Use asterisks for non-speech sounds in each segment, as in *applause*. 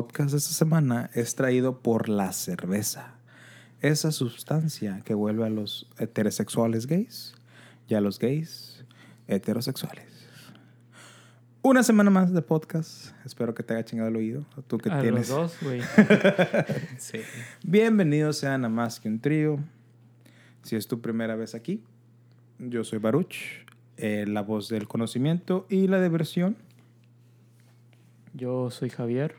podcast de esta semana es traído por la cerveza. Esa sustancia que vuelve a los heterosexuales gays y a los gays heterosexuales. Una semana más de podcast. Espero que te haya chingado el oído. Tú que A tienes. los dos, güey. *laughs* Sí. Bienvenidos sean a Más que un Trío. Si es tu primera vez aquí, yo soy Baruch, eh, la voz del conocimiento y la diversión. Yo soy Javier.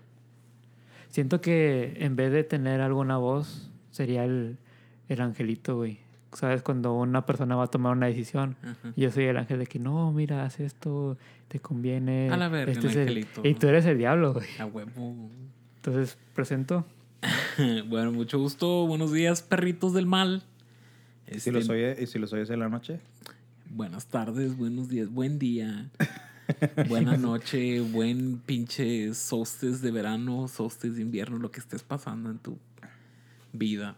Siento que en vez de tener alguna voz, sería el, el angelito, güey. ¿Sabes? Cuando una persona va a tomar una decisión. Ajá. Yo soy el ángel de que no, mira, haz esto, te conviene. A la verga, este el es el- angelito. Y tú eres el diablo, güey. A huevo. Entonces, presento. *laughs* bueno, mucho gusto. Buenos días, perritos del mal. Y si Este, los oyes, y si los oyes en la noche, Buenas tardes, buenos días, buen día. *laughs* *laughs* Buena *laughs* noche, buen pinche solstice de verano, solstice de invierno, lo que estés pasando en tu vida.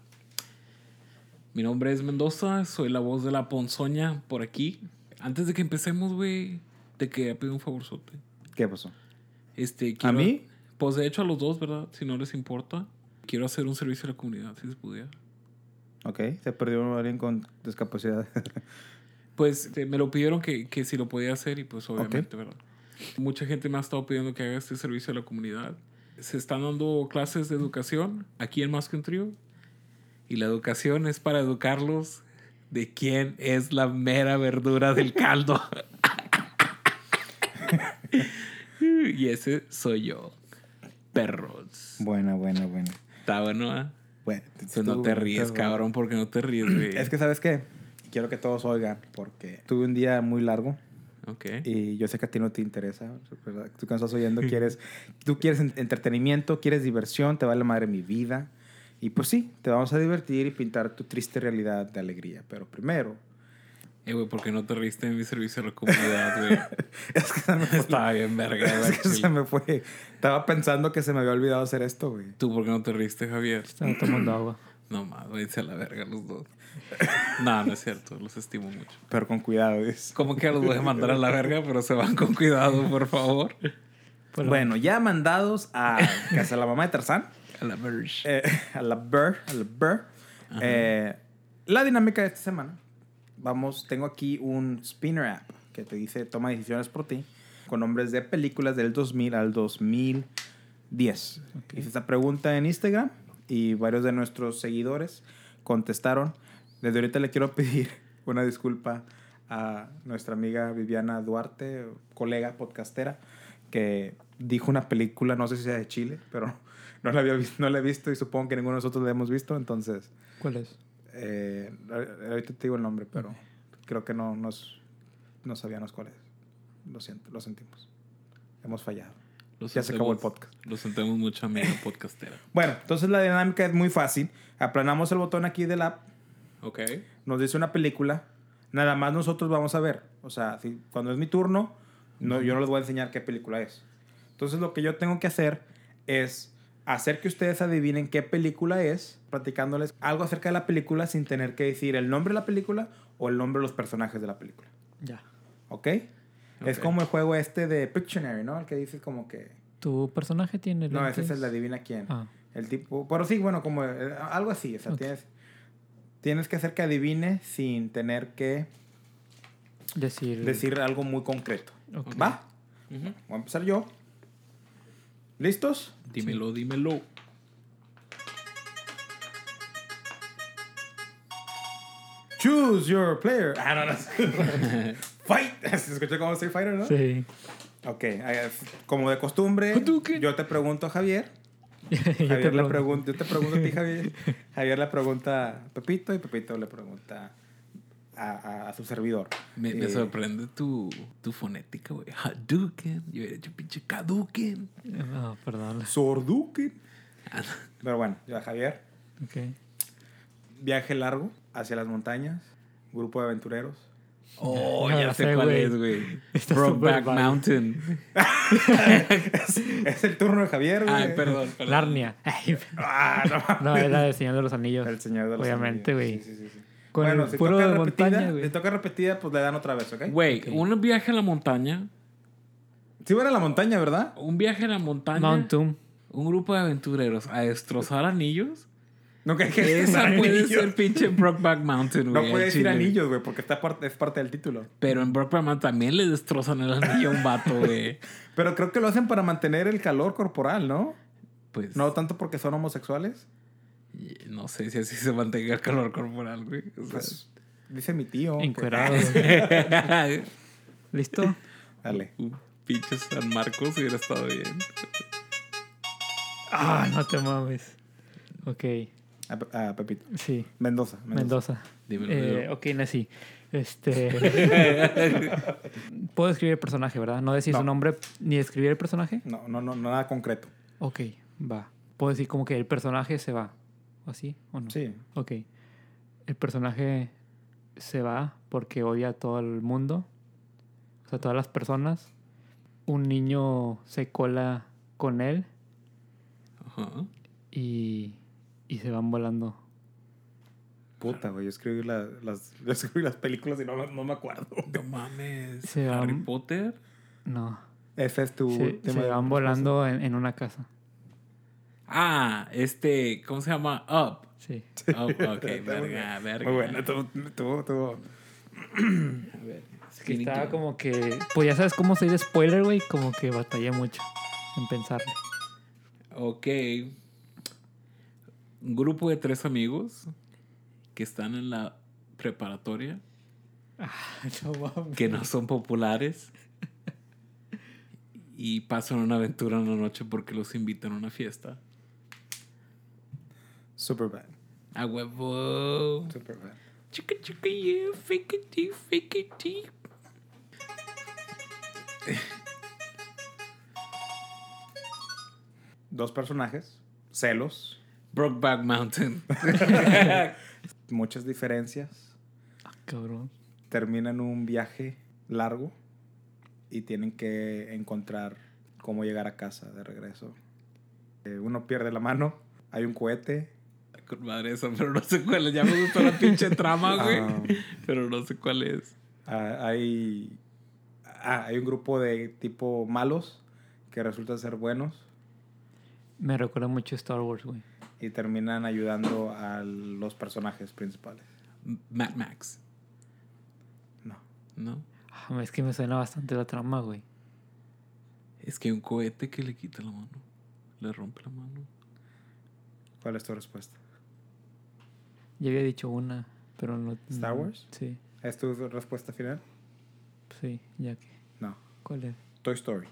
Mi nombre es Mendoza, soy la voz de la ponzoña por aquí. Antes de que empecemos, güey, te quería pedir un favorzote. ¿qué pasó? Este, quiero- mí? Pues de hecho a los dos, ¿verdad? Si no les importa. Quiero hacer un servicio a la comunidad, si se pudiera. Ok, se perdió alguien con discapacidad. *laughs* Pues este, me lo pidieron que, que si lo podía hacer y pues obviamente, ¿verdad? Mucha gente me ha estado pidiendo que haga este servicio a la comunidad. Se están dando clases de educación aquí en Más que un Trío. Y la educación es para educarlos de quién es la mera verdura del caldo. *laughs* y ese soy yo. Perros. buena, buena, buena. Está bueno, ¿eh? Bueno, Pues no te ríes, cabrón, porque no te ríes, güey. *clears throat* Es que, ¿sabes qué? Quiero que todos oigan, porque tuve un día muy largo Ok. y yo sé que a ti no te interesa, ¿verdad? Tú que nos estás oyendo, quieres, *laughs* tú quieres en- entretenimiento, quieres diversión, te vale madre mi vida. Y pues sí, te vamos a divertir y pintar tu triste realidad de alegría. Pero primero, Eh, güey, ¿por qué no te riste en mi servicio a la comunidad, güey? *laughs* es que se me fue. Estaba bien verga, es güey. que se me fue. Estaba pensando que se me había olvidado hacer esto, güey. ¿Tú por qué no te riste, Javier? Estaba tomando agua. No más, váyanse a la verga los dos. *laughs* no, no es cierto, los estimo mucho. Pero con cuidado, ¿ves? Como que los voy a mandar a la verga, pero se van con cuidado, por favor. Pues, Bueno, ya mandados a casa la mamá de Tarzán. *laughs* A la verga. eh, a la Burr, a la Burr. Eh, la dinámica de esta semana. Vamos, tengo aquí un spinner app que te dice toma decisiones por ti con nombres de películas del 2000 al 2010. Hice esta pregunta en Instagram y varios de nuestros seguidores contestaron. Desde ahorita le quiero *laughs* pedir una disculpa a nuestra amiga Viviana Duarte, colega podcastera, que dijo una película, no sé si sea de Chile, pero *laughs* no la, había visto, no la he visto y supongo que ninguno de nosotros la hemos visto, entonces ¿Cuál es? eh, ahorita te digo el nombre, pero creo que no, nos, no sabíamos cuál es. Lo siento, lo sentimos. Hemos fallado. Lo Ya se acabó el podcast. Lo sentemos mucho, amigo podcastera. *laughs* Bueno, entonces la dinámica es muy fácil. Aplanamos el botón aquí del app, Ok. nos dice una película, nada más nosotros vamos a ver. O sea, si- cuando es mi turno, no, yo no les voy a enseñar qué película es. Entonces lo que yo tengo que hacer es hacer que ustedes adivinen qué película es, platicándoles algo acerca de la película sin tener que decir el nombre de la película o el nombre de los personajes de la película. Ya. ¿Ok? Es Ok. como el juego este de Pictionary, ¿no? El que dice como que... ¿Tu personaje tiene No, ese lentes? es el de adivina quién. Ah, El tipo, pero sí, bueno, como eh, algo así, o sea, Ok. tienes, tienes que hacer que adivine sin tener que decir... decir algo muy concreto. ¿Va? Voy a empezar yo. ¿Listos? Dímelo, dímelo. Choose your player. Ah, no, no. *laughs* Fight. *laughs* ¿Se escucha como Street Fighter, no? Sí. Ok, eh, como de costumbre, yo te pregunto a Javier. *laughs* Yo te Javier le pregunto, yo te pregunto a ti, Javier. *laughs* Javier le pregunta a Pepito y Pepito le pregunta a, a- a su servidor. Me, me Eh, sorprende tu, tu fonética, güey. Hadouken. Yo hubiera hecho pinche Kaduken. No, perdón. Sorduken. Pero bueno, ya Javier. Ok. Viaje largo hacia las montañas. Grupo de aventureros. Oh, No ya la sé sé, cuál güey. es, güey. Brokeback. Mountain. es, es el turno de Javier, güey. Ay, perdón, perdón. Narnia. Ay, Ah, no. *laughs* no, era el Señor de los Anillos. El señor de los Obviamente, Anillos. güey. Sí, sí, sí, sí. Con bueno, el si puro toca de repetida, montaña, güey. si toca repetida, pues le dan otra vez, ¿ok? Güey, un viaje a la montaña. Sí, van a la montaña, ¿verdad? Un viaje a la montaña. Mount Doom. Un grupo de aventureros a destrozar anillos. No que, que Esa anillos. puede ser pinche Brokeback Mountain, güey. No puede decir anillos, güey, porque está parte, es parte del título. Pero en Brokeback Mountain también le destrozan el anillo a un vato, güey. *laughs* Pero creo que lo hacen para mantener el calor corporal, ¿no? Pues No tanto porque son homosexuales. y no sé si así se mantenga el calor corporal, güey. O sea, Pues, dice mi tío. Encuerados. *laughs* ¿Listo? Dale. un pinche San Marcos hubiera estado bien. Ah, no te mames. Ok, A, Pe- a Pepito. sí. Mendoza. Mendoza. Dímelo, Eh, ok, Nessie. Este. *laughs* Puedo escribir el personaje, ¿verdad? No decir su No. nombre ni escribir el personaje. No, no, no, nada concreto. Ok, va. Puedo decir como que el personaje se va. ¿O así? ¿O no? Sí. Ok. El personaje se va porque odia a todo el mundo. O sea, todas las personas. Un niño se cola con él Ajá. y, y se van volando. Puta, güey. Yo escribí, la- las, *laughs* yo escribí las películas y no, me- no me acuerdo. No mames. Se Harry van- Potter. No. Ese es tu Se, última se van volando en, en una casa. Ah, este, ¿cómo se llama? Up. Sí. Up, ok, *laughs* verga, verga. Muy bueno. Tuvo, tuvo, tuvo- A ver, Es que tienen estaba como que. Pues ya sabes cómo soy de spoiler, güey. Como que batallé mucho en pensarle. Ok. Un grupo de tres amigos que están en la preparatoria, No mames. que no son populares. Y pasan una aventura en la noche porque los invitan a una fiesta. Superbad. A huevo. Superbad. Chica, chica, yeah, fake it, deep, fake it, deep. Dos personajes. Celos. Brokeback Mountain. *laughs* Muchas diferencias. Cabrón. terminan un viaje largo y tienen que encontrar cómo llegar a casa de regreso. Eh, uno pierde la mano, hay un cohete. Con madre esa, pero no sé cuál es. Ya me gustó la pinche trama, güey. Ah. Pero no sé cuál es. ah, hay, ah, hay un grupo de tipo malos que resultan ser buenos Me recuerda mucho a Star Wars, güey. Y terminan ayudando a los personajes principales. Mad Max. No. ¿No? Ah, Es que me suena bastante la trama, güey. Es que hay un cohete que le quita la mano. Le rompe la mano. ¿Cuál es tu respuesta? Yo había dicho una, pero no. ¿Star no- Wars? Sí, ¿Es tu respuesta final? sí, ya que. No. ¿Cuál es? Toy Story.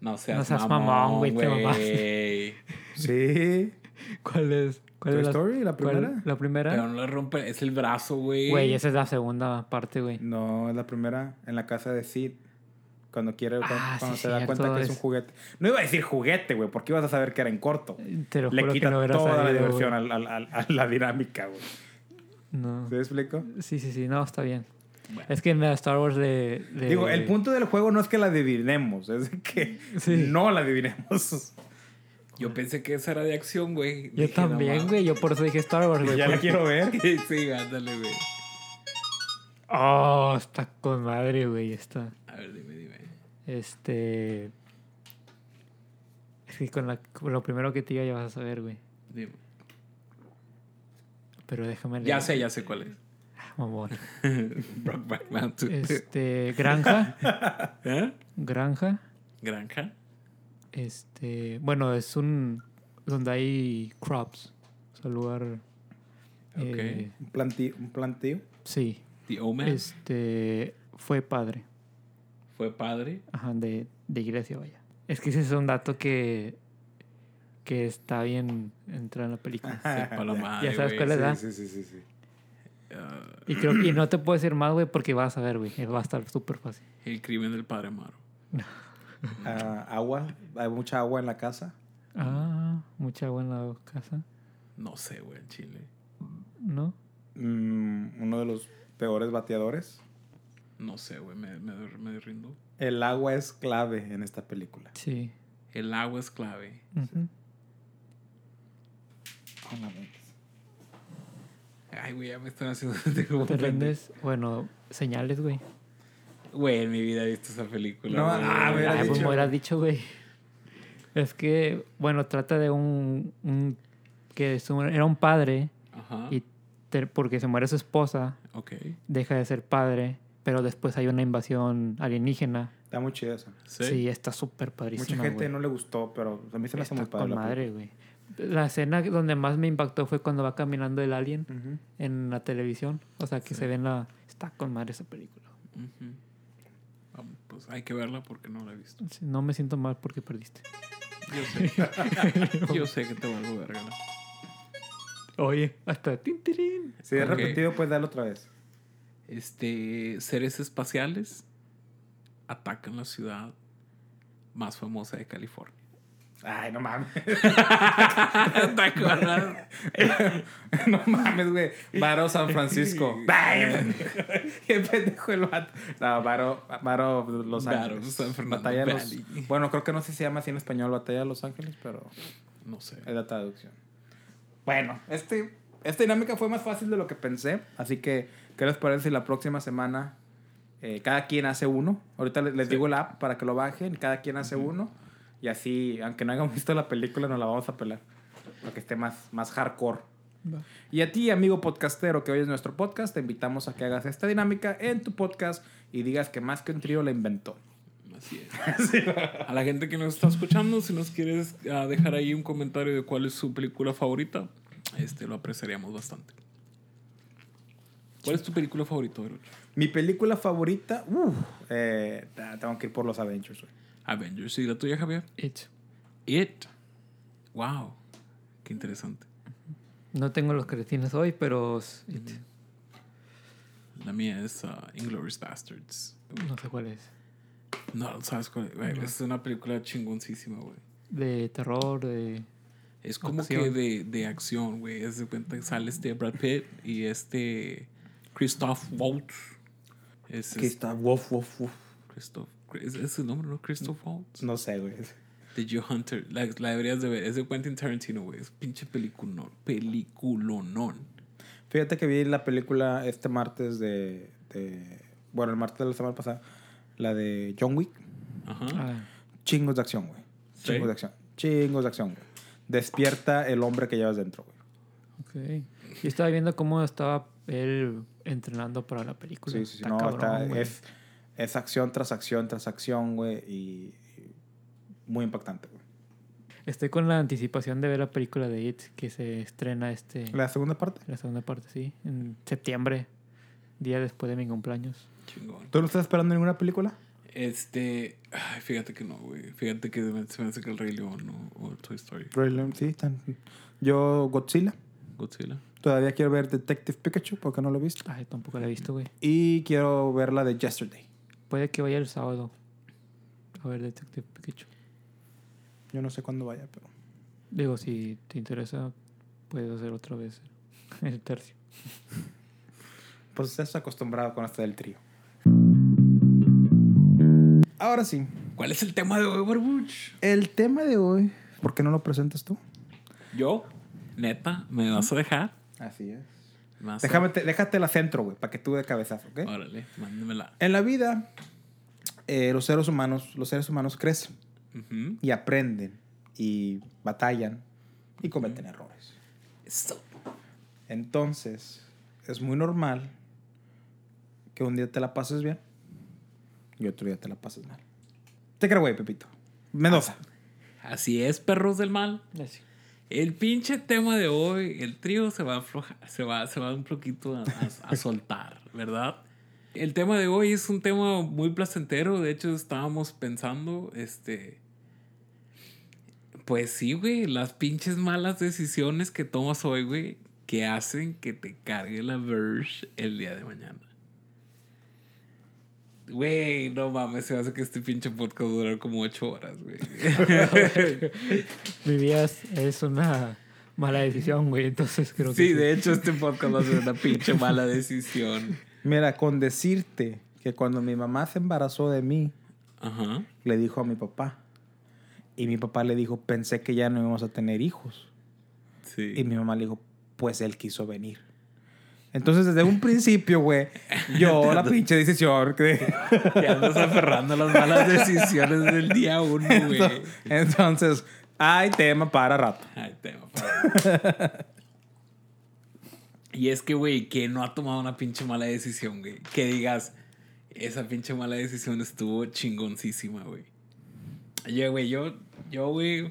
No seas, No seas mamón, güey. *laughs* *laughs* Sí. *laughs* ¿Cuál es? ¿Cuál Toy es la- Story, la cuál- primera. ¿La primera? Pero no le rompe, es el brazo, güey. Güey, esa es la segunda parte, güey. No, es la primera en la casa de Sid. Cuando quiere, cuando, Ah, cuando sí, se da cuenta que es un juguete. No iba a decir juguete, güey, porque ibas a saber que era en corto. Te lo Le juro quita que no toda la sabido, diversión güey. al- al- al- a, la dinámica, güey. No. ¿Se explico? Sí, sí, sí, no, está bien. Bueno. Es que en la Star Wars de. de- Digo, el punto del juego no es que la adivinemos, es que Sí. no la adivinemos. Yo pensé que esa era de acción, güey. Yo Dije, también, güey. Yo por eso dije Star Wars, güey. ya la quiero *laughs* ver. sí, ándale, güey. Oh, está con madre, güey. Está. A ver, dime, dime. Este. Es que con, la, con lo primero que te diga ya vas a saber, güey. Dime. Pero déjame leer. Ya sé, ya sé cuál es. Ah, mamón. *laughs* Brokeback Mountain. Este. Granja. *laughs* ¿Eh? Granja. Granja. Este. Bueno, es un. Donde hay crops. O sea, lugar. eh, Un plantío. Un plantío. sí. The Omen. Este. Fue padre. Fue padre. Ajá, de, de iglesia, vaya. Es que ese es un dato que. que está bien entrar en la película. Sepa la *laughs* Ya. madre, Ya sabes cuál es, ¿verdad? Sí, sí, sí, sí, sí. Ah, Y creo y no te puedo decir más, güey, porque vas a ver, güey. Va a estar súper fácil. el crimen del padre Amaro. *laughs* *laughs* Ah, agua. Hay mucha agua en la casa. Ah, mucha agua en la casa. No sé, güey, en Chile. ¿No? Mm, uno de los peores bateadores. No sé, güey, me, me, me rindo. El agua es clave en esta película. Sí. El agua es clave. Ujú. Ay, güey, ya me están haciendo *laughs* ¿Te rindes? Bueno, señales, güey. Güey, en mi vida he visto esa película. No, güey. ah, a ver, Ah, pues dicho. me hubieras dicho, güey. Es que, bueno, trata de un. un- que es un- era un padre Ajá. y te- porque se muere su esposa, Ok. deja de ser padre, pero después hay una invasión alienígena. Está muy chido eso. Sí. Sí, está súper padrísima. Mucha gente güey. no le gustó, pero a mí se me hace muy padre. con la madre, güey. La escena donde más me impactó fue cuando va caminando el alien película. Ujú. en la televisión. O sea, que se ve en la... Está con madre esa película. Ujú. Vamos, pues hay que verla porque no la he visto. Sí, No me siento mal porque perdiste. Yo sé. *laughs* Yo sé que te valgo verga. Oye, hasta tintirín. Si es repetido, pues dale otra vez. Este, seres espaciales atacan la ciudad más famosa de California. Ay, no mames. *laughs* *laughs* ¿Te acuerdas? *laughs* no mames, güey. Varo San Francisco. Qué pendejo el vato. No, Varo, Varo Los Ángeles. San Fernando Batalla de los-. Bueno, creo que no sé si se llama así en español Batalla de Los Ángeles, pero No sé. es la traducción. Bueno, este, esta dinámica fue más fácil de lo que pensé. Así que, ¿qué les parece si la próxima semana eh, cada quien hace uno? Ahorita les, les Sí. digo la app para que lo bajen. Cada quien hace uno. Y así, aunque no hayamos *laughs* visto la película, nos la vamos a pelar. Para que esté más, más hardcore. Y a ti, amigo podcastero que oyes nuestro podcast, te invitamos a que hagas esta dinámica en tu podcast y digas que más que un trío la inventó. Así es. *laughs* A la gente que nos está escuchando, si nos quieres ah, dejar ahí un comentario de cuál es su película favorita, este lo apreciaríamos bastante. ¿Cuál es tu película favorita, Verucho? Mi película favorita, eh, tengo que ir por los Avengers. güey. Avengers. ¿Y la tuya, Javier? It. It. Wow. Qué interesante. No tengo los cretines hoy, pero It. La mía es uh, Inglourious Bastards. no sé cuál es. No, ¿sabes cuál? No. Es una película chingoncísima, güey. De terror, de... Es como Acción. que de, de acción, güey. Es de cuenta que sale este Brad Pitt y este Christoph Waltz. Es, es está, woof, woof, woof. Christoph. ¿Es, es su nombre, no? Christoph Waltz. No sé, güey. The Joe Hunter. La, la deberías de ver. Es de Quentin Tarantino, güey. Es pinche peliculón. Peliculonón. Fíjate que vi la película este martes de, de- Bueno, el martes de la semana pasada. La de John Wick. Ajá. Ah, Chingos de acción, güey. ¿Sí? Chingos de acción. Chingos de acción, güey. Despierta el hombre que llevas dentro, güey. ok. Yo estaba viendo cómo estaba él entrenando para la película. Sí, sí, sí. Está No, cabrón, está- güey. es, es acción tras acción tras acción, güey. Y, y muy impactante, güey. Estoy con la anticipación de ver la película de It que se estrena este... La segunda parte. La segunda parte, sí. En septiembre, día después de mi cumpleaños. Chingón. ¿Tú no estás esperando ninguna película? Este. Ay, fíjate que no, güey. Fíjate que se me hace que el Rey León o, o Toy Story. Rey León, sí, están. Yo, Godzilla. Godzilla. Todavía quiero ver Detective Pikachu porque no lo he visto. Ay, tampoco la he visto, güey. Y quiero ver la de Yesterday. Puede que vaya el sábado a ver Detective Pikachu. Yo no sé cuándo vaya, pero. Digo, si te interesa, puedes hacer otra vez *laughs* el tercio. Pues estás acostumbrado con esto del trío. Ahora sí. ¿Cuál es el tema de hoy, Barbuch? El tema de hoy. ¿Por qué no lo presentas tú? Yo, neta, ¿me vas a dejar? Así es. ¿Me vas a- Déjame, te- déjate la centro, güey, para que tú de cabezazo, ¿ok? Órale, mándemela. En la vida, eh, los seres humanos, los seres humanos crecen y aprenden y batallan y cometen errores. Eso. Entonces, es muy normal que un día te la pases bien y otro día te la pases mal. Te creo, güey, Pepito. Mendoza. Así es, perros del mal. El pinche tema de hoy, el trío se va a aflojar, se va, se va un poquito a, a- a soltar, ¿verdad? El tema de hoy es un tema muy placentero. De hecho, estábamos pensando, este. Pues sí, güey, las pinches malas decisiones que tomas hoy, güey, que hacen que te cargue la Verge el día de mañana. Güey, no mames, se hace que este pinche podcast durar como ocho horas, güey. *laughs* Vivías es una mala decisión, güey. Entonces creo que. Sí, de hecho, este podcast va a ser una pinche mala decisión. Mira, con decirte que cuando mi mamá se embarazó de mí, Ajá. le dijo a mi papá. Y mi papá le dijo, pensé que ya no íbamos a tener hijos. Sí. Y mi mamá le dijo, pues él quiso venir. Entonces, desde un principio, güey, yo la pinche decisión que... Te andas aferrando a las malas decisiones del día uno, güey. Entonces, hay tema para rato. Ay, tema para- Y es que, güey, que no ha tomado una pinche mala decisión, güey. Que digas, esa pinche mala decisión estuvo chingoncísima, güey. Oye, güey, yo, yo, güey,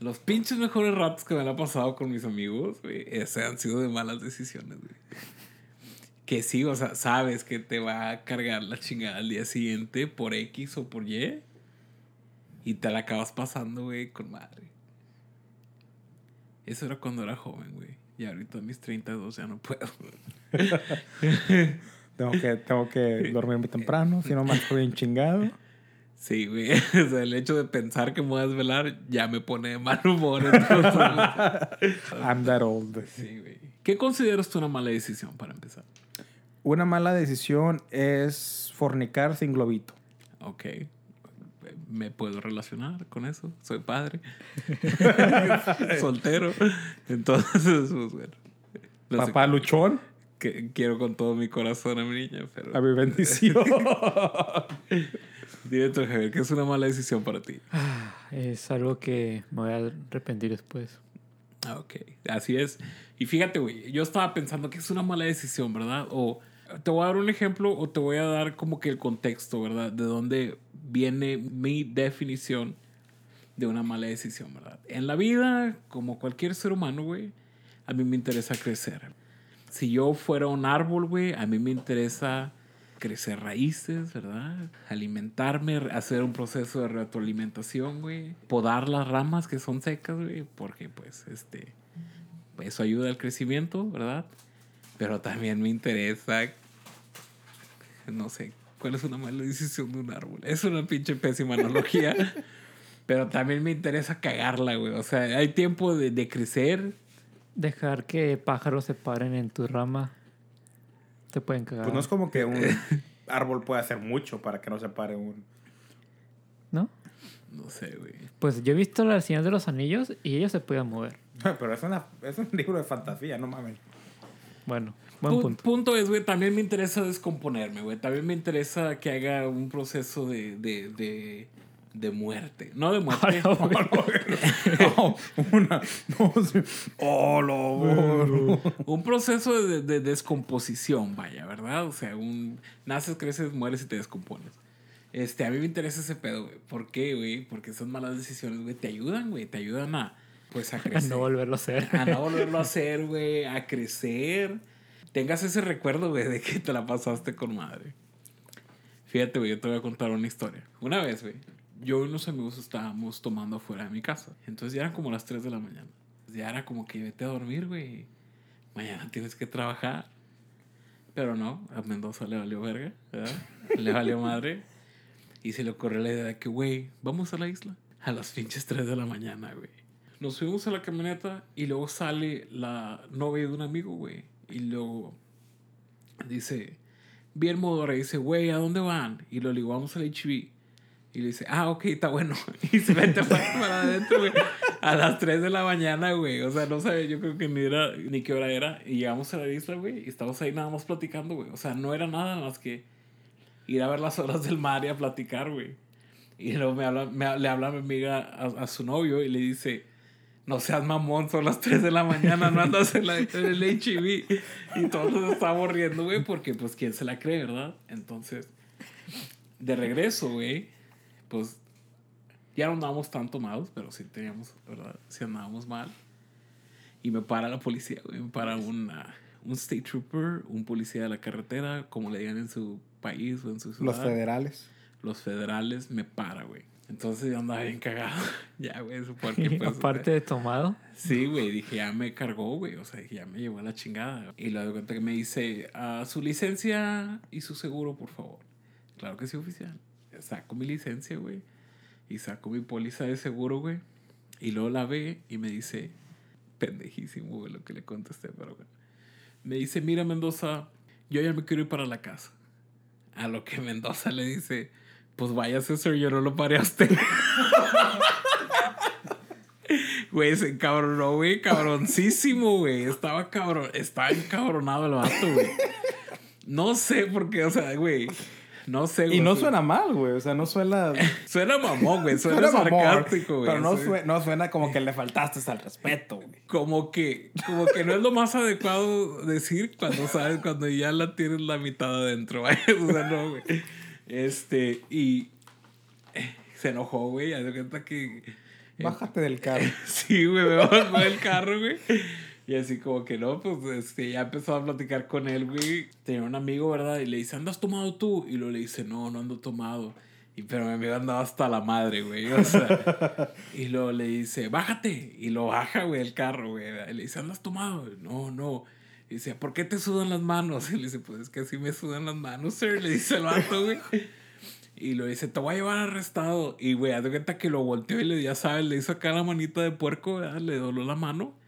los pinches mejores ratos que me han pasado con mis amigos, güey, ese han sido de malas decisiones, güey. Que sí, o sea, sabes que te va a cargar la chingada al día siguiente por X o por Y. Y te la acabas pasando, güey, con madre. Eso era cuando era joven, güey. Y ahorita a mis 32 ya no puedo. *laughs* Tengo que, tengo que dormirme temprano, si no me bien chingado. Sí, güey. *laughs* O sea, el hecho de pensar que me voy a desvelar ya me pone de mal humor. entonces, *laughs* I'm that old. sí, güey. ¿Qué consideras tú una mala decisión para empezar? Una mala decisión es fornicar sin globito. Ok. ¿Me puedo relacionar con eso? Soy padre. *laughs* Soltero. Entonces, pues bueno. Sé Papá luchón, qué- quiero con todo mi corazón a mi niña, pero... a mi bendición. Dime tú, Javier, ¿qué es una mala decisión para ti? Es algo que me voy a arrepentir después. Ah, ok, así es. Y fíjate, güey, yo estaba pensando que es una mala decisión, ¿verdad? O te voy a dar un ejemplo o te voy a dar como que el contexto, ¿verdad? De dónde viene mi definición de una mala decisión, ¿verdad? En la vida, como cualquier ser humano, güey, a mí me interesa crecer. Si yo fuera un árbol, güey, a mí me interesa crecer raíces, ¿verdad? Alimentarme, hacer un proceso de retroalimentación, güey. Podar las ramas que son secas, güey, porque pues este eso ayuda al crecimiento, ¿verdad? Pero también me interesa no sé, ¿cuál es una mala decisión de un árbol? Es una pinche pésima analogía. *laughs* pero también me interesa cagarla, güey. O sea, hay tiempo de, de crecer. Dejar que pájaros se paren en tu rama. Te pueden cagar. Pues no es como que un *laughs* árbol puede hacer mucho para que no se pare un... ¿No? No sé, güey. Pues yo he visto las señal de los anillos y ellos se pueden mover. *laughs* Pero es, una, es un libro de fantasía, no mames. Bueno, buen Pu- punto. punto es, güey, también me interesa descomponerme, güey. También me interesa que haga un proceso de, de, de, de muerte. No de muerte. *laughs* No, una... No, sí. Oh, lo... un proceso de, de descomposición, vaya, ¿verdad? O sea, un naces, creces, mueres y te descompones. Este, a mí me interesa ese pedo, güey. ¿Por qué, güey? Porque esas malas decisiones, güey, te ayudan, güey. Te ayudan a, pues, a *laughs* A crecer. no volverlo a hacer. a no volverlo a hacer, güey, a crecer. Tengas ese recuerdo, güey, de que te la pasaste con madre. Fíjate, güey, yo te voy a contar una historia. Una vez, güey, yo y unos amigos estábamos tomando afuera de mi casa. Entonces ya eran como las 3 de la mañana. Ya era como que vete a dormir, güey. Mañana tienes que trabajar. Pero no, a Mendoza le valió verga, ¿verdad? Le valió madre. Y se le ocurrió la idea de que, güey, vamos a la isla. A las pinches 3 de la mañana, güey. Nos fuimos a la camioneta y luego sale la novia de un amigo, güey. Y luego dice, bien modora, dice, güey, ¿a dónde van? Y lo digo, vamos al HB. Y le dice, ah, ok, está bueno. *laughs* Y se mete para, adentro, güey. A las 3 de la mañana, güey. O sea, no sabía, yo creo que ni, era, ni qué hora era. Y llegamos a la isla, güey. Y estábamos ahí nada más platicando, güey. O sea, no era nada más que ir a ver las olas del mar y a platicar, güey. Y luego me habla, me- le habla a mi amiga, a, a su novio, y le dice, no seas mamón, son las 3 de la mañana, no andas en, la, en el HIV. Y todos nos estábamos riendo, güey, porque pues quién se la cree, ¿verdad? Entonces, de regreso, güey, pues ya no andábamos tan tomados, pero sí teníamos, ¿verdad? Sí andábamos mal. Y me para la policía, güey, me para una, un state trooper, un policía de la carretera, como le digan en su país o en su ciudad Los federales. los federales me para, güey. Entonces yo andaba bien cagado. *laughs* ya, güey, porque *laughs* pues. Aparte de tomado. Sí, güey, dije, ya me cargó, güey. O sea, dije, ya me llevó a la chingada. Y luego de cuenta que me dice, "Ah, su licencia y su seguro, por favor. Claro que sí, oficial. Saco mi licencia, güey. Y saco mi póliza de seguro, güey. Y luego la ve y me dice, pendejísimo, güey, lo que le contesté, pero bueno. Me dice, mira, Mendoza, yo ya me quiero ir para la casa. A lo que Mendoza le dice, pues váyase, sir, yo no lo paré a usted. *laughs* Güey, se encabronó, güey, cabroncísimo, güey. Estaba cabrón, estaba encabronado el vato, güey. No sé por qué, o sea, güey. No sé, güey. Y no suena mal, güey. O sea, no suena. *laughs* Suena mamón, güey. Suena, mamón, sarcástico, güey. Pero no, Sí. sue- no suena como que le faltaste al respeto, güey. Como que, como que no es lo más adecuado decir cuando sabes, cuando ya la tienes la mitad adentro, *laughs* güey. O sea, no, güey. Este, y eh, se enojó, güey. De cuenta que. eh, Bájate del carro. *laughs* Sí, güey, me bajó del carro, güey. Y así como que no, pues este, ya empezó a platicar con él, güey. Tenía un amigo, ¿verdad? Y le dice, ¿andas tomado tú? Y luego le dice, no, no ando tomado. Y pero mi amigo andaba hasta la madre, güey. O sea, *laughs* y luego le dice, bájate. Y lo baja, güey, el carro, güey. Y le dice, ¿andas tomado? No, no. Y dice, ¿por qué te sudan las manos? Y le dice, pues es que así me sudan las manos, sir. Le dice el vato, güey. Y lo dice, te voy a llevar arrestado. Y, güey, haz de cuenta que lo volteó y le, ya sabes, le hizo acá la manita de puerco, ¿verdad? Le dobló la mano.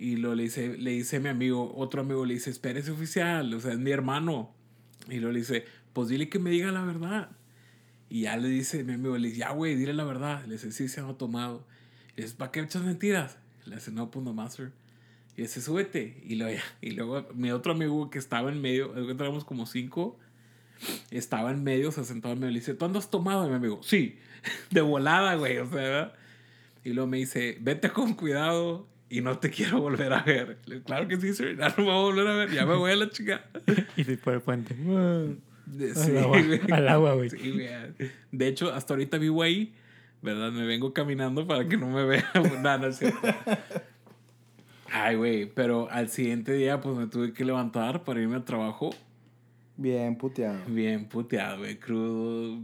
Y lo le dice, le dice mi amigo, otro amigo le dice, espérese oficial, o sea, es mi hermano. Y lo le dice, pues dile que me diga la verdad. Y ya le dice mi amigo, le dice, ya, güey, dile la verdad. Le dice, sí, se ha tomado. Le dice, ¿para qué echas mentiras? Le dice, no, pues nomás, sir. Y dice, súbete. Y luego, *laughs* y luego mi otro amigo que estaba en medio, éramos como cinco, estaba en medio, se sentaba en medio, le dice, ¿tú andas tomado? Y mi amigo, sí, *laughs* de volada, güey, o sea, ¿verdad? Y luego me dice, vete con cuidado y no te quiero volver a ver. Digo, claro que sí, sir, ya no me voy a volver a ver, ya me voy a la chica. *laughs* Y se por el puente. Al sí, agua, güey. al agua, güey. Sí, güey. De hecho, hasta ahorita vivo ahí, ¿verdad? Me vengo caminando para que no me vean. *laughs* no, no es cierto. Ay, güey, pero al siguiente día, pues me tuve que levantar para irme al trabajo. Bien puteado. Bien puteado, güey, crudo,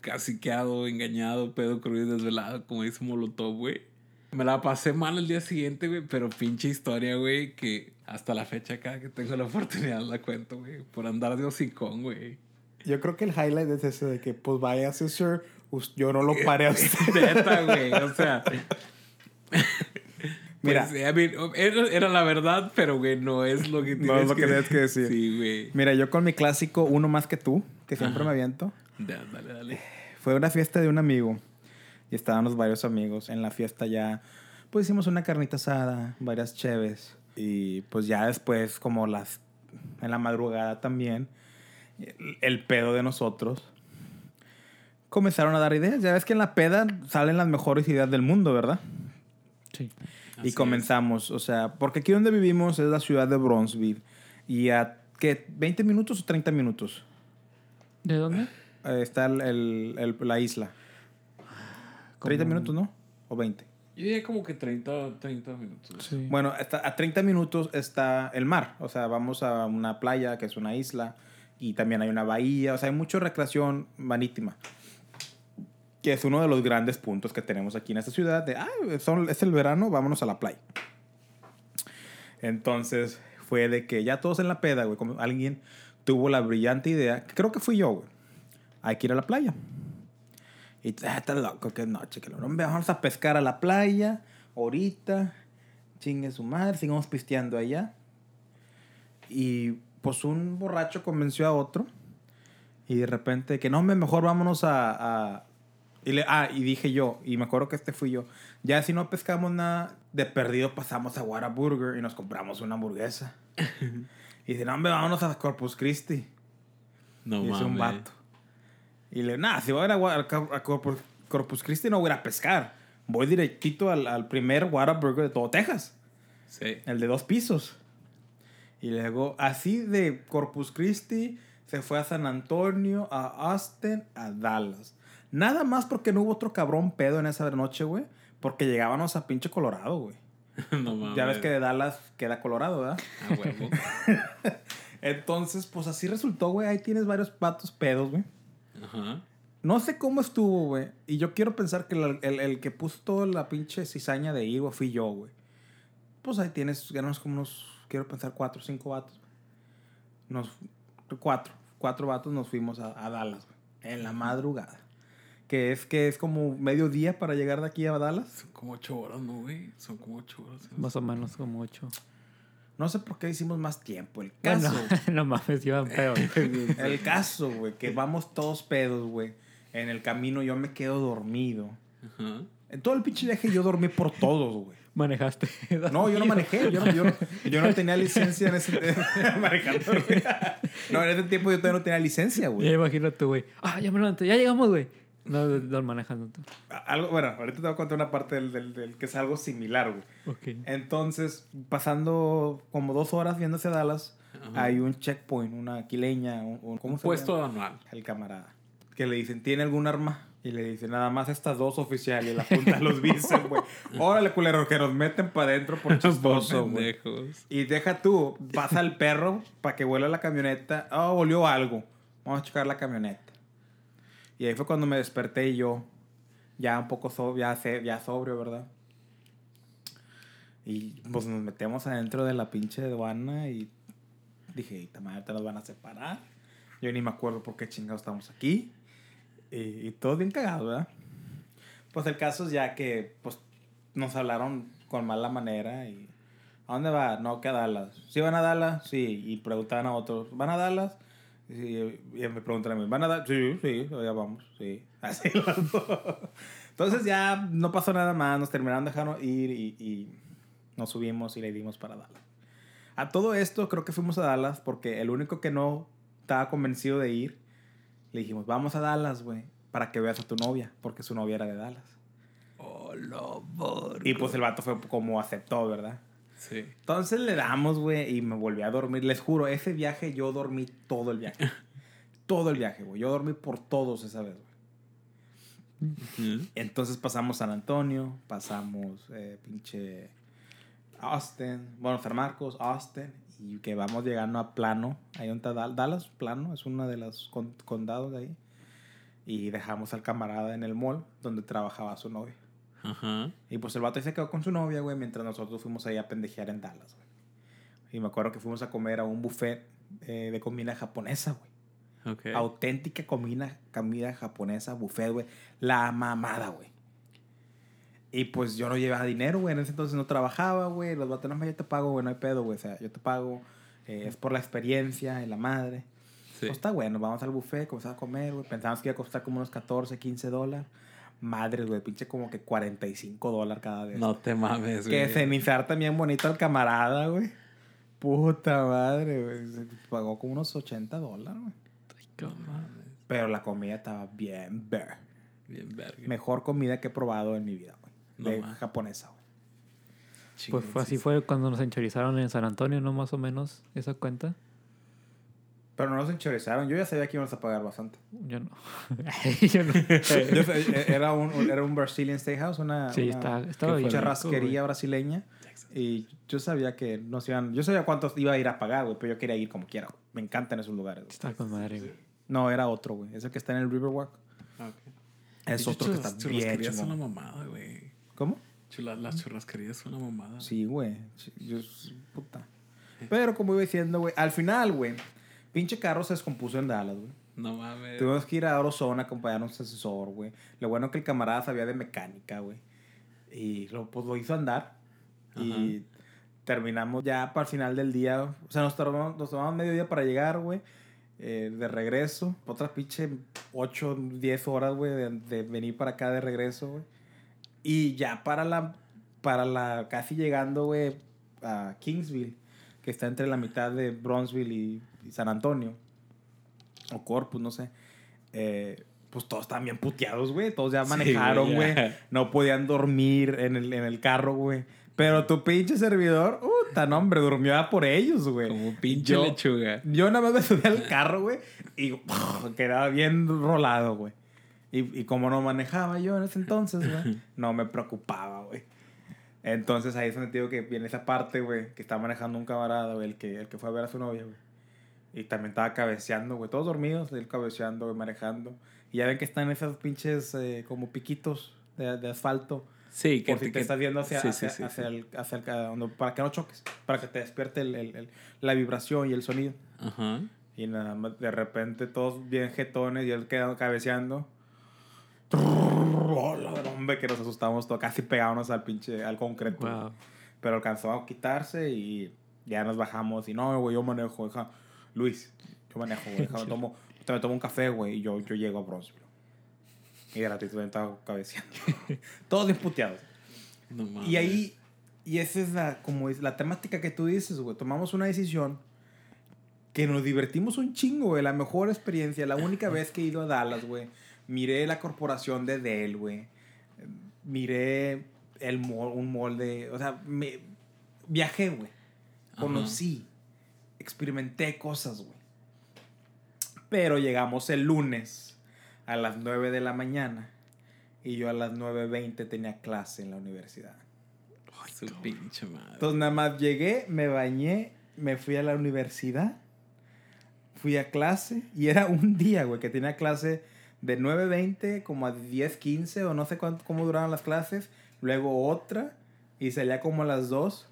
caciqueado, engañado, pedo crudo y desvelado, como dice Molotov, güey. Me la pasé mal el día siguiente, güey, pero pinche historia, güey, que hasta la fecha acá que tengo la oportunidad la cuento, güey, por andar de hocicón, güey. Yo creo que el highlight es ese de que, pues vaya, us- yo no lo paré a *laughs* usted. Neta, güey, o sea. *laughs* Mira. pues, I mean, era, era la verdad, pero, güey, no es lo que No es lo que tienes que decir. Sí, güey. Mira, yo con mi clásico Uno Más Que Tú, que siempre me aviento, Da- Dale, dale. fue una fiesta de un amigo. Y estábamos varios amigos. En la fiesta ya, pues hicimos una carnita asada, varias cheves. Y pues ya después, como las, en la madrugada también, el, el pedo de nosotros. Comenzaron a dar ideas. Ya ves que en la peda salen las mejores ideas del mundo, ¿verdad? Sí. Así y comenzamos, o sea, porque aquí donde vivimos es la ciudad de Bronzeville. Y a, ¿qué? ¿20 minutos o 30 minutos? ¿De dónde? Está el, el- el- la isla. 30 Como- minutos, ¿no? ¿O 20? Yo diría como que 30, 30 minutos. Sí. Bueno, está- a 30 minutos está el mar. O sea, vamos a una playa que es una isla. Y también hay una bahía. O sea, hay mucha recreación marítima. Que es uno de los grandes puntos que tenemos aquí en esta ciudad. De, ah, son- es el verano, vámonos a la playa. Entonces, fue de que ya todos en la peda, güey. Como alguien tuvo la brillante idea. Creo que fui yo, güey. Hay que ir a la playa. Y ah, está loco, qué noche, que vamos a pescar a la playa, ahorita, chingue su madre, sigamos pisteando allá. Y pues un borracho convenció a otro. Y de repente, que no, hombre, mejor vámonos a. a- y le, ah, y dije yo, y me acuerdo que este fui yo. Ya si no pescamos nada, de perdido pasamos a Whataburger y nos compramos una hamburguesa. *laughs* y dice, no, hombre, vámonos a Corpus Christi. No y es un mames. vato. Y le, nada, si voy a ir a, Corpus, Corpus Christi no voy a ir a pescar. Voy directito al, al primer Whataburger de todo Texas. Sí. El de dos pisos. Y luego, así de Corpus Christi, se fue a San Antonio, a Austin, a Dallas. Nada más porque no hubo otro cabrón pedo en esa noche, güey. Porque llegábamos a pinche Colorado, güey. *laughs* no mames. Ya ves que de Dallas queda Colorado, ¿verdad? A huevo. *laughs* Entonces, pues así resultó, güey. Ahí tienes varios patos pedos, güey. Ajá. No sé cómo estuvo, güey. Y yo quiero pensar que el, el- el que puso toda la pinche cizaña de ir, fui yo, güey. Pues ahí tienes, ganamos como unos, quiero pensar, cuatro o cinco vatos. Nos, cuatro, cuatro vatos nos fuimos a, a Dallas, güey. En la madrugada. Que es que es como medio día para llegar de aquí a Dallas. Son como ocho horas, ¿no, güey? Son como ocho horas. Más o menos como ocho. No sé por qué hicimos más tiempo. El caso, Bueno, *laughs* no mames, iban peor. *laughs* el caso, güey, que vamos todos pedos, güey. En el camino yo me quedo dormido. Ajá. En todo el pinche viaje yo dormí por todos, güey. Manejaste. *laughs* No, yo no manejé. Yo no, yo no, yo no tenía licencia en ese... güey. No, en ese tiempo yo todavía no tenía licencia, Ya güey. imagínate, güey. Ah, ya me levanté. Ya llegamos, güey. No, manejando tú. Algo, bueno, ahorita te voy a contar una parte del, del, del que es algo similar, güey. Ok. Entonces, pasando como dos horas viendo hacia Dallas, Ajá. hay un checkpoint, una quileña, un, un- ¿cómo Un se puesto llama? anual. El camarada. Que le dicen, ¿tiene algún arma? Y le dicen, nada más estas dos oficiales. Y la punta los bíceps, güey. *laughs* Órale, culero, que nos meten para adentro por chistoso, güey. Y deja tú, pasa el perro para que vuela la camioneta. Oh, volvió algo. Vamos a checar la camioneta. Y ahí fue cuando me desperté y yo, ya un poco sobrio, ya, ya sobrio, ¿verdad? Y pues nos metemos adentro de la pinche aduana y dije, esta madre te nos van a separar. Yo ni me acuerdo por qué chingados estamos aquí. Y, y todo bien cagado, ¿verdad? Pues el caso es ya que pues nos hablaron con mala manera y ¿a dónde va? No, que a Dallas. ¿Sí van a Dallas? Sí. Y preguntaban a otros, ¿van a Dallas? Sí, y me preguntan a mí, ¿van a Dallas? Sí, sí, ya vamos, sí. *laughs* Así dos. Entonces ya no pasó nada más, nos terminaron dejando ir y, y nos subimos y le dimos para Dallas. A todo esto creo que fuimos a Dallas porque el único que no estaba convencido de ir, le dijimos, vamos a Dallas, güey, para que veas a tu novia, porque su novia era de Dallas. Oh, lo Y pues el vato fue como aceptó, ¿verdad? Sí. Entonces le damos, güey, y me volví a dormir. Les juro, ese viaje yo dormí todo el viaje. *laughs* todo el viaje, güey. Yo dormí por todos esa vez, güey. Entonces pasamos San Antonio, pasamos eh, pinche Austin, bueno, San Marcos, Austin, y que vamos llegando a Plano. Ahí donde está Dal- Dallas, Plano, es uno de los con- condados de ahí. Y dejamos al camarada en el mall donde trabajaba su novia. Ajá. Y pues el vato ahí se quedó con su novia, güey, mientras nosotros fuimos ahí a pendejear en Dallas, güey. Y me acuerdo que fuimos a comer a un buffet eh, de comida japonesa, güey. Ok. Auténtica comida, comida japonesa, buffet, güey. La mamada, güey. Y pues yo no llevaba dinero, güey. En ese entonces no trabajaba, güey. Los vatos, no, yo te pago, güey, no hay pedo, güey. O sea, yo te pago. eh, es por la experiencia y la madre. Sí. Pues está bueno, vamos al buffet, comenzamos a comer, güey. Pensábamos que iba a costar como unos 14, 15 dólares. Madre, güey, pinche como que 45 dólares cada vez. No te mames, que güey. se me inserta bien bonito al camarada, güey. Puta madre, güey. Se pagó como unos 80 dólares, güey. No mames. Pero la comida estaba bien ver. Bien verga. Mejor comida que he probado en mi vida, güey. No de japonesa, güey. Pues fue, así fue cuando nos enchorizaron en San Antonio, ¿no? Más o menos, esa cuenta. Pero no nos enchorizaron. Yo ya sabía que íbamos a pagar bastante. Yo no. *laughs* Yo no. Yo sé, era, un, era un Brazilian Steakhouse, una, Sí, una está- bien rico, rasquería brasileña. Y yo sabía que no se iban... Yo sabía cuántos iba a ir a pagar, güey. Pero yo quería ir como quiera, güey. Me encantan esos lugares, güey. Está con madre, güey. No, era otro, güey. Ese que está en el Riverwalk. Ok. Es Pinche otro que está bien churrasquerías son la chingón. mamada, güey. ¿Cómo? Chula- Las churrasquerías son la mamada. Sí, güey. Sí, yo, puta. Pero como iba diciendo, güey, al final, güey, pinche carro se descompuso en Dallas, güey. No mames. Tuvimos que ir a Orozona a acompañar a un asesor, güey. Lo bueno que el camarada sabía de mecánica, güey. Y lo, pues lo hizo andar. Y terminamos ya para el final del día. O sea, nos tomamos, nos tomamos medio día para llegar, güey. eh, de regreso. Otras pinche 8, 10 horas, güey, de, de venir para acá de regreso, güey. Y ya para la, para la, casi llegando, güey, a Kingsville, que está entre la mitad de Bronzeville y, y San Antonio, o Corpus, no sé. eh, pues todos estaban bien puteados, güey. Todos ya manejaron, güey. No podían dormir en el, en el carro, güey. Pero tu pinche servidor, puta, no, hombre, durmió ya por ellos, güey. Como pinche Yo- lechuga. Yo nada más me subí al carro, güey, y *laughs* quedaba bien rolado, güey. Y, y como no manejaba yo en ese entonces, güey, *laughs* no me preocupaba, güey. Entonces ahí es donde digo que viene esa parte, güey, que está manejando un camarada, güey, el que, el que fue a ver a su novia, güey. Y también estaba cabeceando, güey, todos dormidos, él cabeceando, güey, manejando. Y ya ven que están esos pinches eh, como piquitos de, de asfalto. Sí, que Por si te estás viendo hacia, sí, hacia, sí, hacia sí. El, hacia el ca- donde- para que no choques, para que te despierte el, el- el- la vibración y el sonido. Ajá. Y nada más, de repente todos bien jetones y él quedando cabeceando. Hombre, que nos asustamos todos, casi pegábamos al pinche, al concreto. Wow. Pero alcanzó a quitarse y ya nos bajamos. Y no, güey, yo manejo, deja. Luis, yo manejo, güey, déjame *laughs* tomo, te me tomo un café, güey, y yo, yo llego a Bronzeville. Y güey, estaba cabeceando. *laughs* Todos bien puteados. No mames. Y ahí, y esa es la, como es la temática que tú dices, güey. Tomamos una decisión que nos divertimos un chingo, güey. La mejor experiencia, la única *laughs* vez que he ido a Dallas, güey. Miré la corporación de Dell, güey. Miré el mall, un mall de... O sea, me, viajé, güey. Conocí. Experimenté cosas, güey. Pero llegamos el lunes a las 9 de la mañana. Y yo a las 9.20 tenía clase en la universidad. Ay, su pinche madre. Entonces nada más llegué, me bañé, me fui a la universidad, fui a clase y era un día, güey, que tenía clase de 9.20 como a 10.15 o no sé cuánto, cómo duraban las clases, luego otra y salía como a las 2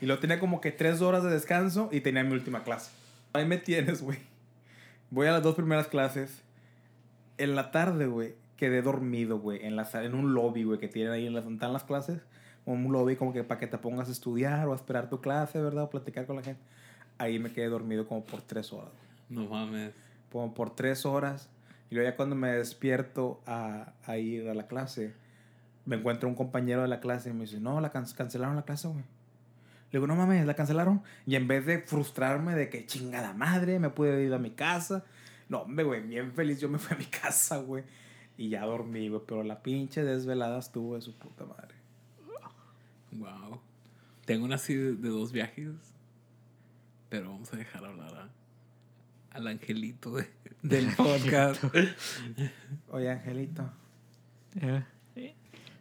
y luego tenía como que 3 horas de descanso y tenía mi última clase. Ahí me tienes, güey. Voy a las dos primeras clases. En la tarde, güey, quedé dormido, güey, en, la, en un lobby, güey, que tienen ahí en las, están las clases. Un lobby como que para que te pongas a estudiar o a esperar tu clase, ¿verdad? O platicar con la gente. Ahí me quedé dormido como por tres horas. No mames. Como por tres horas. Y luego ya cuando me despierto a, a ir a la clase, me encuentro un compañero de la clase y me dice, no, la can- cancelaron la clase, güey. Le digo, no mames, la cancelaron. Y en vez de frustrarme de que chingada madre, me pude ido a mi casa. No, hombre, güey, bien feliz yo me fui a mi *laughs* casa, güey. Y ya dormí, güey. Pero la pinche desvelada estuvo de su puta madre. Wow. Tengo una así de, de dos viajes. Pero vamos a dejar hablar a- al angelito de- del podcast. *laughs* Oye, Angelito. Eh,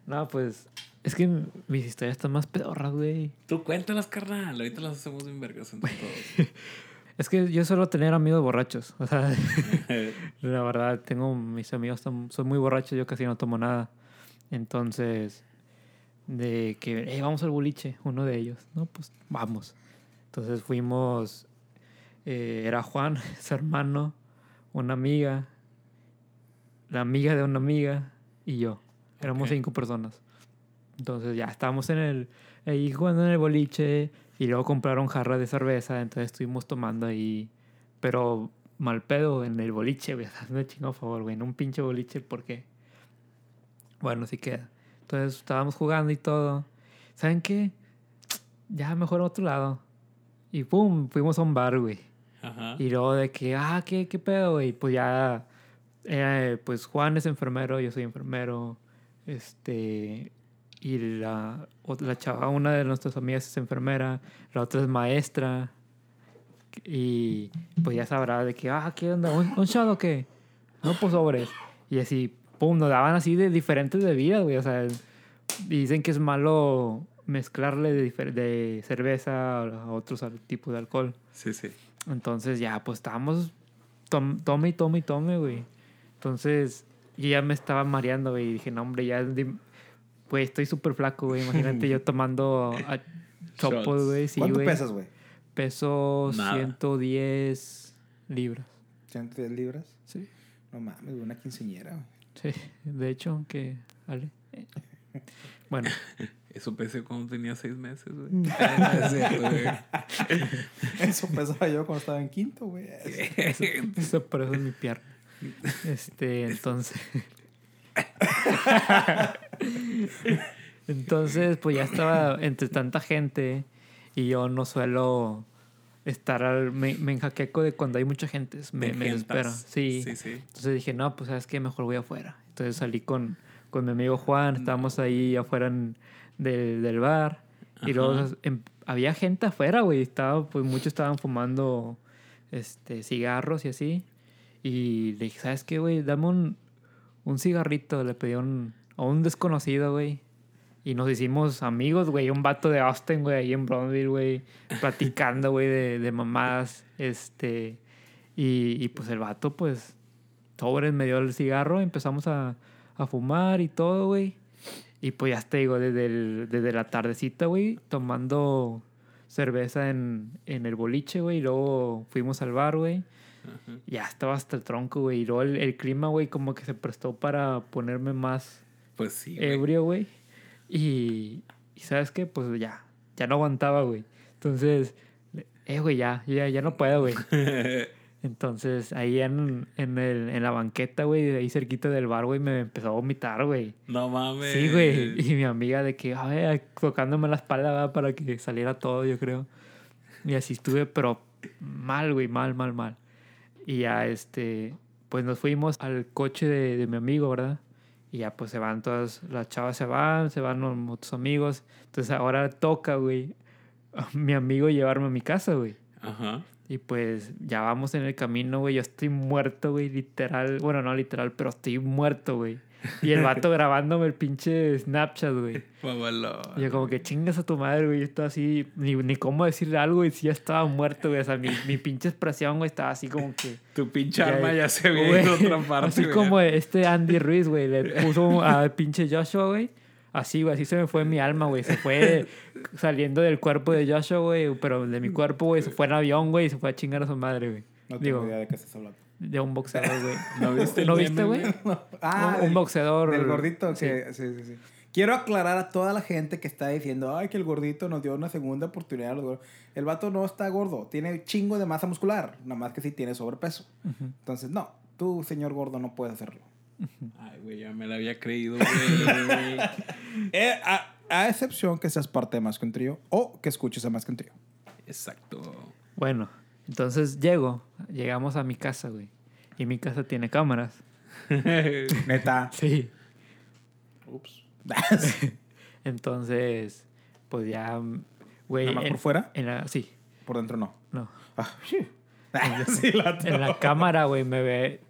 No, pues. Es que mis historias están más pedorras, güey. Tú cuéntalas, carnal. Ahorita las hacemos bien vergas entre todos. *laughs* Es que yo suelo tener amigos borrachos. O sea, *laughs* *laughs* la verdad, tengo mis amigos son, muy borrachos, yo casi no tomo nada. Entonces, de que, "Eh, vamos al boliche, uno de ellos. No, pues vamos. Entonces fuimos, eh, era Juan, su hermano, una amiga, la amiga de una amiga y yo. Éramos cinco personas. Entonces ya estábamos en el, ahí jugando en el boliche y luego compraron jarra de cerveza, entonces estuvimos tomando ahí, pero mal pedo en el boliche, güey. *laughs* Me chingo a favor, güey, en un pinche boliche, porque, bueno, sí queda. Entonces estábamos jugando y todo. ¿Saben qué? Ya mejor a otro lado. Y pum, fuimos a un bar, güey. Ajá. Y luego de que, ah, ¿qué, qué pedo, güey? Pues ya, eh, pues Juan es enfermero, yo soy enfermero. Este, y la, la chava, una de nuestras amigas es enfermera, la otra es maestra. Y pues ya sabrá de que, ah, ¿qué onda? ¿Un, un shot o qué? No, pues sobres. Y así, pum, nos daban así de diferentes bebidas, güey. O sea, dicen que es malo mezclarle de, de cerveza a otros tipos de alcohol. Sí, sí. Entonces ya, pues estábamos tom- tome y tome y tome, güey. Entonces yo ya me estaba mareando, güey. Y dije, no, hombre, ya, güey, estoy súper flaco, güey. Imagínate yo *laughs* tomando a chopos, Shots. güey. Sí, ¿Cuánto güey. pesas, güey? Peso Nada. 110 libras. ¿110 libras? Sí. No mames, una quinceñera, güey. Sí, de hecho, que... Ale. Eh. Bueno, *laughs* Eso pensé cuando tenía seis meses, güey. *laughs* Ah, cierto, güey. Eso pesaba yo cuando estaba en quinto, güey. eso, eso por eso es mi pierna. Este, entonces... entonces, pues ya estaba entre tanta gente y yo no suelo estar al... Me, me enjaqueco de cuando hay mucha gente. Me, me desespero. Sí. Sí, sí. Entonces dije, no, pues sabes qué, mejor voy afuera. Entonces salí con, con mi amigo Juan, estábamos ahí afuera en- del- del bar. Y luego Ajá. em- había gente afuera, güey. Estaba, pues muchos estaban fumando este, cigarros y así. Y le dije, ¿sabes qué, güey? Dame un, un cigarrito. Le pedí un, a un desconocido, güey. Y nos hicimos amigos, güey. Un vato de Austin, güey, ahí en Brownville, güey. Platicando, güey, de, de mamadas. Este. Y, y pues el vato, pues, sobres me dio el cigarro. Empezamos a, a fumar y todo, güey. Y pues ya te digo, desde, desde la tardecita, güey, tomando cerveza en, en el boliche, güey. Y luego fuimos al bar, güey. Ajá. Ya estaba hasta el tronco, güey. Y luego el, el clima, güey, como que se prestó para ponerme más Pues sí, güey. ebrio, güey. Y, y ¿sabes qué? Pues ya, ya no aguantaba, güey. Entonces, eh, güey, ya, ya, ya no puedo, güey. *laughs* Entonces, ahí en, en, el, en la banqueta, güey, ahí cerquita del bar, güey, me empezó a vomitar, güey. No mames. Sí, güey. Y mi amiga de que, ay, tocándome la espalda ¿verdad? para que saliera todo, yo creo. Y así estuve, pero mal, güey, mal, mal, mal. Y ya, este, pues nos fuimos al coche de, de mi amigo, ¿verdad? Y ya, pues se van todas, las chavas se van, se van otros amigos. Entonces ahora toca, güey, a *laughs* mi amigo llevarme a mi casa, güey. Ajá. Y pues ya vamos en el camino, güey. Yo estoy muerto, güey, literal. Bueno, no literal, pero estoy muerto, güey. *laughs* Y el vato grabándome el pinche Snapchat, güey. Y yo como que chingas a tu madre, güey. Yo estaba así, ni, ni cómo decirle algo, y si ya estaba muerto, güey. O sea, mi, mi pinche expresión, güey, estaba así como que... *laughs* Tu pinche Ya, arma ya se ve güey, en otra *laughs* parte. Así güey. como este Andy Ruiz, güey, le puso a pinche Joshua, güey. Así, güey, así se me fue mi alma, güey. Se fue saliendo del cuerpo de Joshua, güey, pero de mi cuerpo, güey, se fue en avión, güey, y se fue a chingar a su madre, güey. No tengo Digo, idea de qué estás hablando. De un boxeador, güey. *laughs* ¿No viste el ¿No meme, viste, güey? Ah, un, un boxeador. Del gordito, sí. que sí, sí, sí. Quiero aclarar a toda la gente que está diciendo, ay, que el gordito nos dio una segunda oportunidad. a los gordos". El vato no está gordo, tiene chingo de masa muscular, nada más que sí tiene sobrepeso. Ujú. Entonces, no, tú, señor gordo, no puedes hacerlo. Ay, güey, ya me la había creído, güey. *laughs* Eh, a, a excepción que seas parte de Más que un trío o que escuches a Más que un trío. Exacto. Bueno, entonces llego, llegamos a mi casa, güey. Y mi casa tiene cámaras. *laughs* Neta. Sí. Ups. *laughs* Entonces, pues ya, güey. ¿Nada más en- por fuera? en la- sí, Por dentro no. no. Ah, *laughs* sí. La En la cámara, güey, me ve.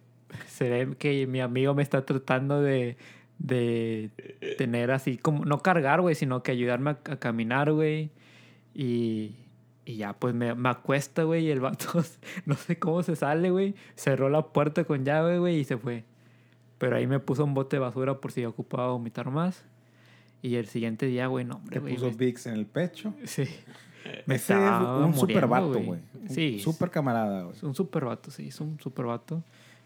Se ve que mi amigo me está tratando de. De tener así como. No cargar, güey, sino que ayudarme a, a caminar, güey. Y. Y ya, pues me, me acuesta, güey, y el vato, *laughs* no sé cómo se sale, güey. Cerró la puerta con llave, güey, y se fue. Pero ahí me puso un bote de basura por si ocupaba vomitar más. Y el siguiente día, güey, no, hombre, Te güey. puso me- Vicks en el pecho. Sí. Ese es un super vato, güey. Sí. Super camarada, güey. Un super vato, sí, es un super vato.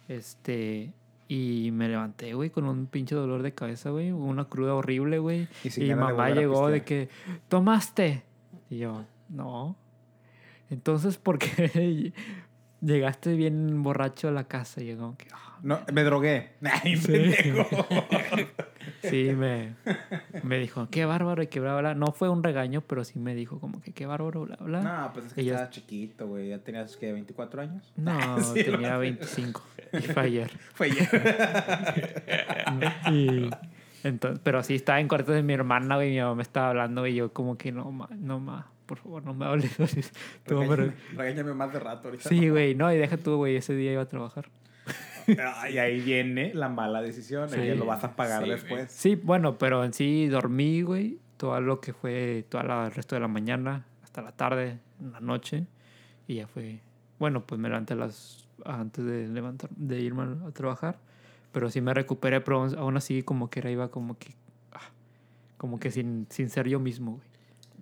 Este. Y me levanté, güey, con un pinche dolor de cabeza, güey. Una cruda horrible, güey. Y Y, mamá llegó de que, ¿tomaste? Y yo, no. Entonces, ¿por qué *laughs* llegaste bien borracho a la casa? Y yo como que, "Ah". No, me drogué. *laughs* Ay, pendejo. *laughs* sí, me, me dijo, qué bárbaro y que bla, bla. No fue un regaño, pero sí me dijo como que, qué bárbaro, bla, bla. No, pues es que Y ya- estabas chiquito, güey. Ya tenías, que 24 años? No, Sí, tenía lo- 25. Y fue ayer. Fue ayer. Y entonces, pero sí estaba en cuarto de mi hermana, güey, y mi mamá me estaba hablando y yo como que no, ma, no, ma, por favor, no me hables. *laughs* Pero- Regáñame, más de rato ahorita. Sí, güey, no, y deja tú, güey, ese día iba a trabajar. Ah, Y ahí viene la mala decisión. Sí. que lo vas a pagar Sí, después. Sí, bueno, pero en sí dormí, güey, todo lo que fue, todo el resto de la mañana, hasta la tarde, en la noche, y ya fue, bueno, pues me levanté las, antes de levantar, de irme a trabajar, pero sí me recuperé, pero aún- aún así como que era, iba como que, ah, como que sin, sin ser yo mismo, güey.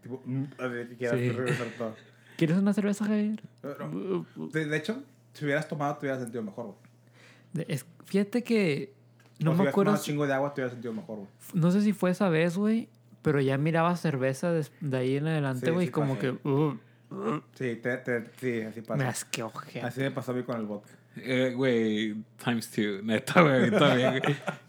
Tipo, mm, a ver, Sí. todo. *laughs* ¿Quieres una cerveza, Javier? Pero, de, de hecho, si hubieras tomado, te hubieras sentido mejor, güey. De- es- fíjate que no O si me hubieras acuerdo, un chingo de agua, te hubieras sentido mejor, güey. no sé si fue esa vez, güey, pero ya miraba cerveza des- de, ahí en adelante, Sí, güey, sí como pasa. que uh, Sí, te, te, sí, así me pasa. asqueó, gente. Así me pasó a mí con el vodka. Eh, Güey, times two. Neta, güey, también.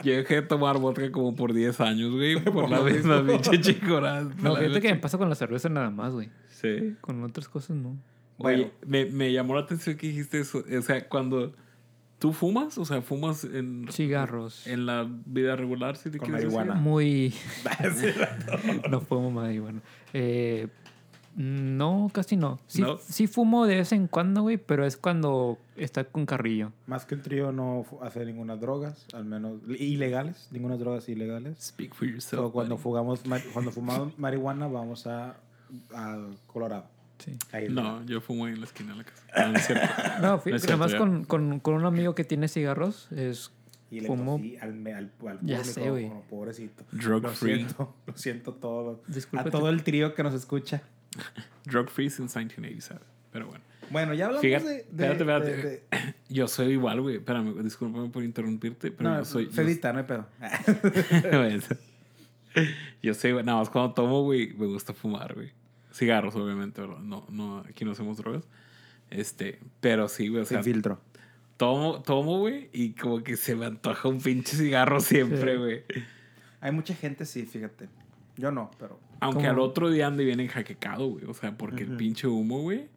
Yo dejé de tomar vodka como por 10 años, güey. *laughs* Por la lo misma pinche chicorada. No, fíjate que me pasa con la cerveza nada más, güey. Sí. Con otras cosas no. Oye, me, me llamó la atención que dijiste eso. O sea, cuando tú fumas, o sea, fumas en, Cigarros. en la vida regular, si te Con quieres decir? marihuana. Muy... *laughs* *laughs* no fumo marihuana. Eh, no, casi no. Sí, ¿No? sí fumo de vez en cuando, güey, pero es cuando está con carrillo. Más que un trío no hace ninguna drogas, al menos ilegales, ninguna drogas ilegales. Speak for yourself. So, cuando ma- cuando fumamos *laughs* marihuana vamos a, a Colorado. Sí. Ahí No, yo fumo ahí en la esquina de la casa. No, no es cierto. *laughs* No, fíjate, es cierto, ya. con, con, con un amigo que tiene cigarros es Y le Fumo- al, me- al, al Ya sé, güey. pobrecito. Drug Lo free. siento, *laughs* lo siento todo. Discúlpate. A todo el trío que nos escucha. *laughs* Drug free since 1987. Pero bueno. Bueno, ya hablamos Fíjate, de, de- espérate, espérate. de- de- *clears throat* Yo soy igual, güey. Espérame, discúlpame por interrumpirte, pero no, yo soy. yo- Fedita, no hay pedo. *laughs* Yo güey, nada más cuando tomo, güey, me gusta fumar, güey. Cigarros, obviamente, ¿verdad? No, no, aquí no hacemos drogas. Este, pero sí, güey, o sea, Sin filtro. tomo, tomo, güey, y como que se me antoja un pinche cigarro siempre, Sí. güey. Hay mucha gente, sí, fíjate. Yo no, pero. Aunque ¿Cómo? al otro día ande bien enjaquecado, güey. O sea, porque el pinche humo, güey.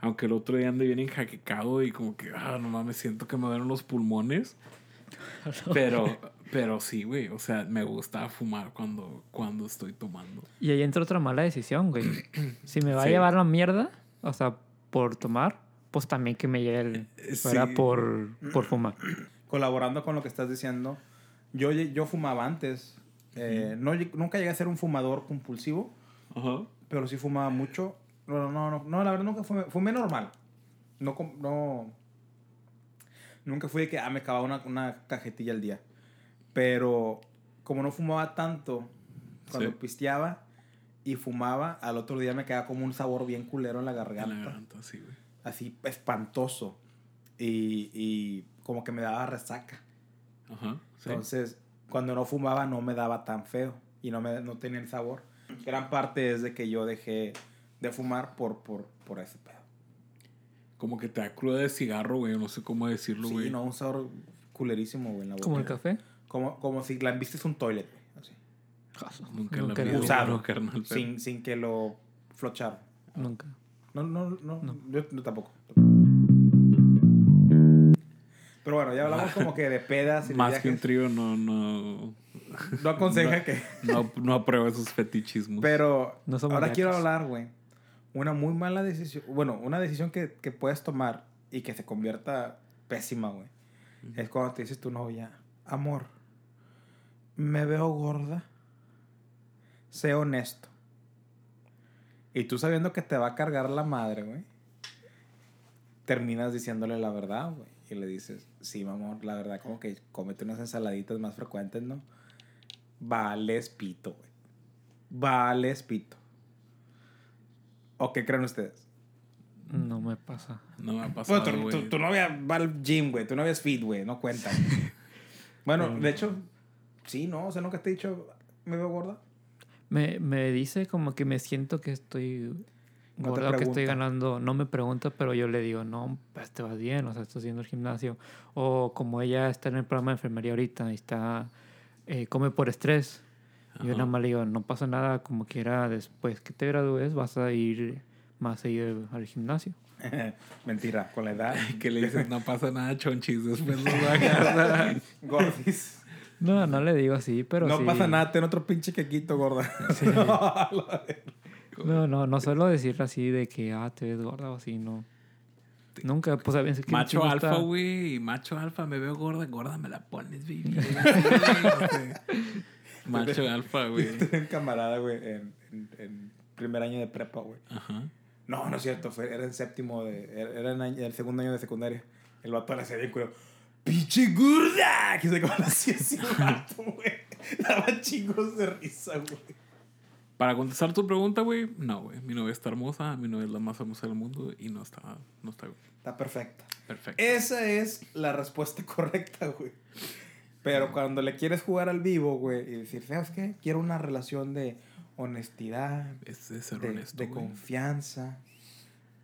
Aunque el otro día ande bien enjaquecado y como que, ah, no mames, siento que me duelen los pulmones. *laughs* Pero, pero sí, güey. O sea, me gusta fumar cuando, cuando estoy tomando. Y ahí entra otra mala decisión, güey. *clears throat* Si me va Sí. a llevar la mierda, o sea, por tomar, pues también que me lleve el, Eh, sí. Por, por fumar. *clears throat* Colaborando con lo que estás diciendo, yo, yo fumaba antes. Eh, no, nunca llegué a ser un fumador compulsivo, Ajá. pero sí fumaba mucho. No, no, no, no la verdad nunca fumé, fumé normal. No, no. Nunca fui de que ah, me acababa una, una cajetilla al día. Pero como no fumaba tanto, cuando Sí. pisteaba y fumaba, al otro día me quedaba como un sabor bien culero en la En garganta. la garganta, sí, güey. Así espantoso. Y, y como que me daba resaca. Ajá. Sí. Entonces, cuando no fumaba no me daba tan feo y no, me, no tenía el sabor. Gran parte es de que yo dejé de fumar por, por, por ese pedo. Como que te da cruda de cigarro, güey. No sé cómo decirlo, güey. Sí, no, un sabor culerísimo, güey, en la boca. Como el café. Como, como si la embistes un toilet, güey, así. Nunca, Nunca la lo vi. Usado. Carnal, Sin, sin que lo flocharan. Nunca. No, no, no, No. Yo, yo tampoco. Pero bueno, ya hablamos como que de pedas y de Más que un trío, no, no. No aconseja que... No, no apruebo esos fetichismos. Pero No ahora quiero hablar, güey. Una muy mala decisión. Bueno, una decisión que, que puedes tomar y que se convierta pésima, güey. Es cuando te dices tu novia, amor, me veo gorda. Sé honesto. Y tú sabiendo que te va a cargar la madre, güey. Terminas diciéndole la verdad, güey. Y le dices, sí, mi amor, la verdad, como que cómete unas ensaladitas más frecuentes, ¿no? Vales pito, güey. Vales pito. ¿O qué creen ustedes? No me pasa. No me ha pasado, Bueno, tu, güey. tu- tu novia va al gym, güey. Tu novia es fit, güey. No cuenta. *laughs* bueno, de hecho, sí, ¿no? O sea, nunca te he dicho, me veo gorda. Me, me dice como que me siento que estoy No te gordo, que estoy ganando. No me pregunta, pero yo le digo, no, pues te vas bien, o sea, estás haciendo el gimnasio. O como ella está en el programa de enfermería ahorita y está, eh, come por estrés. Yo Ajá. nada más le digo, no pasa nada, como quiera, después que te gradúes vas a ir más seguido al gimnasio. *laughs* Mentira, con la edad. *laughs* Que le dices, no pasa nada, chonchis. Después nos va a. Gordis. No, no le digo así, pero no sí. pasa nada, ten otro pinche quequito, gorda. *laughs* No, no, no suelo decirle así de que, ah, te ves gorda o así, no. Nunca, pues a veces que Macho alfa, güey. Macho alfa, me veo gorda. Gorda me la pones, baby. No. *laughs* *laughs* Macho alfa, güey. Un camarada, güey, en, en- en primer año de prepa, güey. Ajá. No, no es cierto, fue, era en séptimo, de, era en año- el segundo año de secundaria. El vato le hacía bien cuidado. ¡Pinche gorda! Que se conocía así *laughs* vato, güey. Daba chingos de risa, güey. Para contestar tu pregunta, güey, no, güey. Mi novia está hermosa, mi novia es la más hermosa del mundo y no está, no está Está perfecta. perfecta. Esa es la respuesta *laughs* correcta, güey. Pero cuando le quieres jugar al vivo, güey, y decir, ¿sabes qué? Quiero una relación de honestidad, Es de ser de, honesto, de güey. confianza.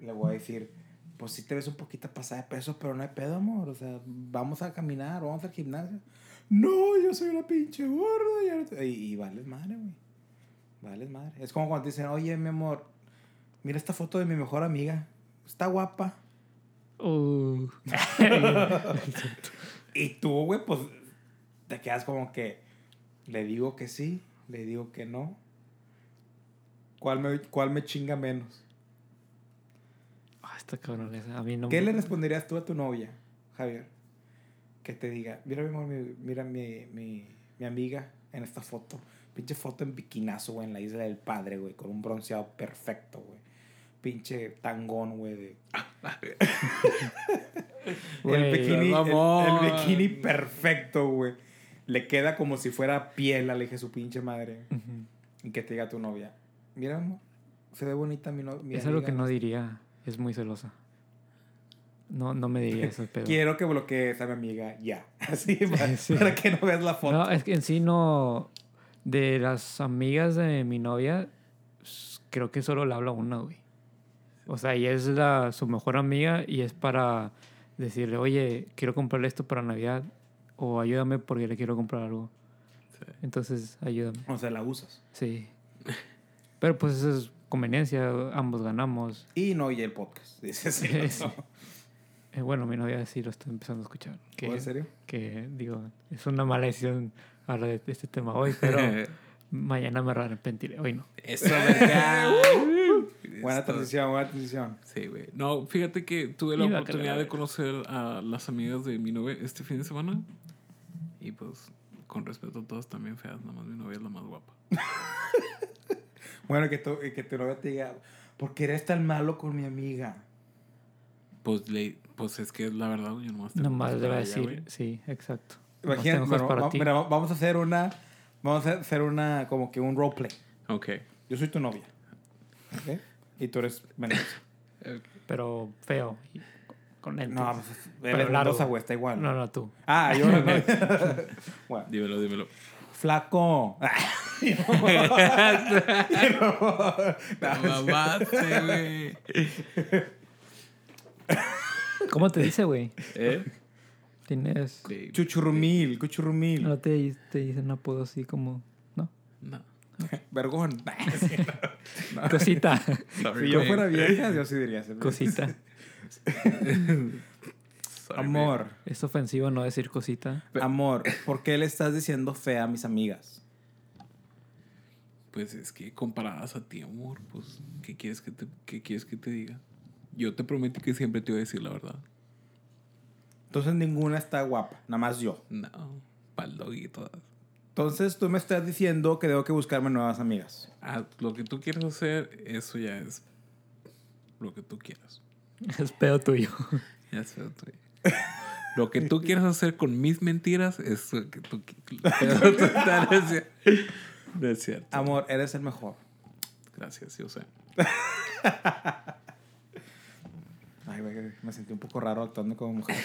Le voy a decir, pues sí te ves un poquito pasada de peso, pero no hay pedo, amor. O sea, vamos a caminar, vamos al gimnasio. No, yo soy una pinche gorda. ya no te-". Y, y vales madre, güey. Vales madre. Es como cuando te dicen, oye, mi amor, mira esta foto de mi mejor amiga. Está guapa. Uh, *laughs* Y tú, güey, pues te quedas como que le digo que sí, le digo que no. ¿Cuál me, cuál me chinga menos? ah, está cabrón. A mí no ¿Qué me- le responderías tú a tu novia, Javier? Que te diga, mira mi amor, mi- mira mi, mi, mi amiga en esta foto. Pinche foto en bikinazo, güey, en la isla del padre, güey, con un bronceado perfecto, güey. Pinche tangón, güey, de... *laughs* *laughs* Güey, el, bikini, el, bikini perfecto, güey. Le queda como si fuera piel, le dije su pinche madre. Y que te diga tu novia, mira, amor, se ve bonita mi novia. Es algo que no diría. Es muy celosa. No, no me diría eso, pero... *laughs* Quiero que bloquees a mi amiga ya. Así, para, sí. para que no veas la foto. No, es que en sí no... De las amigas de mi novia, creo que solo le hablo a una, güey. O sea, ella es la, su mejor amiga y es para decirle, oye, quiero comprarle esto para Navidad o ayúdame porque le quiero comprar algo. Sí. Entonces, ayúdame. O sea, la usas. Sí. Pero pues eso es conveniencia, ambos ganamos. Y no oye el podcast. Dices. *laughs* *laughs* Sí. Eh, bueno, mi novia sí lo está empezando a escuchar. Que, ¿En serio? Que digo, es una mala decisión hablar de este tema hoy, pero *laughs* mañana me arrepentiré. Hoy no. Eso. *laughs* Buena transición, buena transición. Sí, güey. No, fíjate que tuve la Iba oportunidad de conocer a las amigas de mi novia este fin de semana. Y pues, con respeto a todas también feas, nada más mi novia es la más guapa. *laughs* Bueno, que tu, que tu novia te diga, ¿por qué eres tan malo con mi amiga? Pues, le, pues es que la verdad, güey, yo nomás tengo Nomás le va a decir, sí, exacto. Imagínate, bueno, para va- ti. mira, va- vamos a hacer una, vamos a hacer una, como que un roleplay. Ok. Yo soy tu novia. ¿ok? Y tú eres Mendoza. *laughs* Pero feo. con él. No, pues. pues, Pero largo. Güey, está igual. no, no, tú. Ah, yo no. *laughs* *laughs* bueno, Dímelo, dímelo. flaco. Te mamaste, güey. ¿Cómo te dice, güey? ¿Eh? Tienes. Chuchurrumil, cuchurrumil. No te, te dicen un apodo así como. ¿No? No. *laughs* Vergón. *laughs* *laughs* Cosita. Sorry, si yo fuera vieja, yo sí diría. Cosita. Sorry, Amor, Es ofensivo no decir cosita. amor, ¿por qué le estás diciendo fea a mis amigas? Pues es que comparadas a ti, amor, pues, ¿qué quieres que te, qué quieres que te diga? Yo te prometí que siempre te iba a decir la verdad. Entonces ninguna está guapa, nada más yo. No, pa'l y todas. Entonces tú me estás diciendo que debo que buscarme nuevas amigas. Ah, lo que tú quieres hacer, eso ya es lo que tú quieras. *laughs* Es pedo tuyo. Ya sé, tú. Lo que tú quieras hacer con mis mentiras es lo que tú quieras. *laughs* es es cierto. Amor, eres el mejor. Gracias, yo sé. *laughs* Ay, güey, me sentí un poco raro actuando como mujer. *laughs*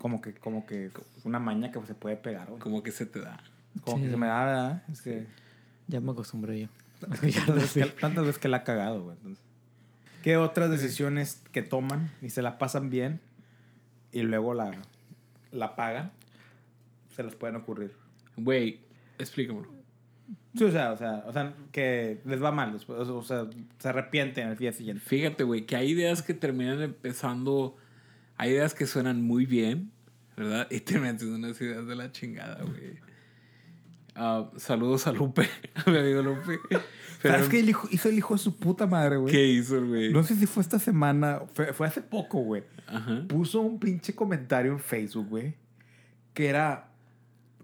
Como que, como que una maña que se puede pegar, güey. Como que se te da. Como Sí. que se me da, ¿verdad? Es que Ya me acostumbré yo. tantas veces *laughs* que, tantas veces que la ha cagado, güey. entonces. ¿Qué otras decisiones que toman y se la pasan bien y luego la, la pagan se les pueden ocurrir? Güey, explícamelo. Sí, o sea, o sea, o sea, que les va mal después, o sea, se arrepienten el día siguiente. Fíjate, güey, que hay ideas que terminan empezando. Hay ideas que suenan muy bien, ¿verdad? Y terminan siendo unas ideas de la chingada, güey. Ah, saludos a Lupe, *laughs* a mi amigo Lupe. Pero, ¿Sabes qué hijo- hizo el hijo de su puta madre, güey? ¿Qué hizo, el güey? No sé si fue esta semana, fue, fue hace poco, güey. Ajá. Puso un pinche comentario en Facebook, güey, que era,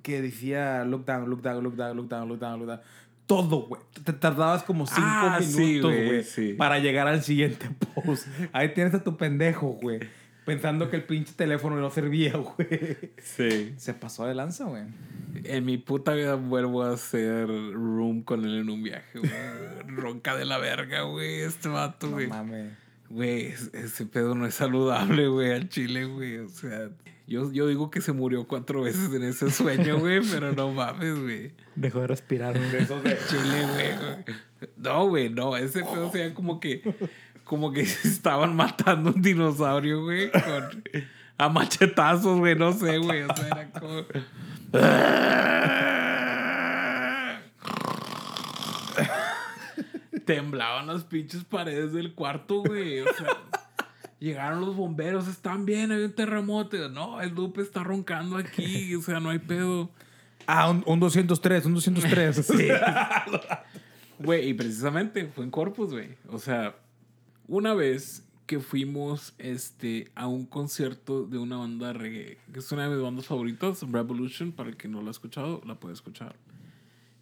que decía, look down, look down, look down, look down, look down, look down. Todo, güey. Te tardabas como cinco Ah, sí, minutos, güey, güey, sí. para llegar al siguiente *laughs* post. Ahí tienes a tu pendejo, güey, pensando que el pinche teléfono no servía, *laughs* güey. Sí. Se pasó de lanza, güey. En mi puta vida vuelvo a hacer room con él en un viaje, güey. *laughs* Ronca de la verga, güey, este vato, No güey. mames. Güey, es- ese pedo no es saludable, güey, al chile, güey. O sea, yo, yo digo que se murió cuatro veces en ese sueño, güey, *laughs* pero no mames, güey. Dejó de respirar. güey. De esos de... Chile, güey. güey. No, güey, no. Ese pedo sea como que. Como que *laughs* estaban matando un dinosaurio, güey. Con, a machetazos, güey. No sé, güey. O sea, era como. *laughs* Temblaban las pinches paredes del cuarto, güey. O sea, llegaron los bomberos, están bien, hay un terremoto. No, el Lupe está roncando aquí, o sea, no hay pedo. Ah, un, un 203, un 203. *laughs* Güey, y precisamente fue en Corpus, güey. O sea, una vez que fuimos este, a un concierto de una banda de reggae, que es una de mis bandas favoritas, Revolution, para el que no la ha escuchado, la puede escuchar.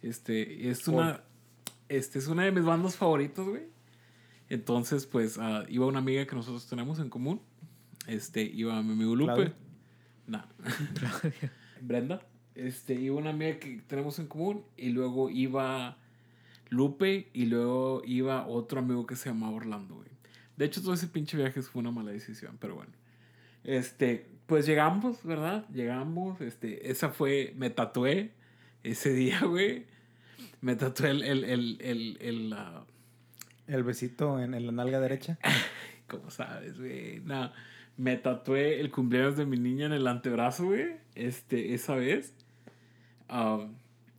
Este, es una, este, es una de mis bandas favoritas, güey. Entonces, pues, ah, iba una amiga que nosotros tenemos en común. Este, iba mi amigo Lupe. Nah. *laughs* Brenda. Este, iba una amiga que tenemos en común. Y luego iba Lupe. Y luego iba otro amigo que se llamaba Orlando, güey. De hecho, todo ese pinche viaje fue una mala decisión, pero bueno. Este, pues llegamos, ¿verdad? Llegamos. Este, esa fue, me tatué ese día, güey. Me tatué el, el, el, el, el, ah, El besito en, en la nalga derecha. *laughs* ¿Cómo sabes, güey? No, me tatué el cumpleaños de mi niña en el antebrazo, güey. Este, esa vez. Um,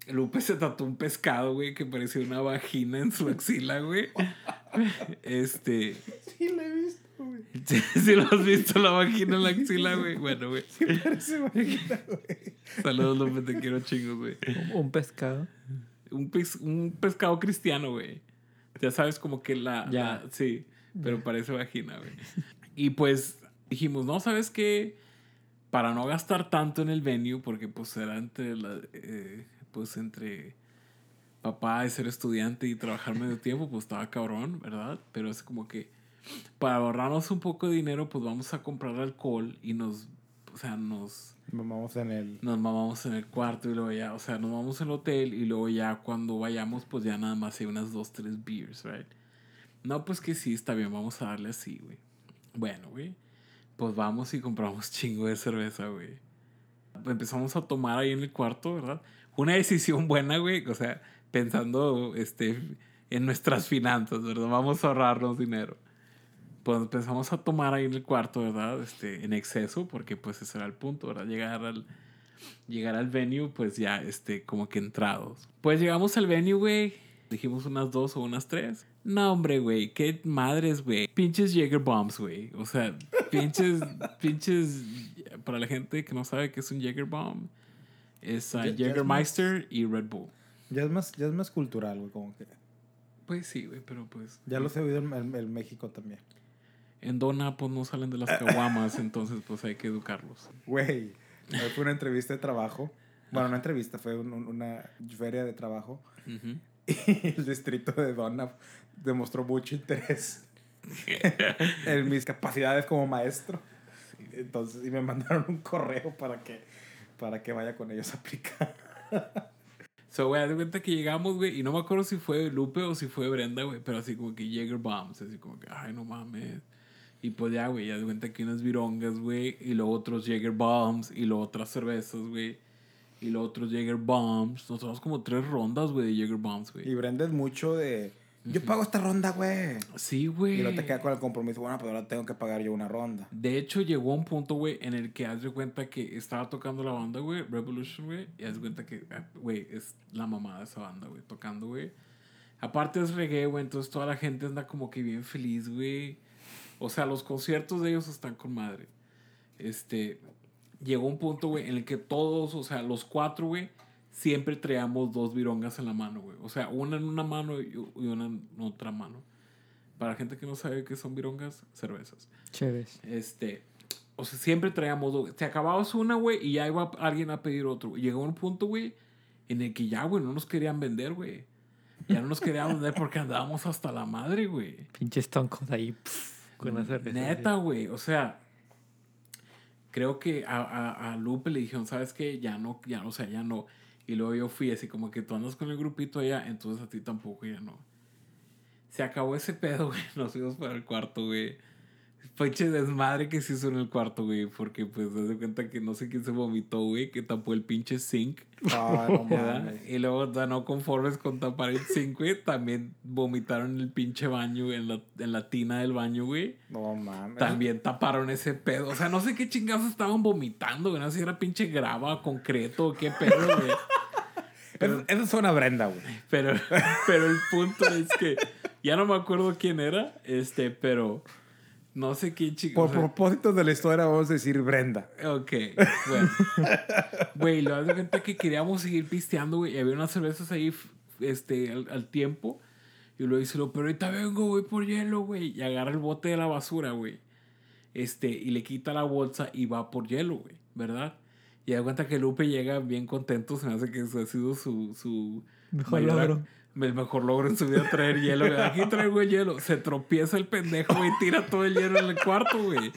Lupe se tatuó un pescado, güey, que parecía una vagina en su axila, güey. *laughs* Este. Sí, la he visto, güey. *laughs* Si lo has visto, la vagina en la axila, güey. Bueno, güey. Parece vagina, güey. Saludos, Lupe, te quiero chingos, güey. Un, un pescado. Un, pes- un pescado cristiano, güey. Ya sabes, como que la. Ya. la- sí, pero parece vagina, güey. Y pues dijimos, no, ¿sabes qué? Para no gastar tanto en el venue, porque pues era entre la. eh, pues entre papá y ser estudiante y trabajar medio tiempo, pues estaba cabrón, ¿verdad? Pero es como que para ahorrarnos un poco de dinero, pues vamos a comprar alcohol y nos. O sea, nos Vamos en el. nos mamamos en el cuarto y luego ya, o sea, nos vamos al hotel y luego ya cuando vayamos, pues ya nada más hay unas dos, tres beers, right? No, pues que sí, está bien, vamos a darle así, güey. Bueno, güey, pues vamos y compramos *laughs* chingo de cerveza, güey. Empezamos a tomar ahí en el cuarto, ¿verdad? Una decisión buena, güey, o sea, pensando este, en nuestras finanzas, ¿verdad? Vamos a ahorrarnos dinero. Pues empezamos a tomar ahí en el cuarto, ¿verdad? Este, en exceso, porque pues ese era el punto, ¿verdad? Llegar al, llegar al venue, pues ya, este, como que entrados. Pues llegamos al venue, güey. Dijimos unas dos o unas tres. No, hombre, güey. Qué madres, güey. Pinches Jaeger Bombs, güey. O sea, pinches, *laughs* pinches... Para la gente que no sabe qué es un Jaeger Bomb, es uh, y Red Bull. Ya es más, ya es más cultural, güey, como que. Pues sí, güey, pero pues... Ya los he oído en, en- en México también. En Dona, pues no salen de las caguamas, entonces pues hay que educarlos. Güey, fue una entrevista de trabajo. Bueno, una entrevista, fue un- un- una feria de trabajo. *laughs* Y el distrito de Donna demostró mucho interés *laughs* en mis capacidades como maestro. Entonces, y me mandaron un correo para que, para que vaya con ellos a aplicar. *laughs* So, güey, de cuenta que llegamos, güey, y no me acuerdo si fue Lupe o si fue Brenda, güey, pero así como que Jaeger Bombs, así como que, ay, no mames. Y pues ya, güey, ya de cuenta que unas virongas, güey, y luego otros Jaeger Bombs, y luego otras cervezas, güey, y luego otros Jaeger Bombs. Nos tomamos como tres rondas, güey, de Jaeger Bombs, Y güey. Brenda es mucho de, yo pago esta ronda, güey. Sí, Y güey. luego te queda con el compromiso, bueno, pero ahora tengo que pagar yo una ronda. De hecho, llegó un punto, güey, en el que haz de cuenta que estaba tocando la banda, güey, Revolution, güey, y haz de cuenta que, ah, güey, es la mamá de esa banda, güey, tocando, güey. Aparte es reggae, güey, entonces toda la gente anda como que bien feliz, güey. O sea, los conciertos de ellos están con madre. Este, llegó un punto, güey, en el que todos, o sea, los cuatro, güey, siempre traíamos dos virongas en la mano, güey. O sea, una en una mano y una en otra mano. Para la gente que no sabe qué son virongas, cervezas. Chéves. Este, o sea, siempre traíamos dos. Te acababas una, güey, y ya iba alguien a pedir otro. Llegó un punto, güey, en el que ya, güey, no nos querían vender, güey. Ya no nos querían vender porque andábamos hasta la madre, güey. Pinches toncos ahí. pf, con la cerveza. Neta, güey. O sea, creo que a, a, a Lupe le dijeron, ¿sabes qué? Ya no, ya, o sea, ya no. Y luego yo fui así como que tú andas con el grupito allá, entonces a ti tampoco ya no. Se acabó ese pedo, *laughs* güey. Nos fuimos para el cuarto, güey. Pinche desmadre que se hizo en el cuarto, güey. Porque, pues, te das cuenta que no sé quién se vomitó, güey. Que tapó el pinche zinc. Ah, no *laughs* mames. Y luego, da- no conformes con tapar el zinc, güey. También vomitaron el pinche baño, güey, en la, en la tina del baño, güey. No mames. También taparon ese pedo. O sea, no sé qué chingados estaban vomitando, güey. No sé si era pinche grava, concreto o qué pedo, güey. *laughs* Eso, eso suena Brenda, güey. Pero, pero el punto es que ya no me acuerdo quién era, este, pero no sé quién Por chingados. propósitos de la historia, vamos a decir Brenda. Ok, bueno. *laughs* Güey, lo das de cuenta que queríamos seguir pisteando, güey. Y había unas cervezas ahí, este, al, al tiempo. Y luego dice, pero ahorita vengo, güey, por hielo, güey. Y agarra el bote de la basura, güey. Este, y le quita la bolsa y va por hielo, güey, ¿verdad? Y da cuenta que Lupe llega bien contento. Se me hace que ese ha sido su, su Mejor mayor-. El mejor logro en su vida traer hielo. güey. Aquí traigo el hielo. Se tropieza el pendejo, güey. Tira todo el hielo en el cuarto, güey.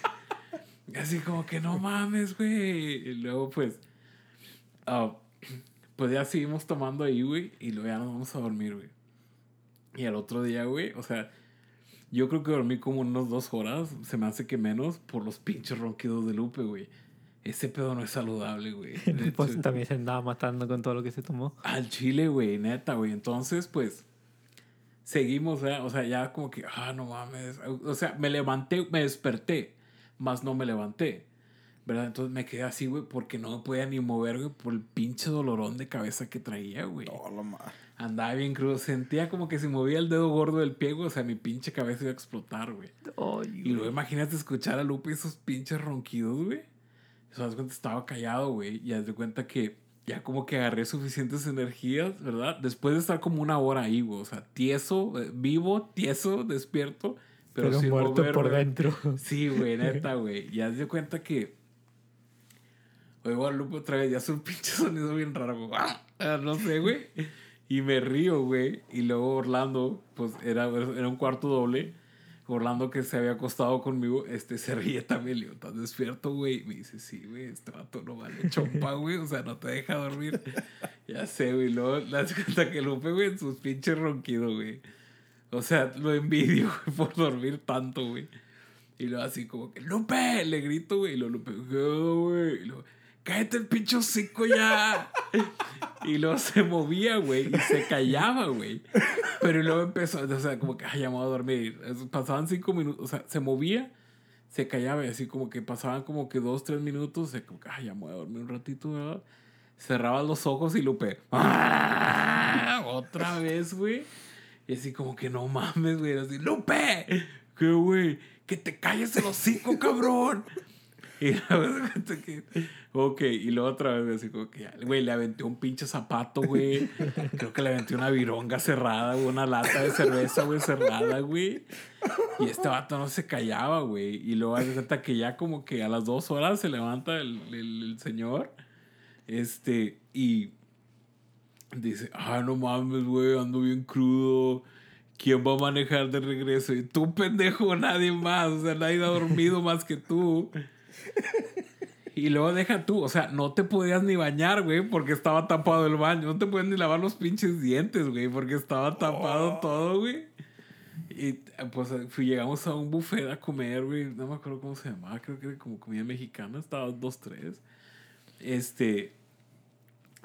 Así como que no mames, güey. Y luego, pues. ah, pues ya seguimos tomando ahí, güey. Y luego ya nos vamos a dormir, güey. Y al otro día, güey. O sea, yo creo que dormí como unas dos horas. Se me hace que menos por los pinches ronquidos de Lupe, güey. Ese pedo no es saludable, güey. *laughs* Pues hecho, también se andaba matando con todo lo que se tomó. al chile, güey, neta, güey. Entonces, pues, seguimos, ¿verdad? o sea, ya como que, ah, no mames. O sea, me levanté, me desperté, más no me levanté. ¿Verdad? Entonces me quedé así, güey, porque no me podía ni mover, güey, por el pinche dolorón de cabeza que traía, güey. No, lo más. Andaba bien crudo. Sentía como que si movía el dedo gordo del pie, güey, o sea, mi pinche cabeza iba a explotar, güey. Ay, Y luego imagínate escuchar a Lupe esos pinches ronquidos, güey. O sea, estaba callado, güey. Y haz de cuenta que ya como que agarré suficientes energías, ¿verdad? Después de estar como una hora ahí, güey. O sea, tieso, eh, vivo, tieso, despierto. Pero, Pero sin muerto mover, por dentro. Sí, güey, *laughs* neta, güey. Y haz de cuenta que. Oigo a Lupe otra vez, ya hace un pinche sonido bien raro, güey. Ah, No sé, güey. Y me río, güey. Y luego Orlando, pues era, era un cuarto doble. Orlando que se había acostado conmigo, este se ríe también. Le digo, ¿estás despierto, güey? Me dice, sí, güey, este vato no vale chompa, *laughs* güey. O sea, no te deja dormir. ya sé, güey. Luego le *laughs* das cuenta que Lupe, güey, en sus pinches ronquidos, güey. O sea, lo envidio, güey, por dormir tanto, güey. Y luego así como que, Lupe, le grito, güey. Y luego Lupe, ¿qué, güey? Y luego, cállate el pinche hocico ya. y luego se movía, güey, y se callaba, güey. Pero luego empezó, o sea, como que, ay, ya me voy a dormir. Pasaban cinco minutos, o sea, se movía, se callaba y así como que pasaban como que dos, tres minutos. Se como que, ay, ya me voy a dormir un ratito, ¿verdad? Cerraba los ojos y Lupe, ¡ah! Otra vez, güey. Y así como que no mames, güey. Así, Lupe, ¿qué, güey? Que te calles el hocico, cabrón. Y luego *laughs* ok, y luego otra vez, así como que, güey, le aventé un pinche zapato, güey. *laughs* Creo que le aventé una vironga cerrada, güey, una lata de cerveza, güey, cerrada, güey. Y este vato no se callaba, güey. Y luego hace cuenta que ya como que a las dos horas se levanta el, el- el señor. Este, y dice, ah, no mames, güey, ando bien crudo. ¿Quién va a manejar de regreso? Y tú, pendejo, nadie más. O sea, nadie ha dormido más que tú. *laughs* Y luego deja tú, o sea, no te podías ni bañar, güey, porque estaba tapado el baño. No te podías ni lavar los pinches dientes, güey, porque estaba tapado todo, güey. Y pues llegamos a un buffet a comer, güey. No me acuerdo cómo se llamaba, creo que era como comida mexicana, estaba dos, tres. Este.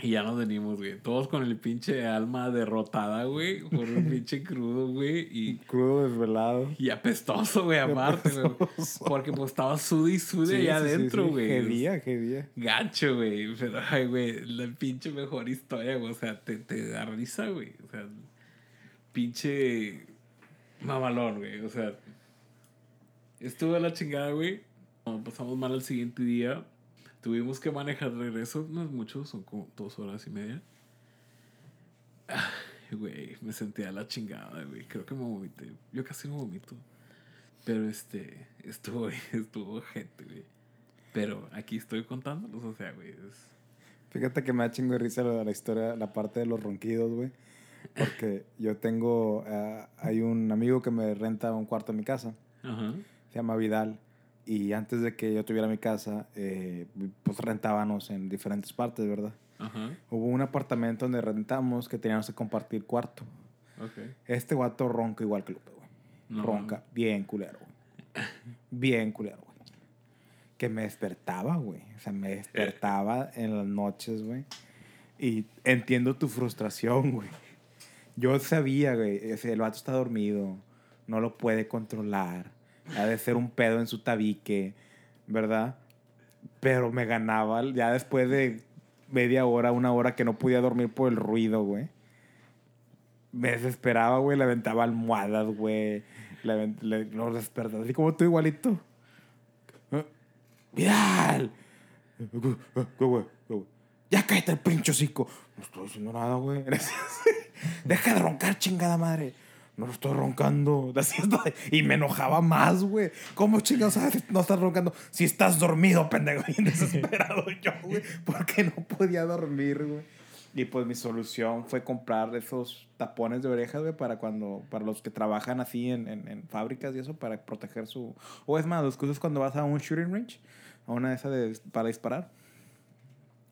Y ya nos venimos, güey. Todos con el pinche alma derrotada, güey. Por un pinche crudo, güey. Y, Crudo, desvelado. y apestoso, güey, aparte, güey. Porque pues estaba sude y sude Sí, allá sí, adentro, sí. güey. Qué día, qué día. Gacho, güey. Pero, ay, güey, la pinche mejor historia, güey. O sea, te, te da risa, güey. O sea, pinche mamalón, güey. O sea, estuve a la chingada, güey. Nos pasamos mal el siguiente día. Tuvimos que manejar regreso. No es mucho, son como dos horas y media. Güey, me sentía la chingada, güey. Creo que me vomité. Yo casi me vomito. Pero este, estuvo, *laughs* estuvo gente, güey. Pero aquí estoy contándolos, o sea, güey. es- Fíjate que me da chingo de risa la historia, la parte de los ronquidos, güey. Porque yo tengo, ah, hay un amigo que me renta un cuarto en mi casa, Ajá. se llama Vidal. Y antes de que yo tuviera mi casa, eh, pues rentábamos en diferentes partes, ¿verdad? Ajá. Hubo un apartamento donde rentamos que teníamos que compartir cuarto. Ok. Este guato ronca igual que Lupe, güey. No, ronca, bien culero, güey. Bien culero, güey. Que me despertaba, güey. O sea, me despertaba en las noches, güey. Y entiendo tu frustración, güey. Yo sabía, güey, el vato está dormido, no lo puede controlar, ha de ser un pedo en su tabique, ¿verdad? Pero me ganaba ya después de media hora, una hora que no podía dormir por el ruido, güey. Me desesperaba, güey, le aventaba almohadas, güey. Le, avent- le- lo despertaba, así como tú igualito. ¿Eh? ¡Vidal! ¿Qué, qué, güey? ¿Qué, güey? Ya cállate el pinche hocico. No estoy diciendo nada, güey. *laughs* Deja de roncar, chingada madre. No estoy roncando. *laughs* Y me enojaba más, güey. ¿Cómo chingados no estás roncando? Si estás dormido, pendejo. *laughs* Bien desesperado *laughs* yo, güey. Porque no podía dormir, güey. Y pues mi solución fue comprar esos tapones de orejas, güey, para cuando, para los que trabajan así en, en, en fábricas y eso, para proteger su... O es más, los que usas cuando vas a un shooting range, a una de esas de, para disparar.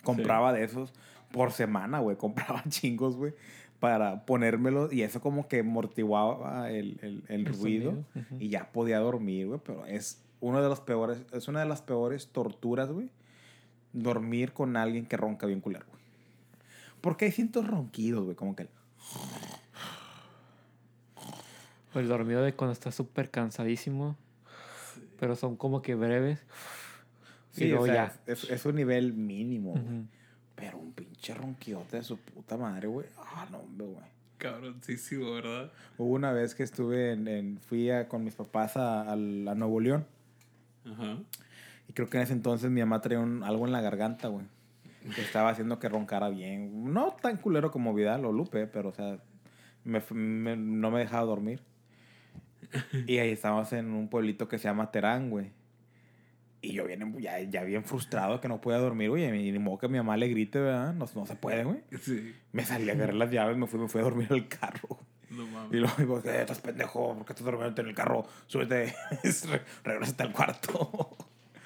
Compraba de esos por semana, güey. Compraba chingos, güey, para ponérmelos. Y eso como que amortiguaba el, el, el El ruido. sonido, ujú. Y ya podía dormir, güey. Pero es uno de los peores, es una de las peores torturas, güey. Dormir con alguien que ronca bien culero, güey. Porque hay ciertos ronquidos, güey, como que el... O el dormido de cuando estás súper cansadísimo. Pero son como que breves. Sí, y luego o sea, ya. Es, es un nivel mínimo, güey. Ujú. Pero un pinche ronquiote de su puta madre, güey. Ah, no, hombre, güey. Cabroncísimo, ¿verdad? Hubo una vez que estuve en... en- fui a- con mis papás a, a la Nuevo León. Ajá. Y creo que en ese entonces mi mamá traía un- algo en la garganta, güey. Que estaba haciendo que roncara bien. No tan culero como Vidal o Lupe, pero, o sea, me me- no me dejaba dormir. Y ahí estábamos en un pueblito que se llama Terán, güey. Y yo bien, ya, ya bien frustrado que no podía dormir, güey. Y ni modo que mi mamá le grite, ¿verdad? No, no se puede, güey. Sí. Me salí a agarrar las llaves, me fui, me fui a dormir al carro. No Y mames. luego digo, "Eh, estás pendejo, ¿por qué estás durmiendo en el carro? Súbete, *laughs* re- regrésate al cuarto.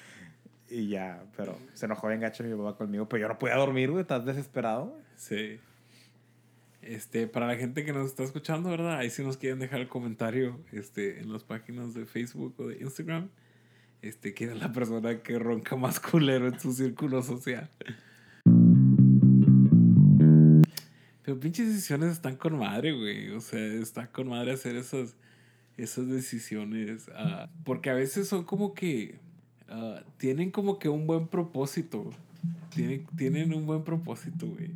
*laughs* y ya, pero se enojó bien gacho mi papá conmigo, pero yo no podía dormir, güey, estás desesperado. güey. Sí. Este, para la gente que nos está escuchando, ¿verdad? Ahí si nos quieren dejar el comentario este, en las páginas de Facebook o de Instagram. Este, quién es la persona que ronca más culero en su círculo social. Pero pinches decisiones están con madre, güey. O sea, está con madre hacer esas, esas decisiones. ah, porque a veces son como que. ah, tienen como que un buen propósito. Tienen, tienen un buen propósito, güey.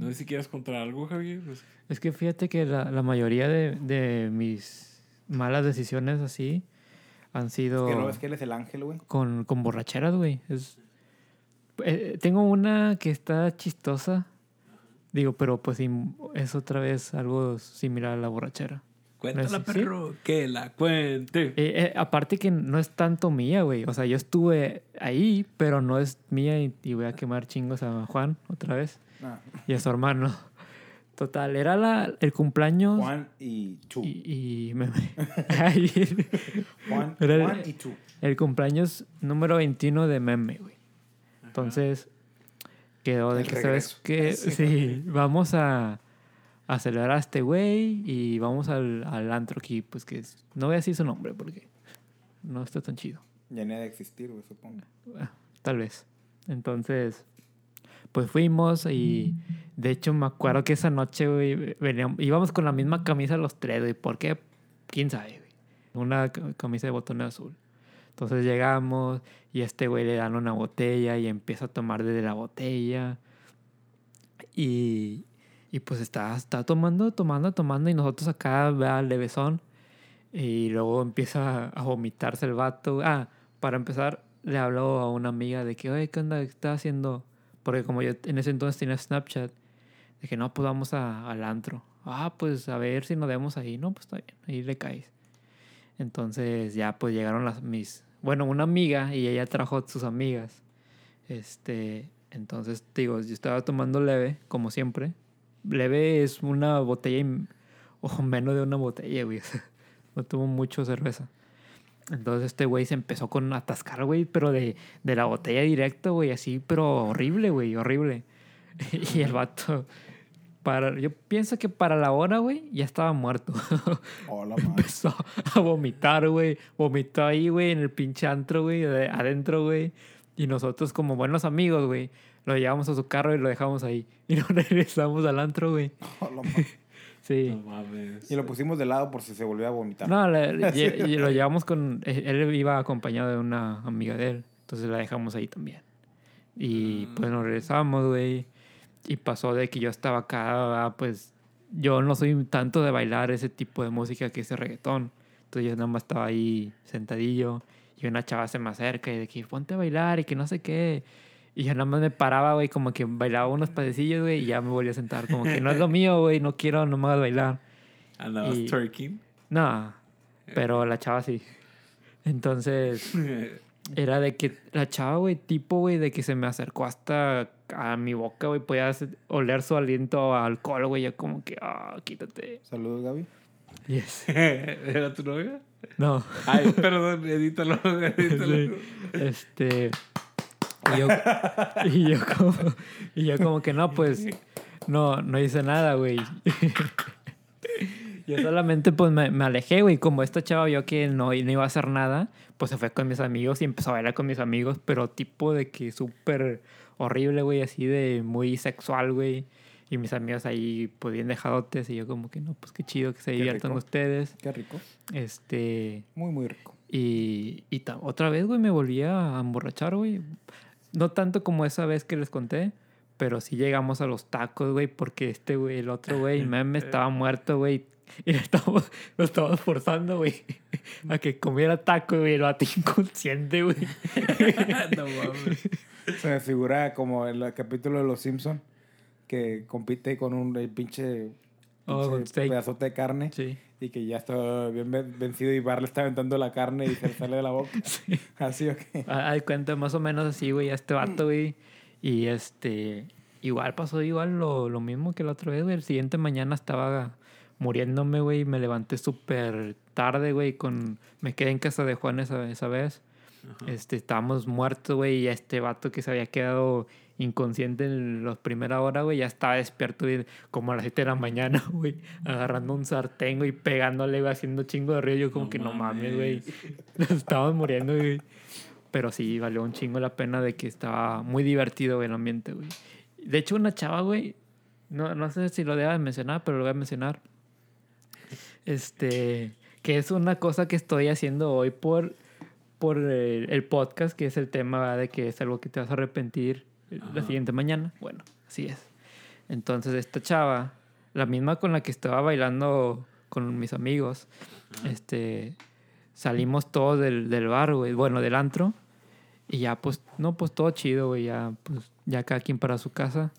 No sé si quieres contar algo, Javier. Es que fíjate que la, la mayoría de, de mis malas decisiones así han sido Que no ves que él es el ángel, güey. con, con borracheras, güey. Es, eh, tengo una que está chistosa. Digo, pero pues sí, es otra vez algo similar a la borrachera. Cuéntala, ¿Sí? perro. Que la cuente. Eh, eh, aparte que no es tanto mía, güey. O sea, yo estuve ahí, pero no es mía y, y voy a quemar chingos a Juan otra vez Ah, y a su hermano. Total, era la, el cumpleaños Juan y Chu. y, y me- *laughs* Juan, Era el- Juan y Chu. el cumpleaños número 21 de Meme, güey. Entonces, quedó de El que, ¿sabes qué? *laughs* Sí. Vamos a, a celebrar a este güey y vamos al, al antro aquí, pues que es- no voy a decir su nombre porque no está tan chido. Ya de existir, güey, supongo. Ah, Tal vez. Entonces, pues fuimos y de hecho me acuerdo que esa noche, güey, veníamos, íbamos con la misma camisa los tres, güey. ¿Por qué? ¿Quién sabe, güey? Una ca- camisa de botones azul. Entonces llegamos y a este güey le dan una botella y empieza a tomar desde la botella. Y, y pues está, está tomando, tomando, tomando y nosotros acá, vea, levesón. Y luego empieza a vomitarse el vato. Ah, para empezar, le habló a una amiga de que, oye, ¿qué onda? ¿Qué estás haciendo? Porque como yo en ese entonces tenía Snapchat, dije, no, pues vamos a- al antro. Ah, pues a ver si nos vemos ahí. No, pues está bien, ahí le caes. Entonces ya pues llegaron las mis... Bueno, una amiga y ella trajo sus amigas. Este, entonces, digo, yo estaba tomando leve, como siempre. Leve es una botella y- *laughs* o menos de una botella, güey. *laughs* No tuvo mucho cerveza. Entonces este güey se empezó con atascar, güey, pero de, de la botella directo, güey, así, pero horrible, güey, horrible. *laughs* y el vato, para, yo pienso que para la hora, güey, ya estaba muerto. *laughs* Hola, madre. empezó a vomitar, güey. Vomitó ahí, güey, en el pinche antro, güey, de- adentro, güey. Y nosotros, como buenos amigos, güey, lo llevamos a su carro y lo dejamos ahí. *laughs* Y nos regresamos al antro, güey. Hola, madre. Sí. No mames. Y lo pusimos de lado por si se volvía a vomitar. No, le- *laughs* le- y lo llevamos con... eh, Él iba acompañado de una amiga de él. Entonces la dejamos ahí también. Y pues nos regresamos, güey. Y pasó de que yo estaba acá, ah, pues... Yo no soy tanto de bailar ese tipo de música que ese reggaetón. Entonces yo nada más estaba ahí sentadillo. Y una chava se me acerca y de que ponte a bailar y que no sé qué. Y yo nada más me paraba, güey, como que bailaba unos padecillos, güey, y ya me volví a sentar. Como que no es lo mío, güey, no quiero nomás bailar. Andabas Y- twerking. No, pero la chava sí. Entonces, *laughs* era de que la chava, güey, tipo, güey, de que se me acercó hasta a mi boca, güey, podía oler su aliento a alcohol, güey, yo como que, ah, quítate. Saludos, Gaby. Yes. *laughs* ¿Era tu novia? No, Ay, perdón, edítalo, *laughs* edítalo. Sí. este... Y yo, *laughs* y yo como, y yo como que no, pues, no, no hice nada, güey. *laughs* Yo solamente pues me, me alejé, güey. Como esta chava vio que no, no iba a hacer nada, pues se fue con mis amigos y empezó a bailar con mis amigos, pero tipo de que súper horrible, güey, así de muy sexual, güey. Y mis amigos ahí, pues bien dejadotes. Y yo, como que no, pues qué chido que se Qué diviertan rico. ustedes. Qué rico. Este. Muy, muy rico. Y, y otra vez, güey, me volví a emborrachar, güey. No tanto como esa vez que les conté, pero sí llegamos a los tacos, güey, porque este, güey, el otro, güey, meme estaba muerto, güey. Y lo estábamos, lo estábamos forzando, güey, a que comiera taco, güey, lo vato inconsciente, güey. *laughs* no mames. Se me figura como el capítulo de Los Simpson que compite con un el pinche, Oh, steak. pedazote de carne Sí. y que ya está bien ven- vencido y Bar le está aventando la carne y se le sale de la boca. *laughs* *laughs* Así o qué. Ah, Hay cuenta más o menos así, güey, a este vato, güey. Y este, igual pasó igual lo, lo mismo que la otra vez, güey. El siguiente mañana estaba muriéndome, güey. Me levanté súper tarde, güey. Con... Me quedé en casa de Juan esa, esa vez. Este, estábamos muertos, güey. Y este vato que se había quedado inconsciente en la primera hora, güey, ya estaba despierto güey, como a las 7 de la mañana, *laughs* güey. Agarrando un sartén, güey, pegándole, güey, haciendo chingo de ruido. Yo como No que no mames, mames. güey. *laughs* Nos estábamos muriendo, güey. Pero sí, valió un chingo la pena de que estaba muy divertido güey, el ambiente, güey. De hecho, una chava, güey, no, no sé si lo deba de mencionar, pero lo voy a mencionar. Este, que es una cosa que estoy haciendo hoy por, por el, el podcast, que es el tema ¿verdad? de que es algo que te vas a arrepentir la Ajá. siguiente mañana. Bueno, así es. Entonces, esta chava, la misma con la que estaba bailando con mis amigos, este, salimos todos del, del bar, güey, bueno, del antro. Y ya, pues, no, pues todo chido, güey, ya, pues, ya cada quien para su casa.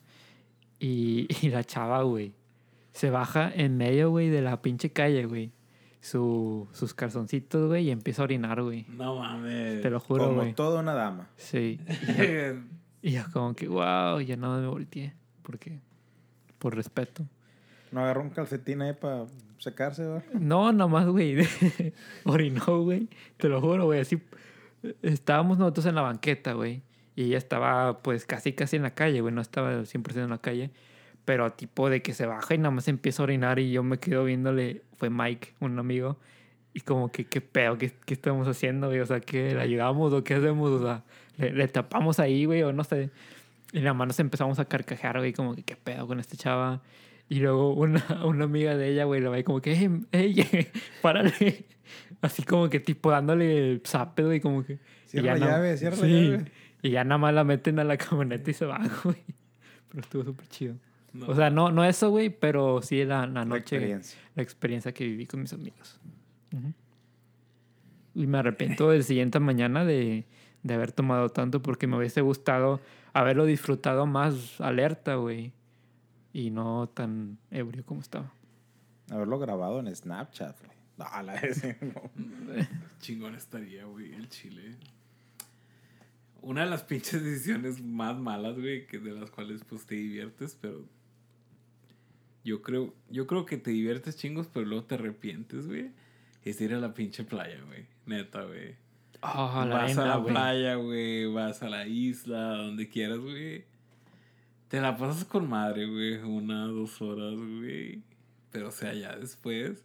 Y, *laughs* y la chava, güey, se baja en medio, güey, de la pinche calle, güey. Su, sus calzoncitos, güey, y empieza a orinar, güey. No mames. Te lo juro, Como güey. toda una dama. Sí. *laughs* *laughs* Y yo como que, wow, ya no me volteé. Porque, por respeto. No agarró un calcetín ahí para secarse, ¿verdad? No, nada más, güey. *laughs* Orinó, güey. Te lo juro, güey. Así estábamos nosotros en la banqueta, güey. Y ella estaba, pues, casi, casi en la calle, güey. No estaba al 100% en la calle. Pero tipo de que se baja y nada más empieza a orinar y yo me quedo viéndole. Fue Mike, un amigo. Y como que, ¿qué pedo? ¿Qué, qué estamos haciendo, güey? O sea, ¿qué? ¿Le ayudamos o qué hacemos? O sea, ¿le, le tapamos ahí, güey? O no sé. Y nada más nos empezamos a carcajear, güey. Como que, ¿qué pedo con esta chava? Y luego una, *laughs* una amiga de ella, güey, la ve como que, ¡ey, ey, *laughs* párale! Así como que tipo dándole zape, güey, como que... y Cierra ya la llave, cierra la Sí. llave. Y ya nada más la meten a la *laughs* camioneta y se van, güey. Pero estuvo súper chido. No. O sea, no, no eso, güey, pero sí la, la La noche, experiencia. la experiencia que viví con mis amigos. Ujú. Y me arrepiento del siguiente mañana de, de haber tomado tanto porque me hubiese gustado haberlo disfrutado más alerta, güey. Y no tan ebrio como estaba. Haberlo grabado en Snapchat, güey. *laughs* No, la no. *laughs* Chingón estaría, güey, el chile. Una de las pinches decisiones más malas, güey, que de las cuales pues te diviertes, pero yo creo, yo creo que te diviertes chingos, pero luego te arrepientes, güey. Es ir a la pinche playa, güey. Neta, güey. Ah, la vas a la playa, güey. Vas a la isla, donde quieras, güey. Te la pasas con madre, güey. Una, dos horas, güey. Pero, o sea, ya después,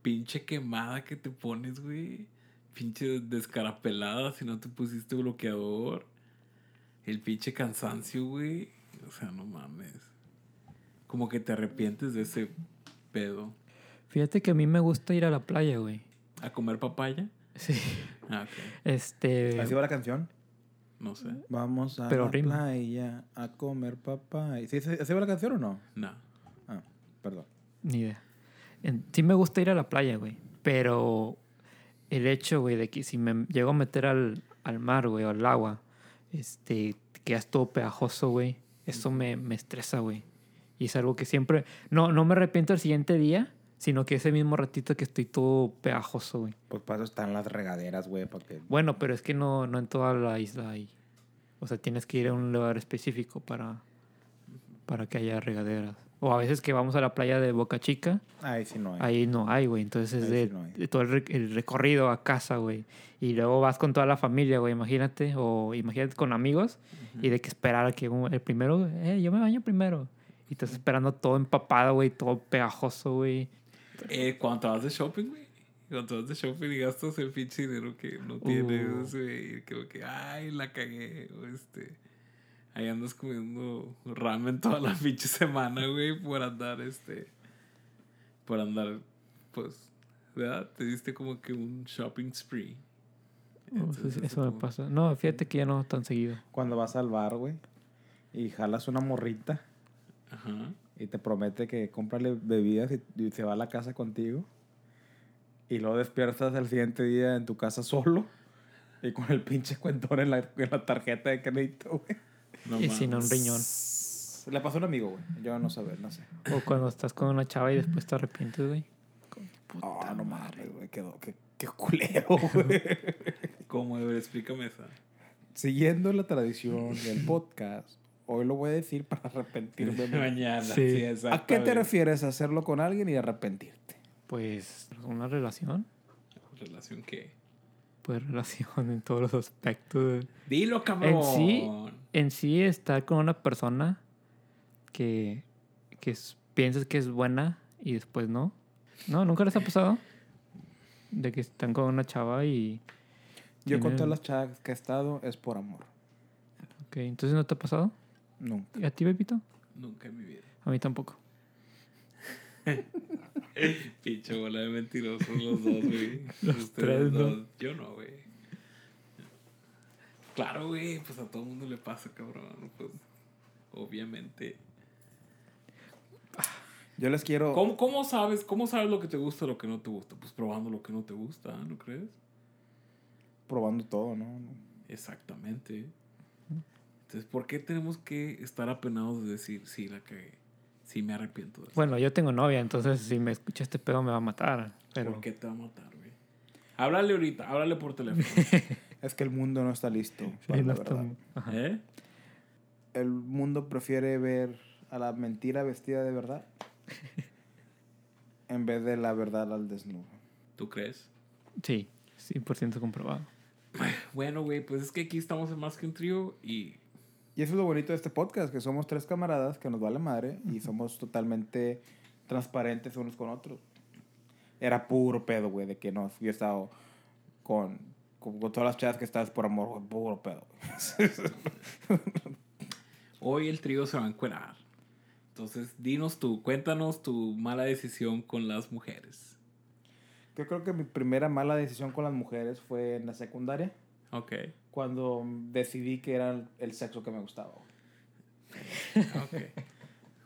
pinche quemada que te pones, güey. Pinche descarapelada si no te pusiste bloqueador. El pinche cansancio, güey. O sea, no mames. Como que te arrepientes de ese pedo. Fíjate que a mí me gusta ir a la playa, güey. ¿A comer papaya? Sí. Ah, ok. Este. ¿Así va la canción? No sé. Vamos a Pero la rima. playa a comer papá. ¿Sí, sí, ¿Así va la canción o no? No. Ah, perdón. Ni idea. Sí me gusta ir a la playa, güey. Pero el hecho, güey, de que si me llego a meter al, al mar, güey, o al agua, este, quedas todo pegajoso, güey. Eso me, me estresa, güey. Y es algo que siempre... No, no me arrepiento el siguiente día, sino que ese mismo ratito que estoy todo pegajoso, güey. Pues para eso están las regaderas, güey, para que... Bueno, pero es que no, no en toda la isla hay. O sea, tienes que ir a un lugar específico para, para que haya regaderas. O a veces que vamos a la playa de Boca Chica, Ahí sí no hay. ahí no hay, güey. Entonces es de, sí no de todo el, re- el recorrido a casa, güey. Y luego vas con toda la familia, güey, imagínate. O imagínate con amigos y de que esperar a que un- el primero, eh, yo me baño primero. Y estás esperando todo empapado, güey, todo pegajoso, güey. *laughs* Eh, cuando vas de shopping, güey. Cuando vas de shopping y gastas el pinche dinero que no Uh. tienes, güey. y Como que, ay, la cagué. O este. Ahí andas comiendo ramen toda la *laughs* pinche semana, güey, por andar, este... Por andar, pues, ¿verdad? Te diste como que un shopping spree. Oh, Entonces, eso me como- pasa. No, fíjate que ya no tan seguido. Cuando vas al bar, güey, y jalas una morrita Ajá. Y te promete que cómprale bebidas y, y se va a la casa contigo. Y luego despiertas al siguiente día en tu casa solo y con el pinche cuentón en la, en la tarjeta de crédito, güey. No y sin un riñón. Le pasó a un amigo, güey. Yo no sé, no sé. O cuando estás con una chava y después te arrepientes, güey. Ah, no mames, güey. Quedó, qué, qué culero, *laughs* güey. ¿Cómo? A ver, explícame esa. Siguiendo la tradición del podcast, hoy lo voy a decir para arrepentirme. *laughs* Mañana. Sí. Sí, ¿A qué te refieres? ¿Hacerlo con alguien y arrepentirte? Pues una relación. ¿Relación qué? Pues relación en todos los aspectos. Dilo, cabrón. En sí, en sí estar con una persona que, que es- piensas que es buena y después no. No, nunca les ha pasado. De que están con una chava y... Yo con tienen- todas las chavas que he estado es por amor. Ok, entonces no te ha pasado. Nunca. ¿Y a ti, Pepito? Nunca en mi vida. A mí tampoco. *laughs* Pinche bola de mentirosos los dos, güey. *laughs* Los Ustedes tres, ¿no? dos. Yo no, güey. Claro, güey. Pues a todo el mundo le pasa, cabrón. Pues, obviamente. Yo les quiero... ¿Cómo, cómo sabes, ¿Cómo sabes lo que te gusta y lo que no te gusta? Pues probando lo que no te gusta, ¿no crees? Probando todo, ¿no? Exactamente. Entonces, ¿por qué tenemos que estar apenados de decir, sí, la que sí me arrepiento de eso? Bueno, yo tengo novia, entonces si me escucha este pedo me va a matar. Pero ¿Por qué te va a matar, güey? Háblale ahorita, háblale por teléfono. *laughs* Es que el mundo no está listo para Sí, no la está- verdad. Ajá. ¿Eh? El mundo prefiere ver a la mentira vestida de verdad *laughs* en vez de la verdad al desnudo. ¿Tú crees? Sí, 100% comprobado. Bueno, güey, pues es que aquí estamos en más que un trío y Y eso es lo bonito de este podcast, que somos tres camaradas que nos vale madre y somos totalmente transparentes unos con otros. Era puro pedo, güey, de que no, yo he estado con, con, con todas las chavas que estás por amor, güey, puro pedo. hoy el trío se va a encuerar. Entonces, dinos tú, cuéntanos tu mala decisión con las mujeres. Yo creo que mi primera mala decisión con las mujeres fue en la secundaria, Ok, cuando decidí que era el- sexo que me gustaba. güey. ok.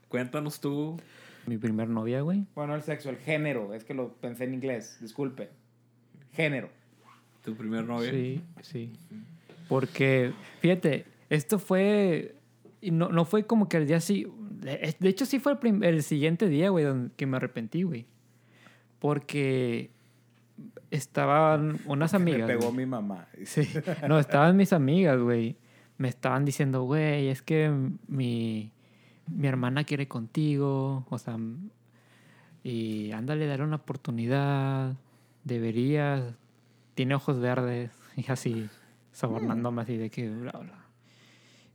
cuéntanos tú. Mi primer novia, güey. Bueno, el sexo, el género, es que lo pensé en inglés, disculpe. Género. Tu primer novio. Sí, sí. Porque, fíjate, esto fue. y No, no fue como que el día sí. De hecho, sí fue el, prim- el siguiente día, güey, donde- que me arrepentí, güey. Porque estaban unas *laughs* amigas. me pegó güey. mi mamá. Sí. No, estaban mis amigas, güey. Me estaban diciendo, güey, es que mi, mi hermana quiere contigo. O sea, y ándale, dale una oportunidad. Deberías. Tiene ojos verdes. *laughs* Y así, sobornándome así de que, bla, bla.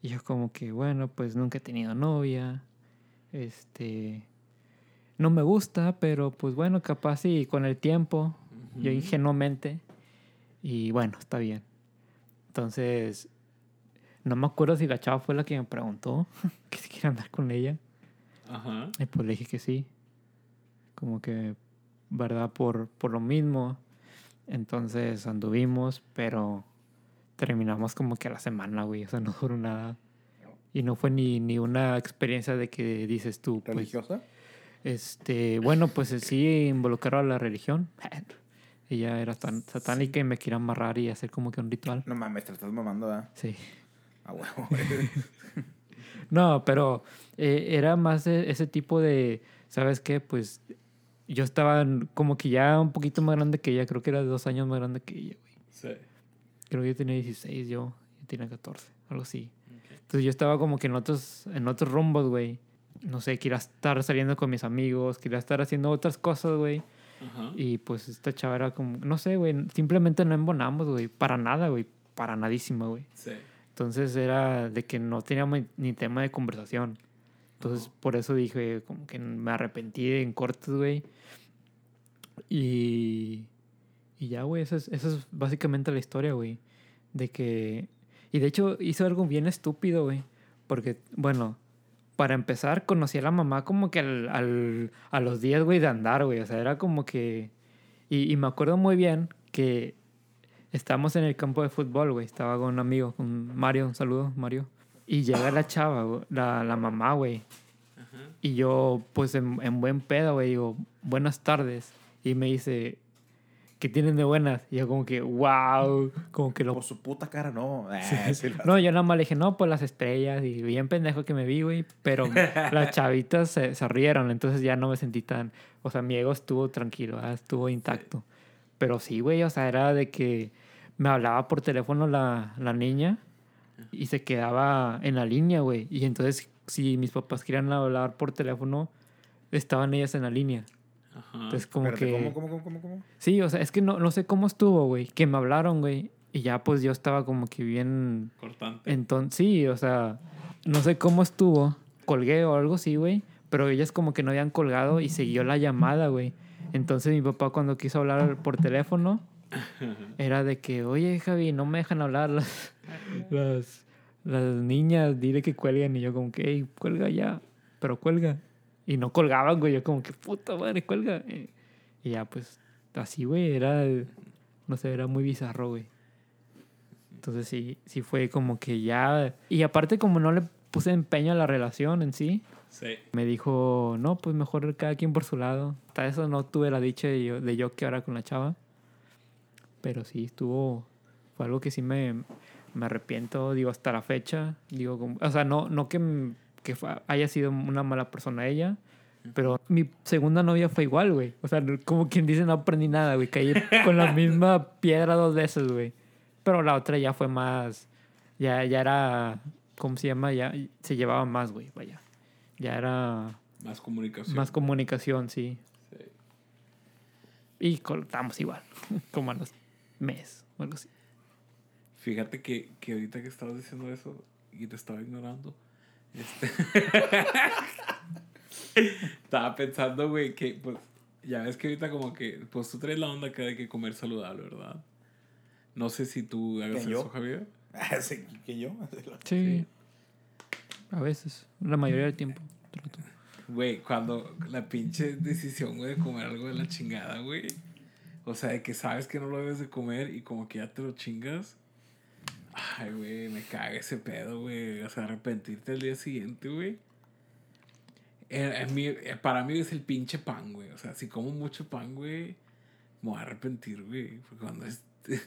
Y yo como que, bueno, pues nunca he tenido novia. Este... No me gusta, pero pues bueno, capaz y con el tiempo, yo ingenuamente, y bueno, está bien. Entonces, no me acuerdo si la chava fue la que me preguntó *laughs* que si quería andar con ella. Ajá. Y pues le dije que sí. Como que, ¿verdad? Por, por lo mismo. Entonces anduvimos, pero terminamos como que a la semana, güey. O sea, no duró nada. Y no fue ni, ni una experiencia de que dices tú, pues, ¿Religiosa? este, bueno, pues sí involucró a la religión. *laughs* Ella era tan satánica y me quería amarrar y hacer como que un ritual. No mames, te estás mamando, ¿verdad? Sí. A huevo. *laughs* No, pero eh, era más de ese tipo de, ¿sabes qué? Pues yo estaba como que ya un poquito más grande que ella, creo que era de dos años más grande que ella, güey. Sí. Creo que yo tenía 16, yo, yo tenía 14, algo así. Ok. Entonces yo estaba como que en otros, en otros rumbos, güey. No sé, quería estar saliendo con mis amigos, quería estar haciendo otras cosas, güey. Ajá. Y pues esta chava era como, no sé, güey, simplemente no embonamos, güey. Para nada, güey. Para nadísima, güey. Sí. Entonces era de que no teníamos ni tema de conversación. Entonces por eso dije, como que me arrepentí en cortes, güey. Y, y ya, güey, esa es, esa es básicamente la historia, güey. De que... Y de hecho hizo algo bien estúpido, güey. Porque, bueno, para empezar, conocí a la mamá como que al, al- a los días, güey, de andar, güey. O sea, era como que... Y, y me acuerdo muy bien que estábamos en el campo de fútbol, güey. Estaba con un amigo, con Mario. Un saludo, Mario. Y llega la chava, la, la mamá, güey. Y yo, pues, en, en buen pedo, güey, digo, buenas tardes. Y me dice, ¿qué tienen de buenas? Y yo como que, wow, como que lo Por su puta cara, no. Ah, sí, la- no, yo nada más le dije, no, pues las estrellas. Y bien pendejo que me vi, güey. Pero *laughs* las chavitas se, se rieron. Entonces ya no me sentí tan. O sea, mi ego estuvo tranquilo, ¿verdad? estuvo intacto. Pero sí, güey, o sea, era de que me hablaba por teléfono la, la niña y se quedaba en la línea, güey. Y entonces, si mis papás querían hablar por teléfono, estaban ellas en la línea. Ajá. Entonces, como Espérate, que. ¿Cómo, cómo, cómo, cómo, cómo? Sí, o sea, es que no, no sé cómo estuvo, güey. Que me hablaron, güey. Y ya, pues yo estaba como que bien Cortante. entonces, sí, o sea, no sé cómo estuvo. Colgué o algo así, güey. Pero ellas como que no habían colgado y siguió la llamada, güey. Entonces mi papá cuando quiso hablar por teléfono, *laughs* era de que, oye, Javi, no me dejan hablar las, *laughs* las, las niñas, dile que cuelguen. Y yo como que, hey, cuelga ya, pero cuelga. Y no colgaban, güey. Yo como que, puta madre, cuelga. Y ya, pues, así, güey, era, no sé, era muy bizarro, güey. Entonces sí, sí fue como que ya... Y aparte como no le puse empeño a la relación en sí, Sí. me dijo, no, pues mejor cada quien por su lado. Hasta eso no tuve la dicha de yo, de yo que ahora con la chava. Pero sí, estuvo... Fue algo que sí me, me arrepiento, digo, hasta la fecha. Digo, como- o sea, no, no que, que haya sido una mala persona ella, pero mi segunda novia fue igual, güey. O sea, como quien dice, no aprendí nada, güey. Caí con la *laughs* misma piedra dos veces, güey. Pero la otra ya fue más. Ya, ya era. ¿Cómo se llama? Ya se llevaba más, güey. Vaya. Ya era Más comunicación. más comunicación, sí. Sí. Y cortamos igual. *laughs* Como a los meses o algo así. Fíjate que, que ahorita que estabas diciendo eso y te estaba ignorando, este... *laughs* estaba pensando, güey, que pues ya ves que ahorita como que, pues tú traes la onda que hay que comer saludable, ¿verdad? No sé si tú hagas ¿Que yo? eso, Javier. *laughs* Sí, que yo. Sí. A veces. La mayoría del tiempo. Güey, cuando la pinche decisión, güey, de comer algo de la chingada, güey. O sea, de que sabes que no lo debes de comer y como que ya te lo chingas. Ay, güey, me caga ese pedo, güey. O sea, arrepentirte el día siguiente, güey. Eh, eh, para mí es el pinche pan, güey. O sea, si como mucho pan, güey, me voy a arrepentir, güey. Porque cuando es *laughs*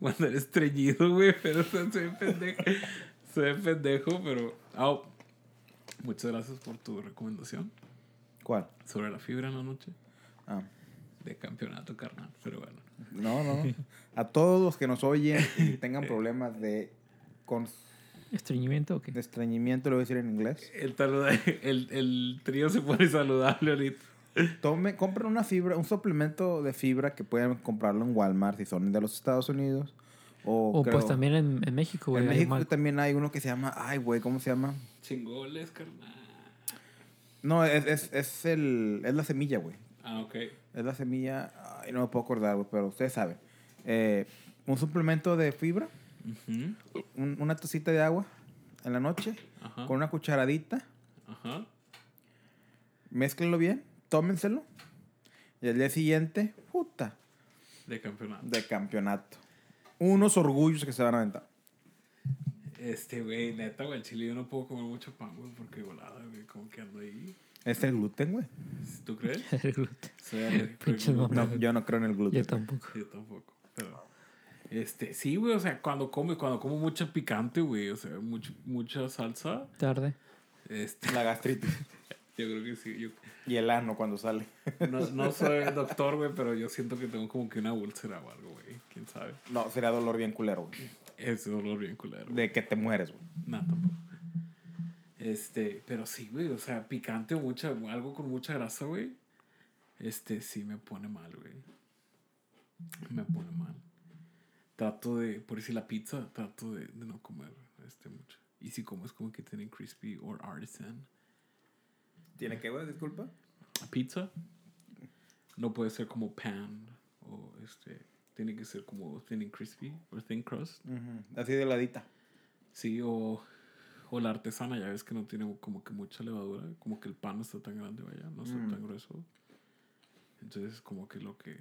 cuando eres estreñido, güey, pero o sea, soy pendejo. Soy pendejo, pero. ah, muchas gracias por tu recomendación ¿Cuál? sobre la fibra en la noche Ah. de campeonato carnal. Pero bueno. No, no. *laughs* A todos los que nos oyen y tengan problemas de, con, ¿Estreñimiento o qué? de estreñimiento, lo voy a decir en inglés. El, saluda- el, el trío se pone saludable ahorita. Tome, compren una fibra, un suplemento de fibra que pueden comprarlo en Walmart si son de los Estados Unidos. O, O creo- pues también en, en México, güey. En México también hay uno que se llama, ay, güey, ¿cómo se llama? Chingoles, carnal. No, es, es, es, el, es la semilla, güey. Ah, ok. Es la semilla, ay, no me puedo acordar, güey, pero ustedes saben. Eh, un suplemento de fibra, Ujú. un- una tacita de agua en la noche, Ajá. con una cucharadita, Ajá. mézclenlo bien, tómenselo. Y al día siguiente, puta, De campeonato. de campeonato. Unos orgullos que se van a aventar. Este, güey, neta, güey, el chile yo no puedo comer mucho pan, güey, porque volada, güey, como que ando ahí. Es el gluten, güey. ¿Tú crees? *laughs* el gluten. Soy alérgico al Pinches gluten. No, yo no creo en el gluten. Yo tampoco. Yo tampoco. Pero, este, sí, güey, o sea, cuando come, cuando como mucho picante, güey, o sea, mucho, mucha salsa, Tarde. este, La gastritis. *laughs* yo creo que sí. Yo, Y el ano cuando sale. no, no *laughs* soy doctor, güey, pero yo siento que tengo como que una úlcera o algo, güey. ¿Quién sabe? No, sería dolor bien culero, güey. Ese dolor bien culero. De que te mueres, güey. No, tampoco. Este, pero sí, güey, o sea, picante o mucha, algo con mucha grasa, güey. Este, sí me pone mal, güey. Me pone mal. Trato de, por decir la pizza, trato de, de no comer este mucho. Y si como es como que tienen crispy o artisan. ¿Tiene que, güey? Disculpa. Pizza no puede ser como pan o este, tiene que ser como thin and crispy o thin crust. Ujú, Así de ladita. Sí, o, O la artesana, ya ves que no tiene como que mucha levadura. Como que el pan no está tan grande, vaya, no está Mm. tan grueso. Entonces es como que lo que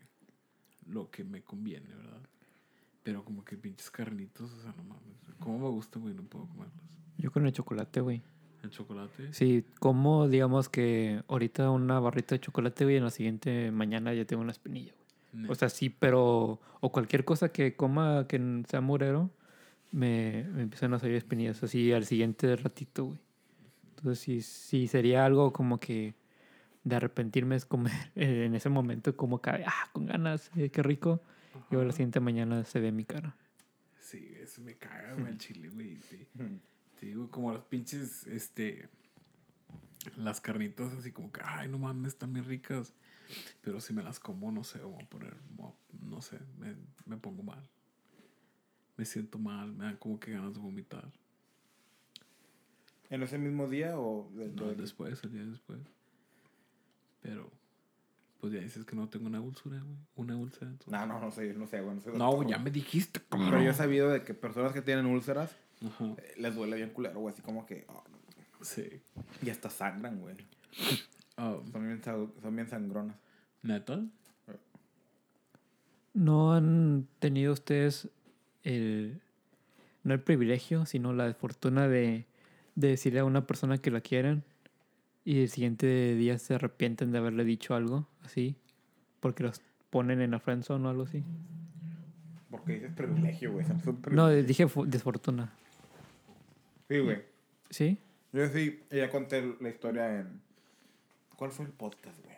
lo que me conviene, ¿verdad? Pero como que pinches carnitos, o sea, no mames. Como me gusta, güey, no puedo comerlos. Yo con el chocolate, güey. El chocolate. Sí, como digamos que ahorita una barrita de chocolate, güey, y en la siguiente mañana ya tengo una espinilla, güey. O sea, sí, pero. O cualquier cosa que coma que sea murero, me, me empiezan a salir espinillas así al siguiente ratito, güey. Entonces, sí, sí, sería algo como que de arrepentirme es comer *laughs* en ese momento, como que, ah, con ganas, eh, qué rico. Y luego la siguiente mañana se ve mi cara. Sí, eso me caga, güey, el chile, güey. Te digo, como las pinches, este. Las carnitas así como que, ay, no mames, están bien ricas. Pero si me las como, no sé, voy a poner, no sé, me, me pongo mal. Me siento mal, me dan como que ganas de vomitar. ¿En ese mismo día o No, después, el día después. Pero, pues ya dices que no tengo una úlcera, güey. Una úlcera. entonces- No, no, no sé, no sé, bueno. soy No, ya me dijiste, Pero yo he cabrón. sabido de que personas que tienen úlceras Ajá, eh, les duele bien culero, güey. Así como que. oh, no. sí. Y hasta sangran, güey. Ah, *laughs* Son bien, son bien sangronas. ¿Neta? ¿No han tenido ustedes el, no el privilegio, sino la fortuna de, de decirle a una persona que la quieren y el siguiente día se arrepienten de haberle dicho algo así? Porque los ponen en la friendzone o algo así. Porque dices privilegio, güey. No, dije desfortuna. Sí, güey. ¿Sí? Yo sí, ya conté la historia en. ¿Cuál fue el podcast, güey?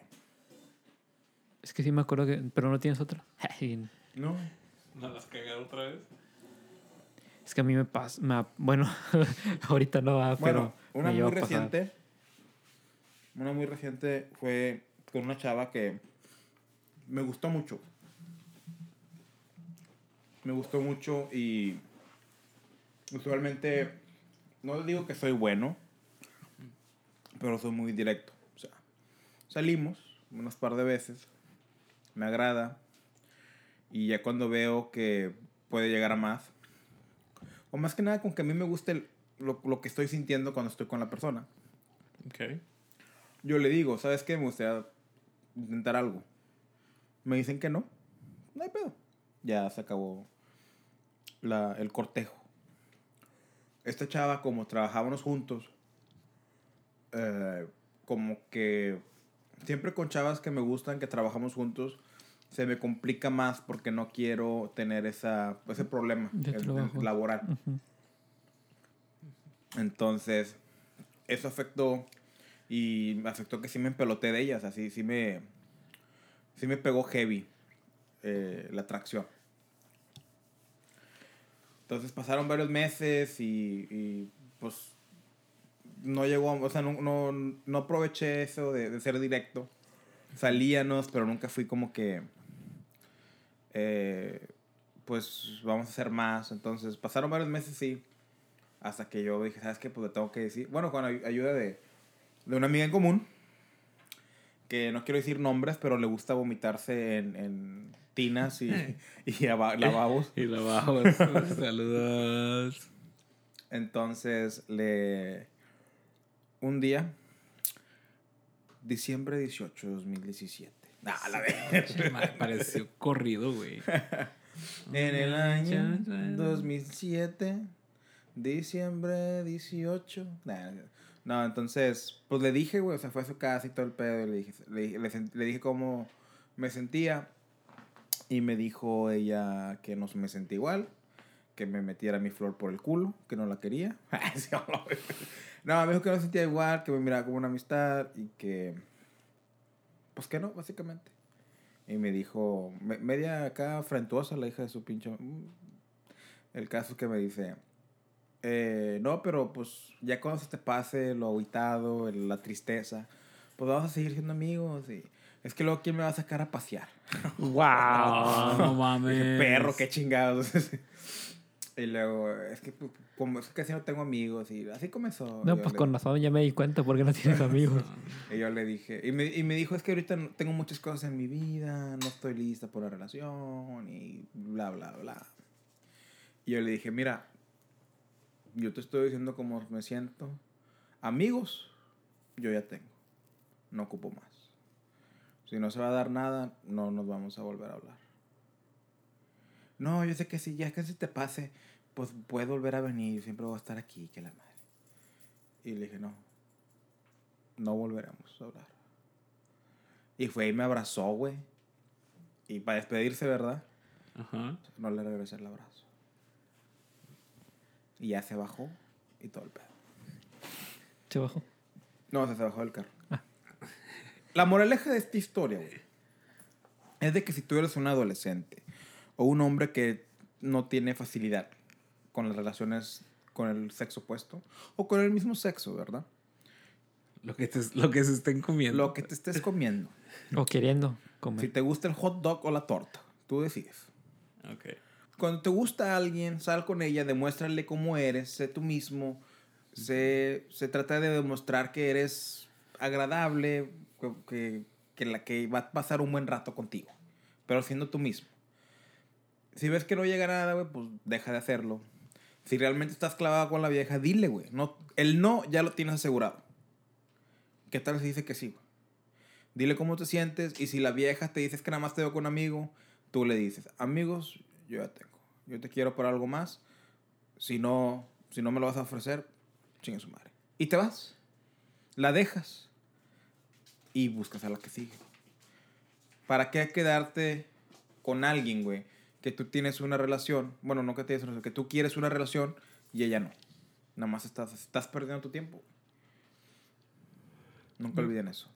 Es que sí me acuerdo que... Pero no tienes otra. *laughs* No. *laughs* ¿No las cagado otra vez? Es que a mí me pasa... me ha- bueno, *laughs* ahorita no va, Bueno, pero... una me muy a pasar. reciente. Una muy reciente fue con una chava que me gustó mucho. Me gustó mucho y usualmente no digo que soy bueno, pero soy muy directo. O sea, salimos unas par de veces, me agrada y ya cuando veo que puede llegar a más, o más que nada con que a mí me guste el- lo, lo que estoy sintiendo cuando estoy con la persona. Ok. Yo le digo, ¿sabes qué? Me gustaría intentar algo. Me dicen que no. No hay pedo. Ya se acabó la, el cortejo. Esta chava, como trabajábamos juntos, eh, como que siempre con chavas que me gustan, que trabajamos juntos, se me complica más porque no quiero tener esa, ese problema en- laboral. Entonces, eso afectó y me afectó que sí me empeloté de ellas, así sí me, sí me pegó heavy eh, la atracción. Entonces pasaron varios meses y, y, pues no llegó, o sea, no, no, no aproveché eso de, de ser directo. Salíamos, pero nunca fui como que, eh, pues vamos a hacer más. Entonces pasaron varios meses, sí. Hasta que yo dije, ¿sabes qué? Pues le tengo que decir. Bueno, con ay- ayuda de, de una amiga en común. Que no quiero decir nombres, pero le gusta vomitarse en, en tinas y, *laughs* y ava- lavabos. Y la bajo. *laughs* Saludos. Entonces, le. Un día. Diciembre 18 de 2017. Ah, la. Me pareció corrido, güey. *laughs* En el año 2007, diciembre 18. Nah, no, entonces, pues le dije, güey, o sea, fue a su casa y todo el pedo. y le dije, le, le le dije cómo me sentía. Y me dijo ella que no me sentía igual. Que me metiera mi flor por el culo, que no la quería. *laughs* No, me dijo que no sentía igual, que me miraba como una amistad y que. Pues que no, básicamente. Y me dijo, me- media acá frentuosa la hija de su pinche. mm. El caso es que me dice, eh, no, pero pues ya cuando se te pase lo aguitado, el- la tristeza, pues vamos a seguir siendo amigos. Y es que luego, ¿quién me va a sacar a pasear? ¡Wow! *laughs* No mames. Dije, perro, qué chingados. *laughs* *laughs* y luego, es que pues, como es que casi no tengo amigos. Y así comenzó. No, pues le- con razón ya me di cuenta porque no tienes *laughs* amigos. Y yo le dije, y me, y me dijo, es que ahorita tengo muchas cosas en mi vida, no estoy lista por la relación y bla, bla, bla. Y yo le dije, mira, Yo te estoy diciendo cómo me siento. Amigos, yo ya tengo. No ocupo más. Si no se va a dar nada, no nos vamos a volver a hablar. No, yo sé que si ya que si te pase, pues puedes volver a venir, siempre voy a estar aquí, que la madre. Y le dije, no, no volveremos a hablar. Y fue y me abrazó, güey. Y para despedirse, ¿verdad? Ajá. No le regresé el abrazo. Y ya se bajó y todo el pedo. Se bajó. No, se, se bajó del carro. La moraleja de esta historia, güey, es de que si tú eres un adolescente o un hombre que no tiene facilidad con las relaciones con el sexo opuesto o con el mismo sexo, ¿verdad? Lo que, te- lo que se estén comiendo. Lo que te estés comiendo. O queriendo comer. Si te gusta el hot dog o la torta, tú decides. Ok. Cuando te gusta a alguien, sal con ella, demuéstrale cómo eres, sé tú mismo. Se, se trata de demostrar que eres agradable, que, que, que la que va a pasar un buen rato contigo, pero siendo tú mismo. Si ves que no llega nada, pues deja de hacerlo. Si realmente estás clavado con la vieja, dile, güey. No, el no ya lo tienes asegurado. ¿Qué tal si dice que sí, güey? Dile cómo te sientes y si la vieja te dice que nada más te veo con un amigo, tú le dices, amigos, yo ya tengo. Yo te quiero por algo más. Si no, si no me lo vas a ofrecer, chingue su madre. Y te vas. La dejas. Y buscas a la que sigue. ¿Para qué quedarte con alguien, güey? Que tú tienes una relación. Bueno, no que tienes una relación, que tú quieres una relación y ella no. Nada más estás, estás perdiendo tu tiempo. Nunca olviden eso.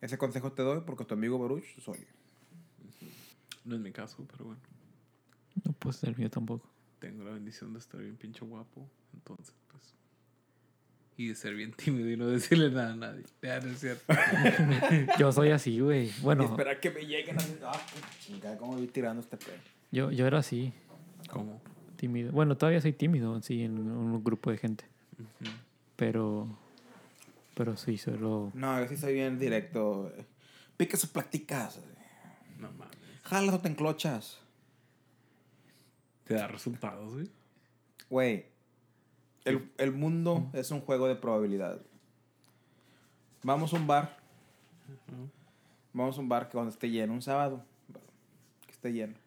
Ese consejo te doy porque tu amigo Baruch soy. No es mi caso, pero bueno. No puede ser mío tampoco. Tengo la bendición de estar bien pinche guapo. Entonces, pues. Y de ser bien tímido y no decirle nada a nadie. *laughs* Ya, no es cierto. *laughs* Yo soy así, güey. Y Bueno, esperar que me lleguen a Ah, chingada, cómo voy tirando este pedo. Yo, yo era así, ¿Cómo? tímido. Bueno, todavía soy tímido, sí, en un grupo de gente. Pero, pero sí, solo... No, yo sí soy bien directo. Pica sus platicas. No mames. Jalas o te enclochas. Te da resultados, güey. Güey, el, el mundo es un juego de probabilidades. Vamos a un bar. Vamos a un bar que cuando esté lleno, un sábado. Que esté lleno.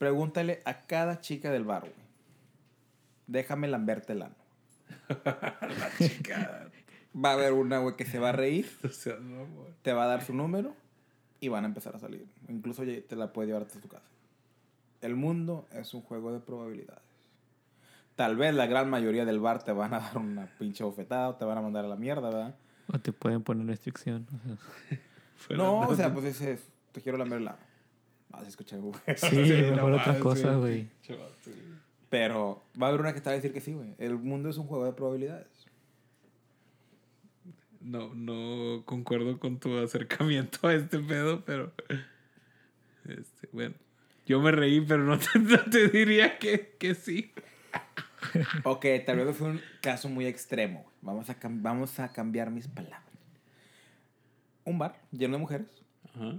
Pregúntale a cada chica del bar, güey. Déjame lamberte el ano. *laughs* Va a haber una, güey, que se va a reír, *laughs* O sea, no, amor. te va a dar su número y van a empezar a salir. Incluso te la puede llevar hasta tu casa. El mundo es un juego de probabilidades. Tal vez la gran mayoría del bar te van a *laughs* dar una pinche bofetada o te van a mandar a la mierda, ¿verdad? O te pueden poner restricción. o sea. Fuera no, o sea, pues dices, te quiero lamer el ano. Ah, sí escuché, güey. Sí, *laughs* no mejor otra mames, cosa, güey. Sí. Pero va a haber una que te va a decir que sí, güey. El mundo es un juego de probabilidades. No, no concuerdo con tu acercamiento a este pedo, pero. Este, bueno. Yo me reí, pero no te, *laughs* no te diría que, que sí. Ok, tal vez fue un caso muy extremo. güey. Vamos a, vamos a cambiar mis palabras. Un bar lleno de mujeres. Ajá.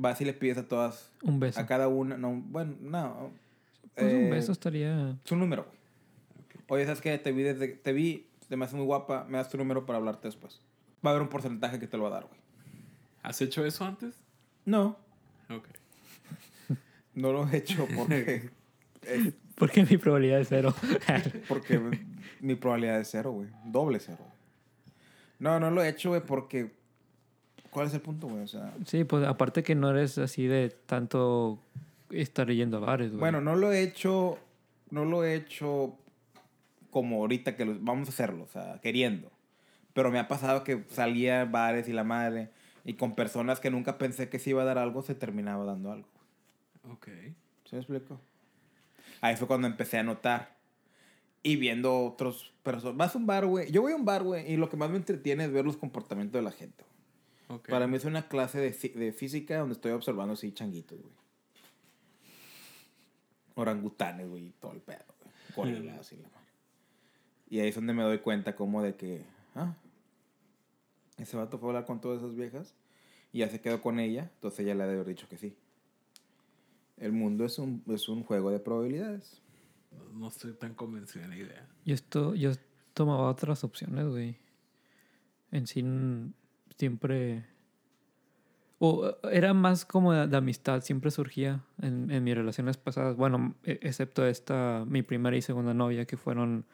Vas y le pides a todas, Un beso. a cada una, no, bueno, no. Pues un eh, beso estaría... Su número, güey. Oye, ¿sabes qué? Te vi desde, te vi, te me hace muy guapa, me das tu número para hablarte después. Va a haber un porcentaje que te lo va a dar, güey. ¿Has hecho eso antes? No, Ok. *laughs* no lo he hecho porque, eh, *laughs* Porque mi probabilidad es cero. *laughs* porque mi probabilidad es cero, güey. Doble cero. güey. No, no lo he hecho, güey, porque... ¿Cuál es el punto, güey? O sea... sí, pues aparte que no eres así de tanto estar yendo a bares, güey. Bueno, no lo he hecho, no lo he hecho como ahorita que lo- vamos a hacerlo, o sea, queriendo. Pero me ha pasado que salía a bares y la madre y con personas que nunca pensé que se iba a dar algo, se terminaba dando algo. Ok. ¿Se me explico? Ahí fue cuando empecé a notar. Y viendo otros personas. Vas a un bar, güey. Yo voy a un bar, güey, y lo que más me entretiene es ver los comportamientos de la gente. Ok. Para mí es una clase de, de física donde estoy observando así changuitos, güey. Orangutanes, güey, y todo el pedo, güey. Gorilas y la madre. Y ahí es donde me doy cuenta como de que, ah, ese vato fue a hablar con todas esas viejas y ya se quedó con ella, entonces ella le ha de haber dicho que sí. El mundo es un, es un juego de probabilidades. no estoy tan convencido de la idea. Yo, esto, yo tomaba otras opciones, güey. En sí, siempre. O era más como de, de amistad, siempre surgía en, en mis relaciones pasadas. Bueno, e- excepto esta, mi primera y segunda novia, que fueron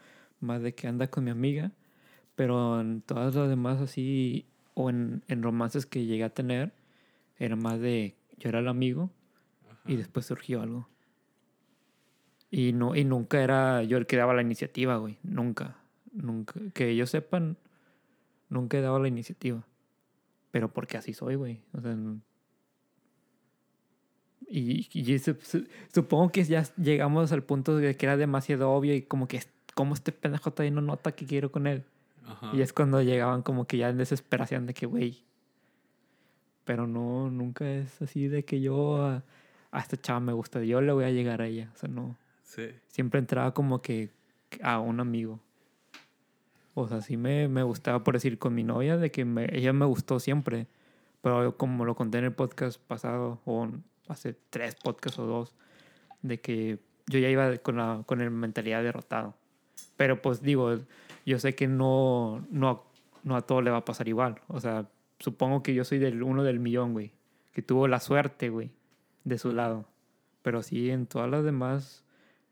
más de que anda con mi amiga. Pero en todas las demás, así, o en, en romances que llegué a tener, era más de yo era el amigo y después surgió algo. Y, no, y nunca era yo el que daba la iniciativa, güey. Nunca. Nunca. Que ellos sepan, nunca he dado la iniciativa. Pero porque así soy, güey. O sea. Y, y su- su- supongo que ya llegamos al punto de que era demasiado obvio y como que, como este pendejo todavía no nota que quiero con él? Ajá. Y es cuando llegaban como que ya en desesperación de que, güey. Pero no, nunca es así de que yo a, a esta chava me gusta, yo le voy a llegar a ella. O sea, no. Sí. Siempre entraba como que a un amigo. O sea, sí me, me gustaba, por decir, con mi novia, de que me- ella me gustó siempre. Pero como lo conté en el podcast pasado, o hace tres podcasts o dos, de que yo ya iba con la con el mentalidad derrotado. Pero pues digo, yo sé que no, no, no a todo le va a pasar igual. O sea, supongo que yo soy del uno del millón, güey. Que tuvo la suerte, güey, de su lado. Pero sí, en todas las demás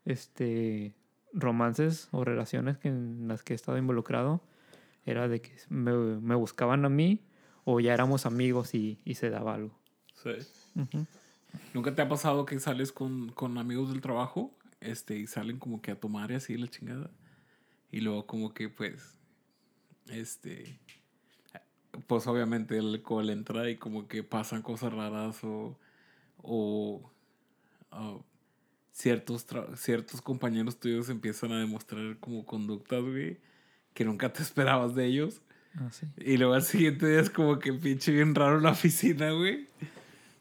este, romances o relaciones que, en las que he estado involucrado, era de que me, me buscaban a mí o ya éramos amigos y, y se daba algo. Sí. Ujú. ¿Nunca te ha pasado que sales con, con amigos del trabajo este, y salen como que a tomar y así la chingada? Y luego como que pues, este, pues obviamente el alcohol entra y como que pasan cosas raras o, o, o ciertos, ciertos compañeros tuyos empiezan a demostrar como conductas, güey, que nunca te esperabas de ellos. Ah, sí. Y luego al siguiente día es como que pinche bien raro la oficina, güey.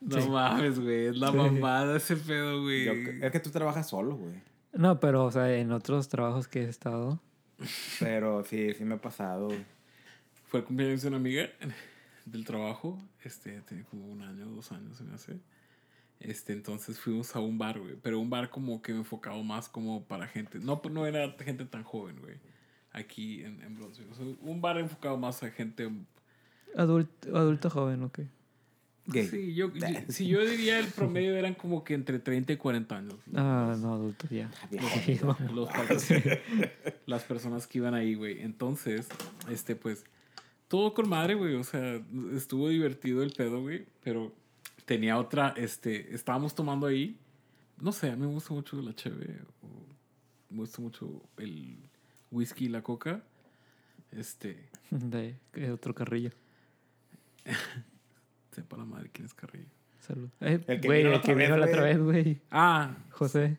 No Sí. mames, güey. Es la Sí. mamada ese pedo, güey. Yo- es que tú trabajas solo, güey. No, pero, o sea, en otros trabajos que he estado, Pero sí, sí me ha pasado. Fue el cumpleaños de una amiga del trabajo. Este, tiene como un año, dos años, se me hace. Este, entonces fuimos a un bar, güey. Pero un bar como que enfocado más como para gente. No, no era gente tan joven, güey. Aquí en, en Bronzeville. O sea, un bar enfocado más a gente adulto, adulto joven, ok. Gay. Sí, yo, yo- sí, yo diría el promedio eran como que entre 30 y 40 años. Ah, no, adulto ya. Sí, Los- los las personas que iban ahí, güey. Entonces, este, pues, todo con madre, güey. O sea, estuvo divertido el pedo, güey. Pero tenía otra, este, estábamos tomando ahí. No sé, a mí me gusta mucho la cheve. o Me gusta mucho el whisky y la coca. Este, *laughs* De, de otro carrillo. *laughs* sepa la madre quién es Carrillo. Salud. Eh, El que güey, vino la el que otra vino vez, la otra güey. vez, güey. Ah, José.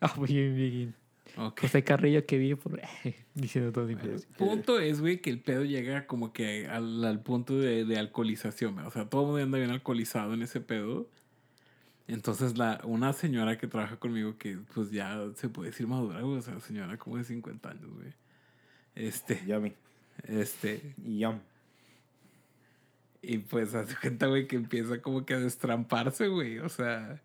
Ah, bien, bien. ok. José Carrillo que vi por... *laughs* diciendo todo El punto es, güey, que el pedo llega como que al, al punto de, de alcoholización. O sea, todo el mundo anda bien alcoholizado en ese pedo. Entonces, la, una señora que trabaja conmigo, que pues ya se puede decir madura, güey. O sea, señora como de 50 años, güey. Este, Yummy. este. Yum. Y pues hace cuenta, güey, que empieza como que a destramparse, güey. O sea,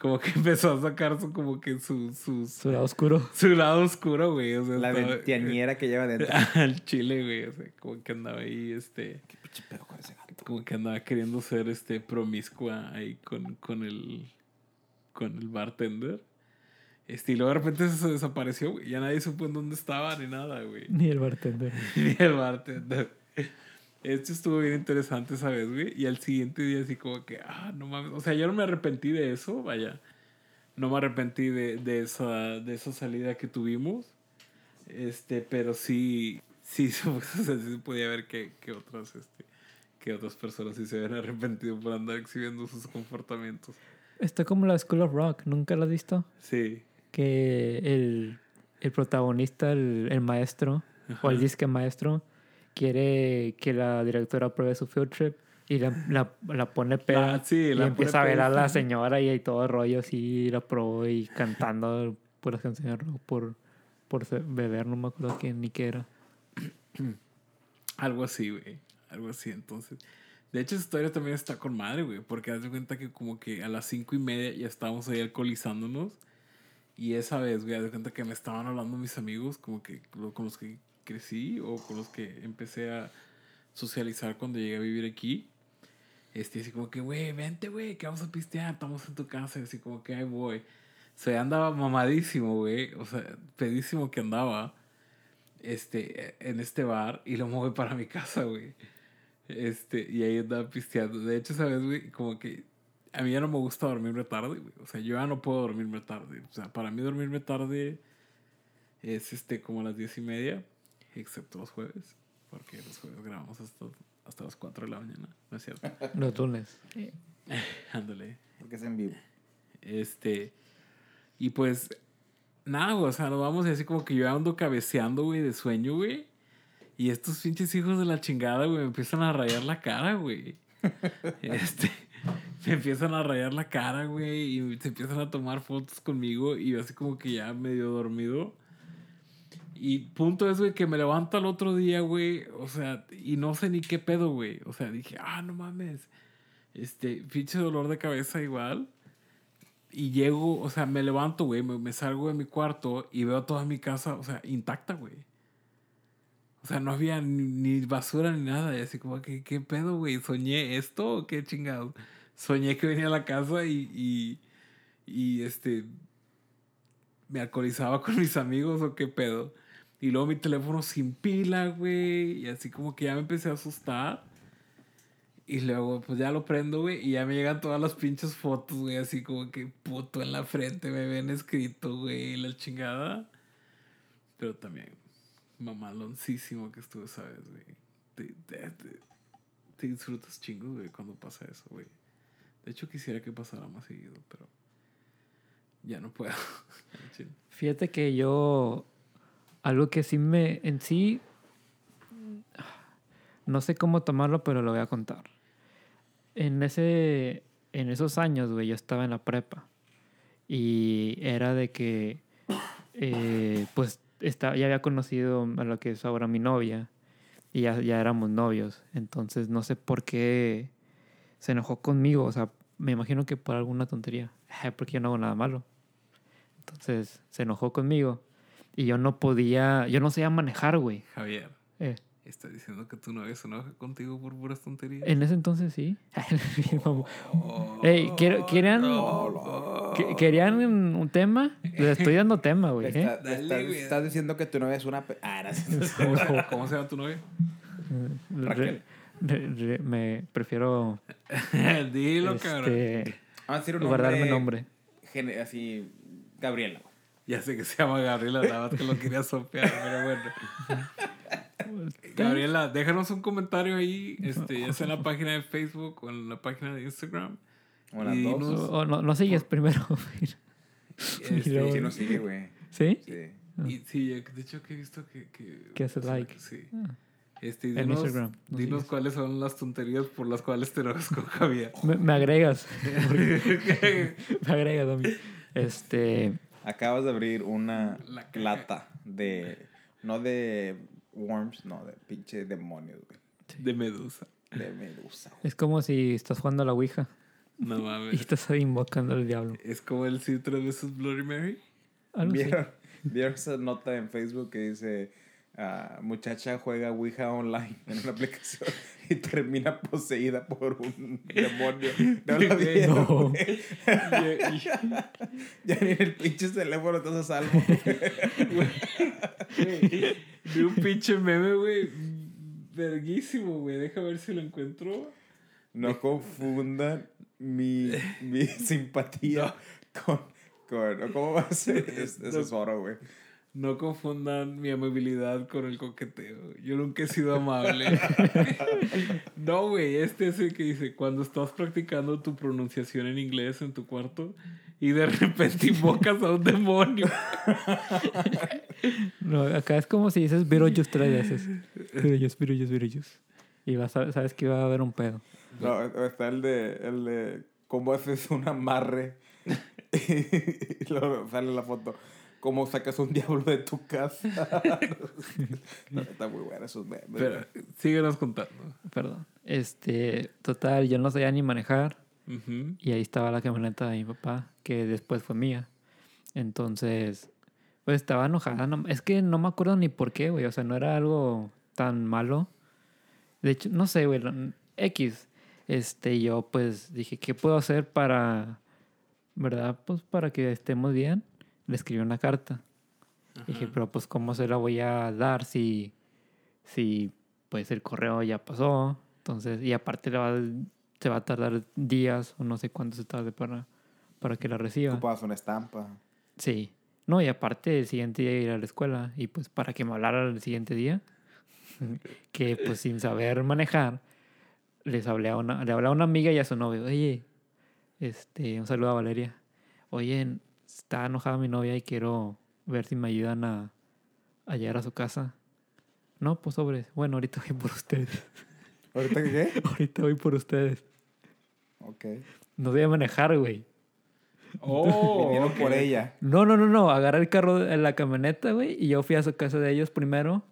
como que *laughs* empezó a sacar su, como que su, su, Su lado oscuro. su lado oscuro, güey. O sea, La estaba- que lleva dentro. *laughs* al chile, güey. O sea, como que andaba ahí, este. ¿Qué pinche pedo con ese gato? Como que andaba queriendo ser este promiscua ahí con, con el. con el bartender. Este, y luego de repente se desapareció, güey. Ya nadie supo en dónde estaba ni nada, güey. Ni el bartender. *laughs* Ni el bartender. Esto estuvo bien interesante, ¿sabes, güey? Y al siguiente día así como que, ah, no mames. O sea, yo no me arrepentí de eso, vaya. No me arrepentí de, de, esa, de esa salida que tuvimos. Este, pero sí, sí, *laughs* o sea, sí podía ver que, que otras, este, que otras personas sí se habían arrepentido por andar exhibiendo sus comportamientos. Está como la School of Rock. ¿Nunca la has visto? Sí. Que el, el protagonista, el, el maestro, o el disque maestro, quiere que la directora apruebe su field trip y la, la, la pone peda. La- sí, y la empieza a ver a peda. la señora y, y todo rollo así, la aprobó y cantando puras canciones de rock por, por beber, no me acuerdo qué, ni qué era. *clears throat* Algo así, güey. Algo así, entonces. De hecho, esa historia también está con madre, güey. Porque haz de cuenta que como que a las cinco y media ya estábamos ahí alcoholizándonos. Y esa vez, güey, de cuenta que me estaban hablando mis amigos, como que con los que crecí o con los que empecé a socializar cuando llegué a vivir aquí. Este, así como que, güey, vente, güey, que vamos a pistear, estamos en tu casa, así como que ahí voy. O sea, andaba mamadísimo, güey, o sea, pedísimo que andaba, este, en este bar, y lo moví para mi casa, güey. Este, y ahí andaba pisteando. De hecho, ¿sabes, güey? Como que a mí ya no me gusta dormirme tarde, güey. O sea, yo ya no puedo dormirme tarde. O sea, para mí dormirme tarde es este como las diez y media, excepto los jueves, porque los jueves grabamos hasta, hasta las 4 de la mañana, ¿no es cierto? *laughs* Los lunes. *laughs* Ándale. Porque es en vivo. Este, y pues, nada, güey, o sea, nos vamos y así como que yo ando cabeceando, güey, de sueño, güey. Y estos pinches hijos de la chingada, güey, me empiezan a rayar la cara, güey. *laughs* Este, me empiezan a rayar la cara, güey, y se empiezan a tomar fotos conmigo y yo así como que ya medio dormido. Y punto es, güey, que me levanto al otro día, güey, o sea, y no sé ni qué pedo, güey. O sea, dije, ah, no mames. Este, pinche dolor de cabeza igual. Y llego, o sea, me levanto, güey, me, me salgo de mi cuarto y veo toda mi casa, o sea, intacta, güey. O sea, no había ni, basura ni nada. Y así como, que qué pedo, güey? ¿Soñé esto o qué chingado? Soñé que venía a la casa y, y, y este, me alcoholizaba *laughs* con mis amigos o qué pedo. Y luego mi teléfono sin pila, güey. Y así como que ya me empecé a asustar. Y luego, pues ya lo prendo, güey. Y ya me llegan todas las pinches fotos, güey. Así como que puto en la frente me ven escrito, güey. La chingada. Pero también, mamaloncísimo que estuve, ¿sabes, güey? Te, te, te- te disfrutas chingo, güey, cuando pasa eso, güey. De hecho, quisiera que pasara más seguido, pero ya no puedo. *laughs* Fíjate que yo. Algo que sí me. En sí. No sé cómo tomarlo, pero lo voy a contar. En ese. En esos años, güey, yo estaba en la prepa. Y era de que. eh, pues estaba, ya había conocido a lo que es ahora mi novia. Y ya, ya éramos novios. Entonces no sé por qué se enojó conmigo. O sea, me imagino que por alguna tontería. *laughs* Porque yo no hago nada malo. Entonces se enojó conmigo. Y yo no podía, yo no sabía manejar, güey. Javier, Eh, ¿estás diciendo que tu novia se enoja contigo por puras tonterías? en ese entonces sí. *laughs* Ey, ¿quiere- ¿querían, que- ¿querían un tema? Les estoy dando tema, güey. ¿eh? Está- Dale, estás, güey. estás diciendo que tu novia es una... pe- Ah. *laughs* *laughs* ¿Cómo, se llama tu novia? Raquel. Re- re- me prefiero Dilo, cabrón. este, Vamos a decir un guardarme nombre... nombre. gene- Así... Gabriela. Ya sé que se llama Gabriela, nada más que lo quería sopear, pero bueno. Gabriela, déjanos un comentario ahí, este, ya sea en la página de Facebook o en la página de Instagram. O las dos. dinos- O- no, no sigues primero. *laughs* Este, luego- Sí, no sigue, güey. ¿Sí? Sí. y sí, de hecho que he visto que... Que, Que hace like. Sí. Ah. Este, y En dinos, Instagram, no dinos sigues. cuáles son las tonterías por las cuales te enojas con Javier. Me, me agregas. *laughs* *laughs* me agregas a mí. Este. Acabas de abrir una La lata de... No de worms, no, de pinche demonios, güey. De Medusa. De medusa. güey. Es como si estás jugando a la Ouija No y mames. estás ahí invocando al diablo. Es como el sí tres veces Bloody Mary. ¿Vieron, ¿Vieron esa nota en Facebook que dice... ah, muchacha juega Ouija online *laughs* en una aplicación y termina poseída por un demonio. No Güey, vieron, no. *laughs* Ya ni en el pinche teléfono estás a salvo. Vi un pinche meme, güey. Verguísimo, güey. Deja ver si lo encuentro. No confundan mi, mi *laughs* simpatía con, con... ¿Cómo va a ser? Es, es oro, güey. No confundan mi amabilidad con el coqueteo. Yo nunca he sido amable. *laughs* no, güey. Este es el que dice: cuando estás practicando tu pronunciación en inglés en tu cuarto y de repente invocas a un demonio. *laughs* No, acá es como si dices Beetlejuice tres veces. Beetlejuice, Beetlejuice, Beetlejuice. Y vas a, sabes que va a haber un pedo. No, está el de, el de cómo haces un amarre *laughs* y luego sale la foto. Cómo sacas un *laughs* diablo de tu casa. *laughs* No, está muy bueno esos memes. Pero síguenos contando. Perdón. Este, total, yo no sabía ni manejar. Y ahí estaba la camioneta de mi papá, que después fue mía. Entonces, pues estaba enojada. no- es que no me acuerdo ni por qué, güey. O sea, no era algo tan malo. De hecho, no sé, güey. X. Este, yo pues dije, ¿qué puedo hacer para, verdad? Pues para que estemos bien. Le escribí una carta. Dije, pero pues ¿cómo se la voy a dar si, si pues el correo ya pasó? Entonces, y aparte le va, se va a tardar días o no sé cuánto se tarde para, para que la reciba. Ocupabas una estampa. Sí. No, y aparte el siguiente día ir a la escuela. Y pues para que me hablara el siguiente día, *laughs* que pues sin saber manejar, les hablé a una, le hablé a una amiga y a su novio. Oye, este, un saludo a Valeria. Oye, está enojada mi novia y quiero ver si me ayudan a, a llegar a su casa. No, pues sobre. Bueno, ahorita voy por ustedes. *laughs* ¿Ahorita qué? *laughs* ahorita voy por ustedes. Ok. No voy a manejar, güey. Oh, Vinieron por ella. No, no, no, no. Agarré el carro en la camioneta, güey. Y yo fui a su casa de ellos primero.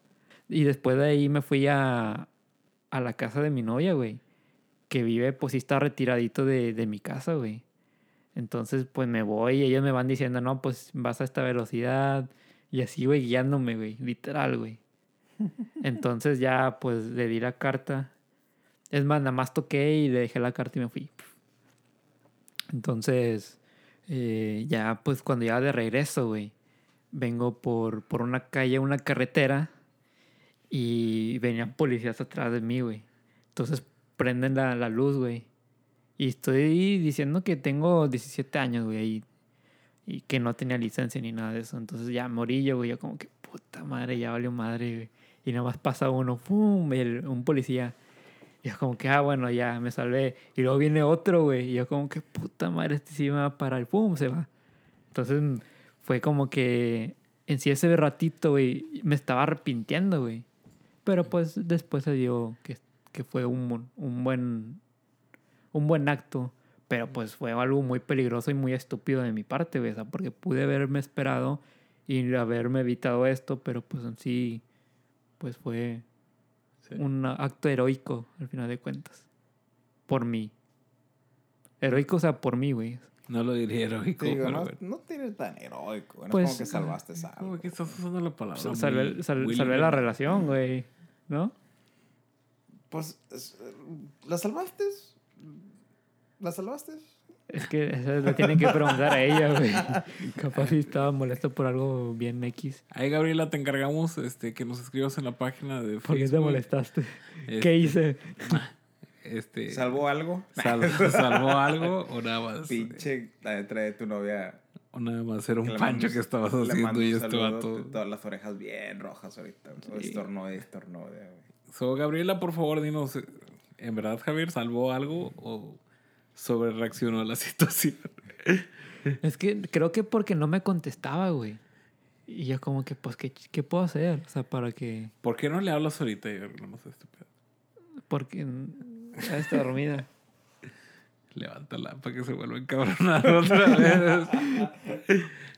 Y después de ahí me fui a, a la casa de mi novia, güey. Que vive, pues sí está retiradito de, de mi casa, güey. Entonces, pues me voy y ellos me van diciendo, no, pues vas a esta velocidad. Y así, güey, guiándome, güey. Literal, güey. *laughs* Entonces ya, pues le di la carta. Es más, nada más toqué y le dejé la carta y me fui. Entonces, eh, ya pues cuando ya de regreso, güey, vengo por, por una calle, una carretera y venían policías atrás de mí, güey. Entonces prenden la, la luz, güey. Y estoy diciendo que tengo 17 años, güey, y, y que no tenía licencia ni nada de eso. Entonces ya morí yo, güey, yo como que puta madre, ya valió madre, güey. Y nada más pasa uno, ¡pum! el- un policía. Y yo como que, ah, bueno, ya me salvé. Y luego viene otro, güey. Y yo como que, puta madre, este sí me va a parar. ¡Pum! Se va. Entonces fue como que en sí ese ratito, güey, me estaba arrepintiendo, güey. Pero pues después se dio que, que fue un buen un buen acto. Pero pues fue algo muy peligroso y muy estúpido de mi parte, sea, porque pude haberme esperado y haberme evitado esto, pero pues en sí, pues fue Sí. un acto heroico, al final de cuentas. Por mí. Heroico, o sea, por mí, güey. No lo diría heroico, digo, pero no, tienes tan heroico. No Pues, es como que salvaste algo. Como que estás usando la palabra. Salvé, sal- salvé la relación, güey. ¿No? Pues, es- ¿la salvaste? ¿La salvaste? Es que eso le tienen que preguntar a ella, güey. *laughs* Capaz si estaba molesto por algo bien X. Ahí, Gabriela, te encargamos este, que nos escribas en la página de ¿Por qué te Facebook. molestaste? Este, ¿Qué hice? *laughs* Este, ¿Salvó algo? sal- *laughs* ¿Salvó algo o nada más? Pinche, la letra de tu novia. O nada más era un pancho que estabas haciendo y este saludo, vato. Todas las orejas bien rojas ahorita. Sí. Estornude, estornude, güey. So, Gabriela, por favor, dinos, eh, ¿en verdad Javier salvó algo o sobre reaccionó a la *laughs* situación? Es que creo que porque no me contestaba, güey. Y yo como que, pues, ¿qué, qué puedo hacer? O sea, para que... ¿Por qué no le hablas ahorita y arreglamos este pedo? Porque ya está dormida. *laughs* Levántala para que se vuelva a encabronar *laughs* otra vez.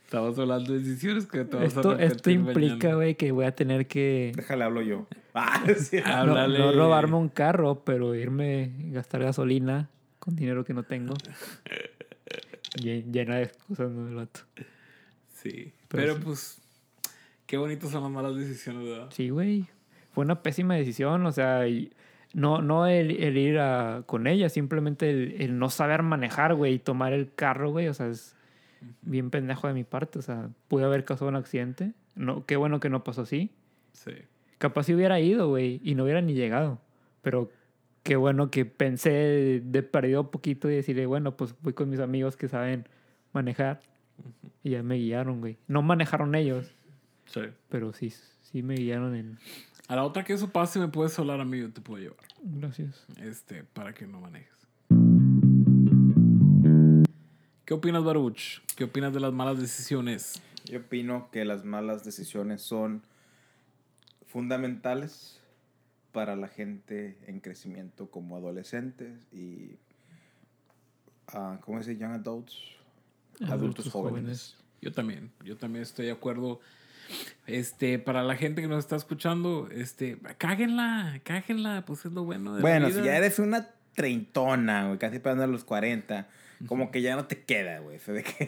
Estamos hablando de decisiones que te vas a Esto, esto arrepentir implica, güey, que voy a tener que... Déjale, hablo yo. Ah, sí. No, no robarme un carro, pero irme a gastar gasolina con dinero que no tengo. Lle- Llena de excusas, ¿no? El vato. Sí. Pero Pero, pues, qué bonitas son las malas decisiones, ¿verdad? Sí, güey. Fue una pésima decisión, o sea, y no, no el, el ir a- con ella, simplemente el, el no saber manejar, güey, y tomar el carro, güey, o sea, es bien pendejo de mi parte, o sea, pude haber causado un accidente. No, qué bueno que no pasó así. Sí. Capaz si hubiera ido, güey, y no hubiera ni llegado. Pero qué bueno que pensé de perdido poquito y decirle, bueno, pues voy con mis amigos que saben manejar. Y ya me guiaron, güey. No manejaron ellos, Sí. pero sí, sí me guiaron en... A la otra que eso pase, me puedes hablar a mí, yo te puedo llevar. Gracias. Este, para que no manejes. ¿Qué opinas, Baruch? ¿Qué opinas de las malas decisiones? Yo opino que las malas decisiones son fundamentales para la gente en crecimiento como adolescentes y, ah, ¿cómo se? Young adults. Adultos, jóvenes. Yo también, yo también estoy de acuerdo. Este, para la gente que nos está escuchando, este, cáguenla, cáguenla, pues es lo bueno de Bueno, la vida. si ya eres una treintona, güey, casi pegando a los 40, como que ya no te queda, güey.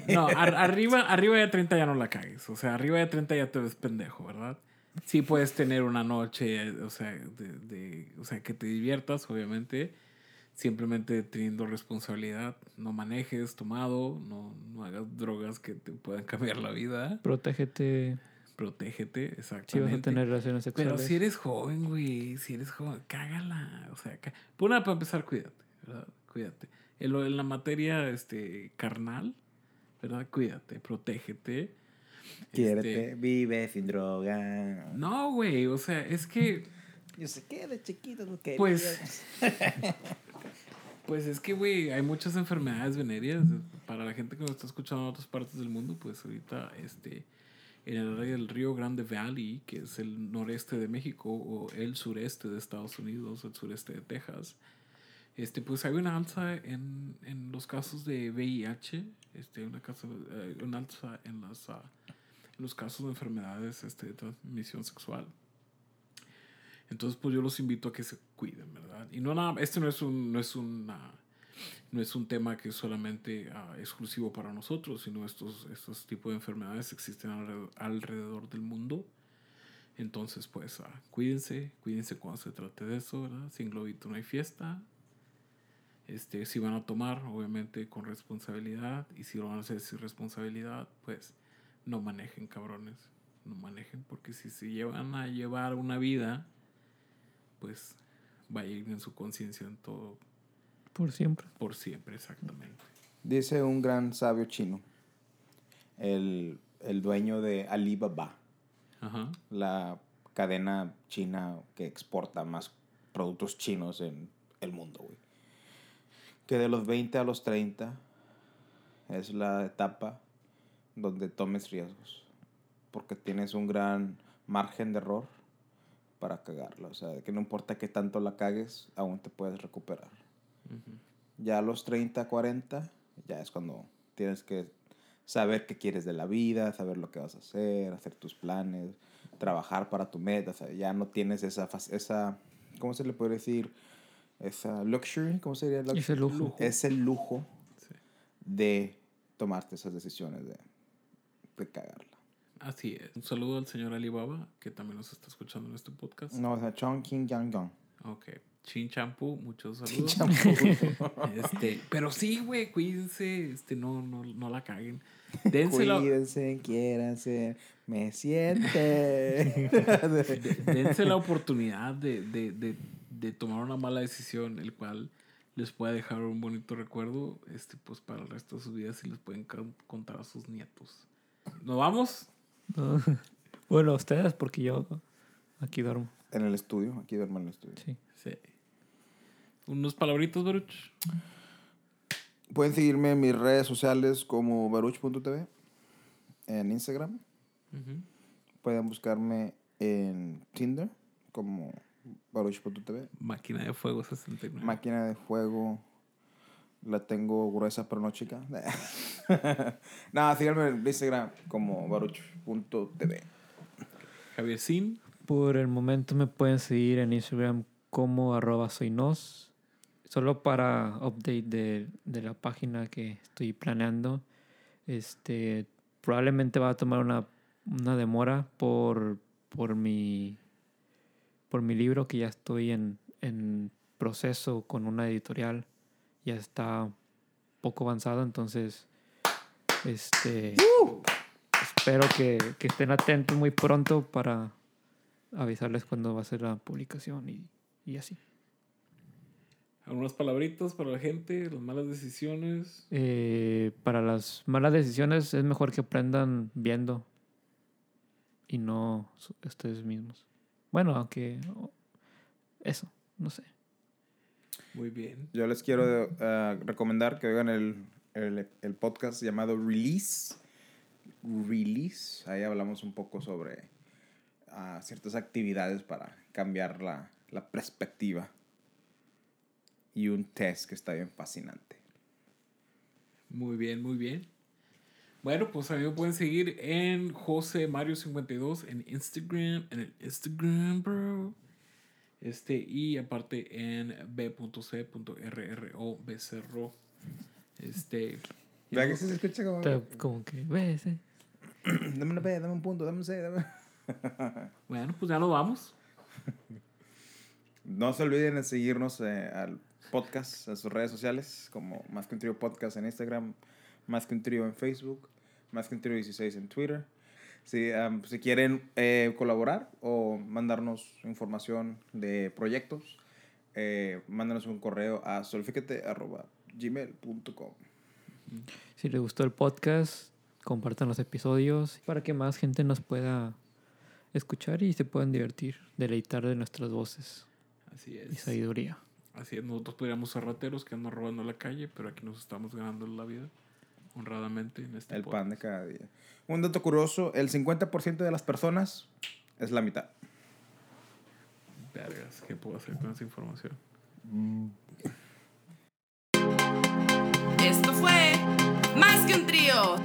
No, ar- *laughs* arriba, arriba de 30 ya no la cagues. O sea, arriba de 30 ya te ves pendejo, ¿verdad? Sí puedes tener una noche, o sea, de, de- o sea, que te diviertas, obviamente. Simplemente teniendo responsabilidad. No manejes tomado, no, no hagas drogas que te puedan *laughs* cambiar la vida. Protégete Protégete, si exactamente. vas a tener relaciones Pero sexuales. si eres joven, güey, si eres joven, cágala. O sea, cá- por una, para empezar, cuídate, ¿verdad? Cuídate. En, lo- en la materia este, carnal, ¿verdad? Cuídate, protégete. Quiérete, Este, vive sin droga. no, güey, o sea, es que, Yo sé que de chiquito lo que pues, *laughs* pues es que, güey, hay muchas enfermedades venéreas. Para la gente que nos está escuchando en otras partes del mundo, pues ahorita, este, en el área del Río Grande Valley, que es el noreste de México o el sureste de Estados Unidos, el sureste de Texas, este, pues hay una alza en, en los casos de VIH, este, una, casa, eh, una alza en, las, en los casos de enfermedades este, de transmisión sexual. Entonces, pues yo los invito a que se cuiden, ¿verdad? Y no nada, este no es un, no es una, no es un tema que es solamente ah, exclusivo para nosotros, sino estos, estos tipos de enfermedades existen alrededor, alrededor del mundo. Entonces, pues, ah, cuídense, cuídense cuando se trate de eso, ¿verdad? Sin globito no hay fiesta. Este, si van a tomar, obviamente con responsabilidad. Y si lo van a hacer sin responsabilidad, pues no manejen, cabrones. No manejen, porque si se llevan a llevar una vida, pues va a ir en su conciencia en todo Por siempre. por siempre, exactamente. Dice un gran sabio chino, el, el dueño de Alibaba, Ajá. la cadena china que exporta más productos chinos en el mundo, güey. Que de los 20 a los 30 es la etapa donde tomes riesgos. Porque tienes un gran margen de error para cagarla. O sea, que no importa qué tanto la cagues, aún te puedes recuperar. Ya a los 30, 40, ya es cuando tienes que saber qué quieres de la vida, saber lo que vas a hacer, hacer tus planes, trabajar para tu meta. O sea, ya no tienes esa, esa ¿cómo se le puede decir? Esa luxury, ¿cómo sería luxury? Ese lujo. Ese lujo Sí. de tomarte esas decisiones, de, de cagarla. Así es. Un saludo al señor Alibaba, que también nos está escuchando en este podcast. No, o sea, Chong King Yang Gong. Ok. Chin Champú, muchos saludos. *laughs* Este, pero sí, güey, cuídense, este, no, no, no la caguen. Dénsela, Cuídense, quiéranse, me siente. *laughs* dense la oportunidad de, de, de, de tomar una mala decisión, el cual les puede dejar un bonito recuerdo, este, pues para el resto de sus vidas y les pueden con- contar a sus nietos. ¿Nos vamos? No. *laughs* Bueno, ustedes, porque yo aquí duermo. en el estudio, aquí duermo en el estudio. Sí. Sí. Unos palabritos, Baruch. Pueden seguirme en mis redes sociales como baruch.tv en Instagram. Pueden buscarme en Tinder como baruch.tv. Máquina de Fuego 69. Máquina de fuego. La tengo gruesa pero no chica. *laughs* Nada, síganme en Instagram como baruch.tv. Javier Sin. Por el momento me pueden seguir en Instagram como arroba soynos. Solo para update de, de la página que estoy planeando. Este probablemente va a tomar una, una demora por, por mi por mi libro que ya estoy en, en proceso con una editorial. Ya está poco avanzado, entonces este espero que, que estén atentos muy pronto para avisarles cuándo va a ser la publicación y, y así. Algunas palabritas para la gente, las malas decisiones. Eh, para las malas decisiones es mejor que aprendan viendo y no ustedes mismos. Bueno, aunque eso, no sé. Muy bien. Yo les quiero eh, recomendar que oigan el, el, el podcast llamado Release. Release. Ahí hablamos un poco sobre ah, ciertas actividades para cambiar la, la perspectiva. Y un test que está bien fascinante. Muy bien, muy bien. Bueno, pues a mí me pueden seguir en José Mario 52 en Instagram, en el Instagram, bro. Este, y aparte en b.c.rro becerro. Este. Vea que se escucha como. Que, ves, eh. *clears throat* Dame una B, dame un punto, dame un C, dame. *laughs* Bueno, pues ya nos vamos. No se olviden de seguirnos eh, al podcast, a sus redes sociales, como Más que un trío podcast en Instagram, Más que un trío en Facebook, Más que un trío 16 en Twitter. Si, am, si quieren eh, colaborar o mandarnos información de proyectos, eh, mándanos un correo a solfícate.gmail.com. Si les gustó el podcast, compartan los episodios para que más gente nos pueda escuchar y se puedan divertir, deleitar de nuestras voces Así y es. sabiduría. Así es. Nosotros podríamos ser rateros que andan robando la calle, pero aquí nos estamos ganando la vida honradamente en este El podcast. pan de cada día. Un dato curioso, el 50% de las personas es la mitad. Vergas, ¿qué puedo hacer con esa información? Esto fue Más que un trío.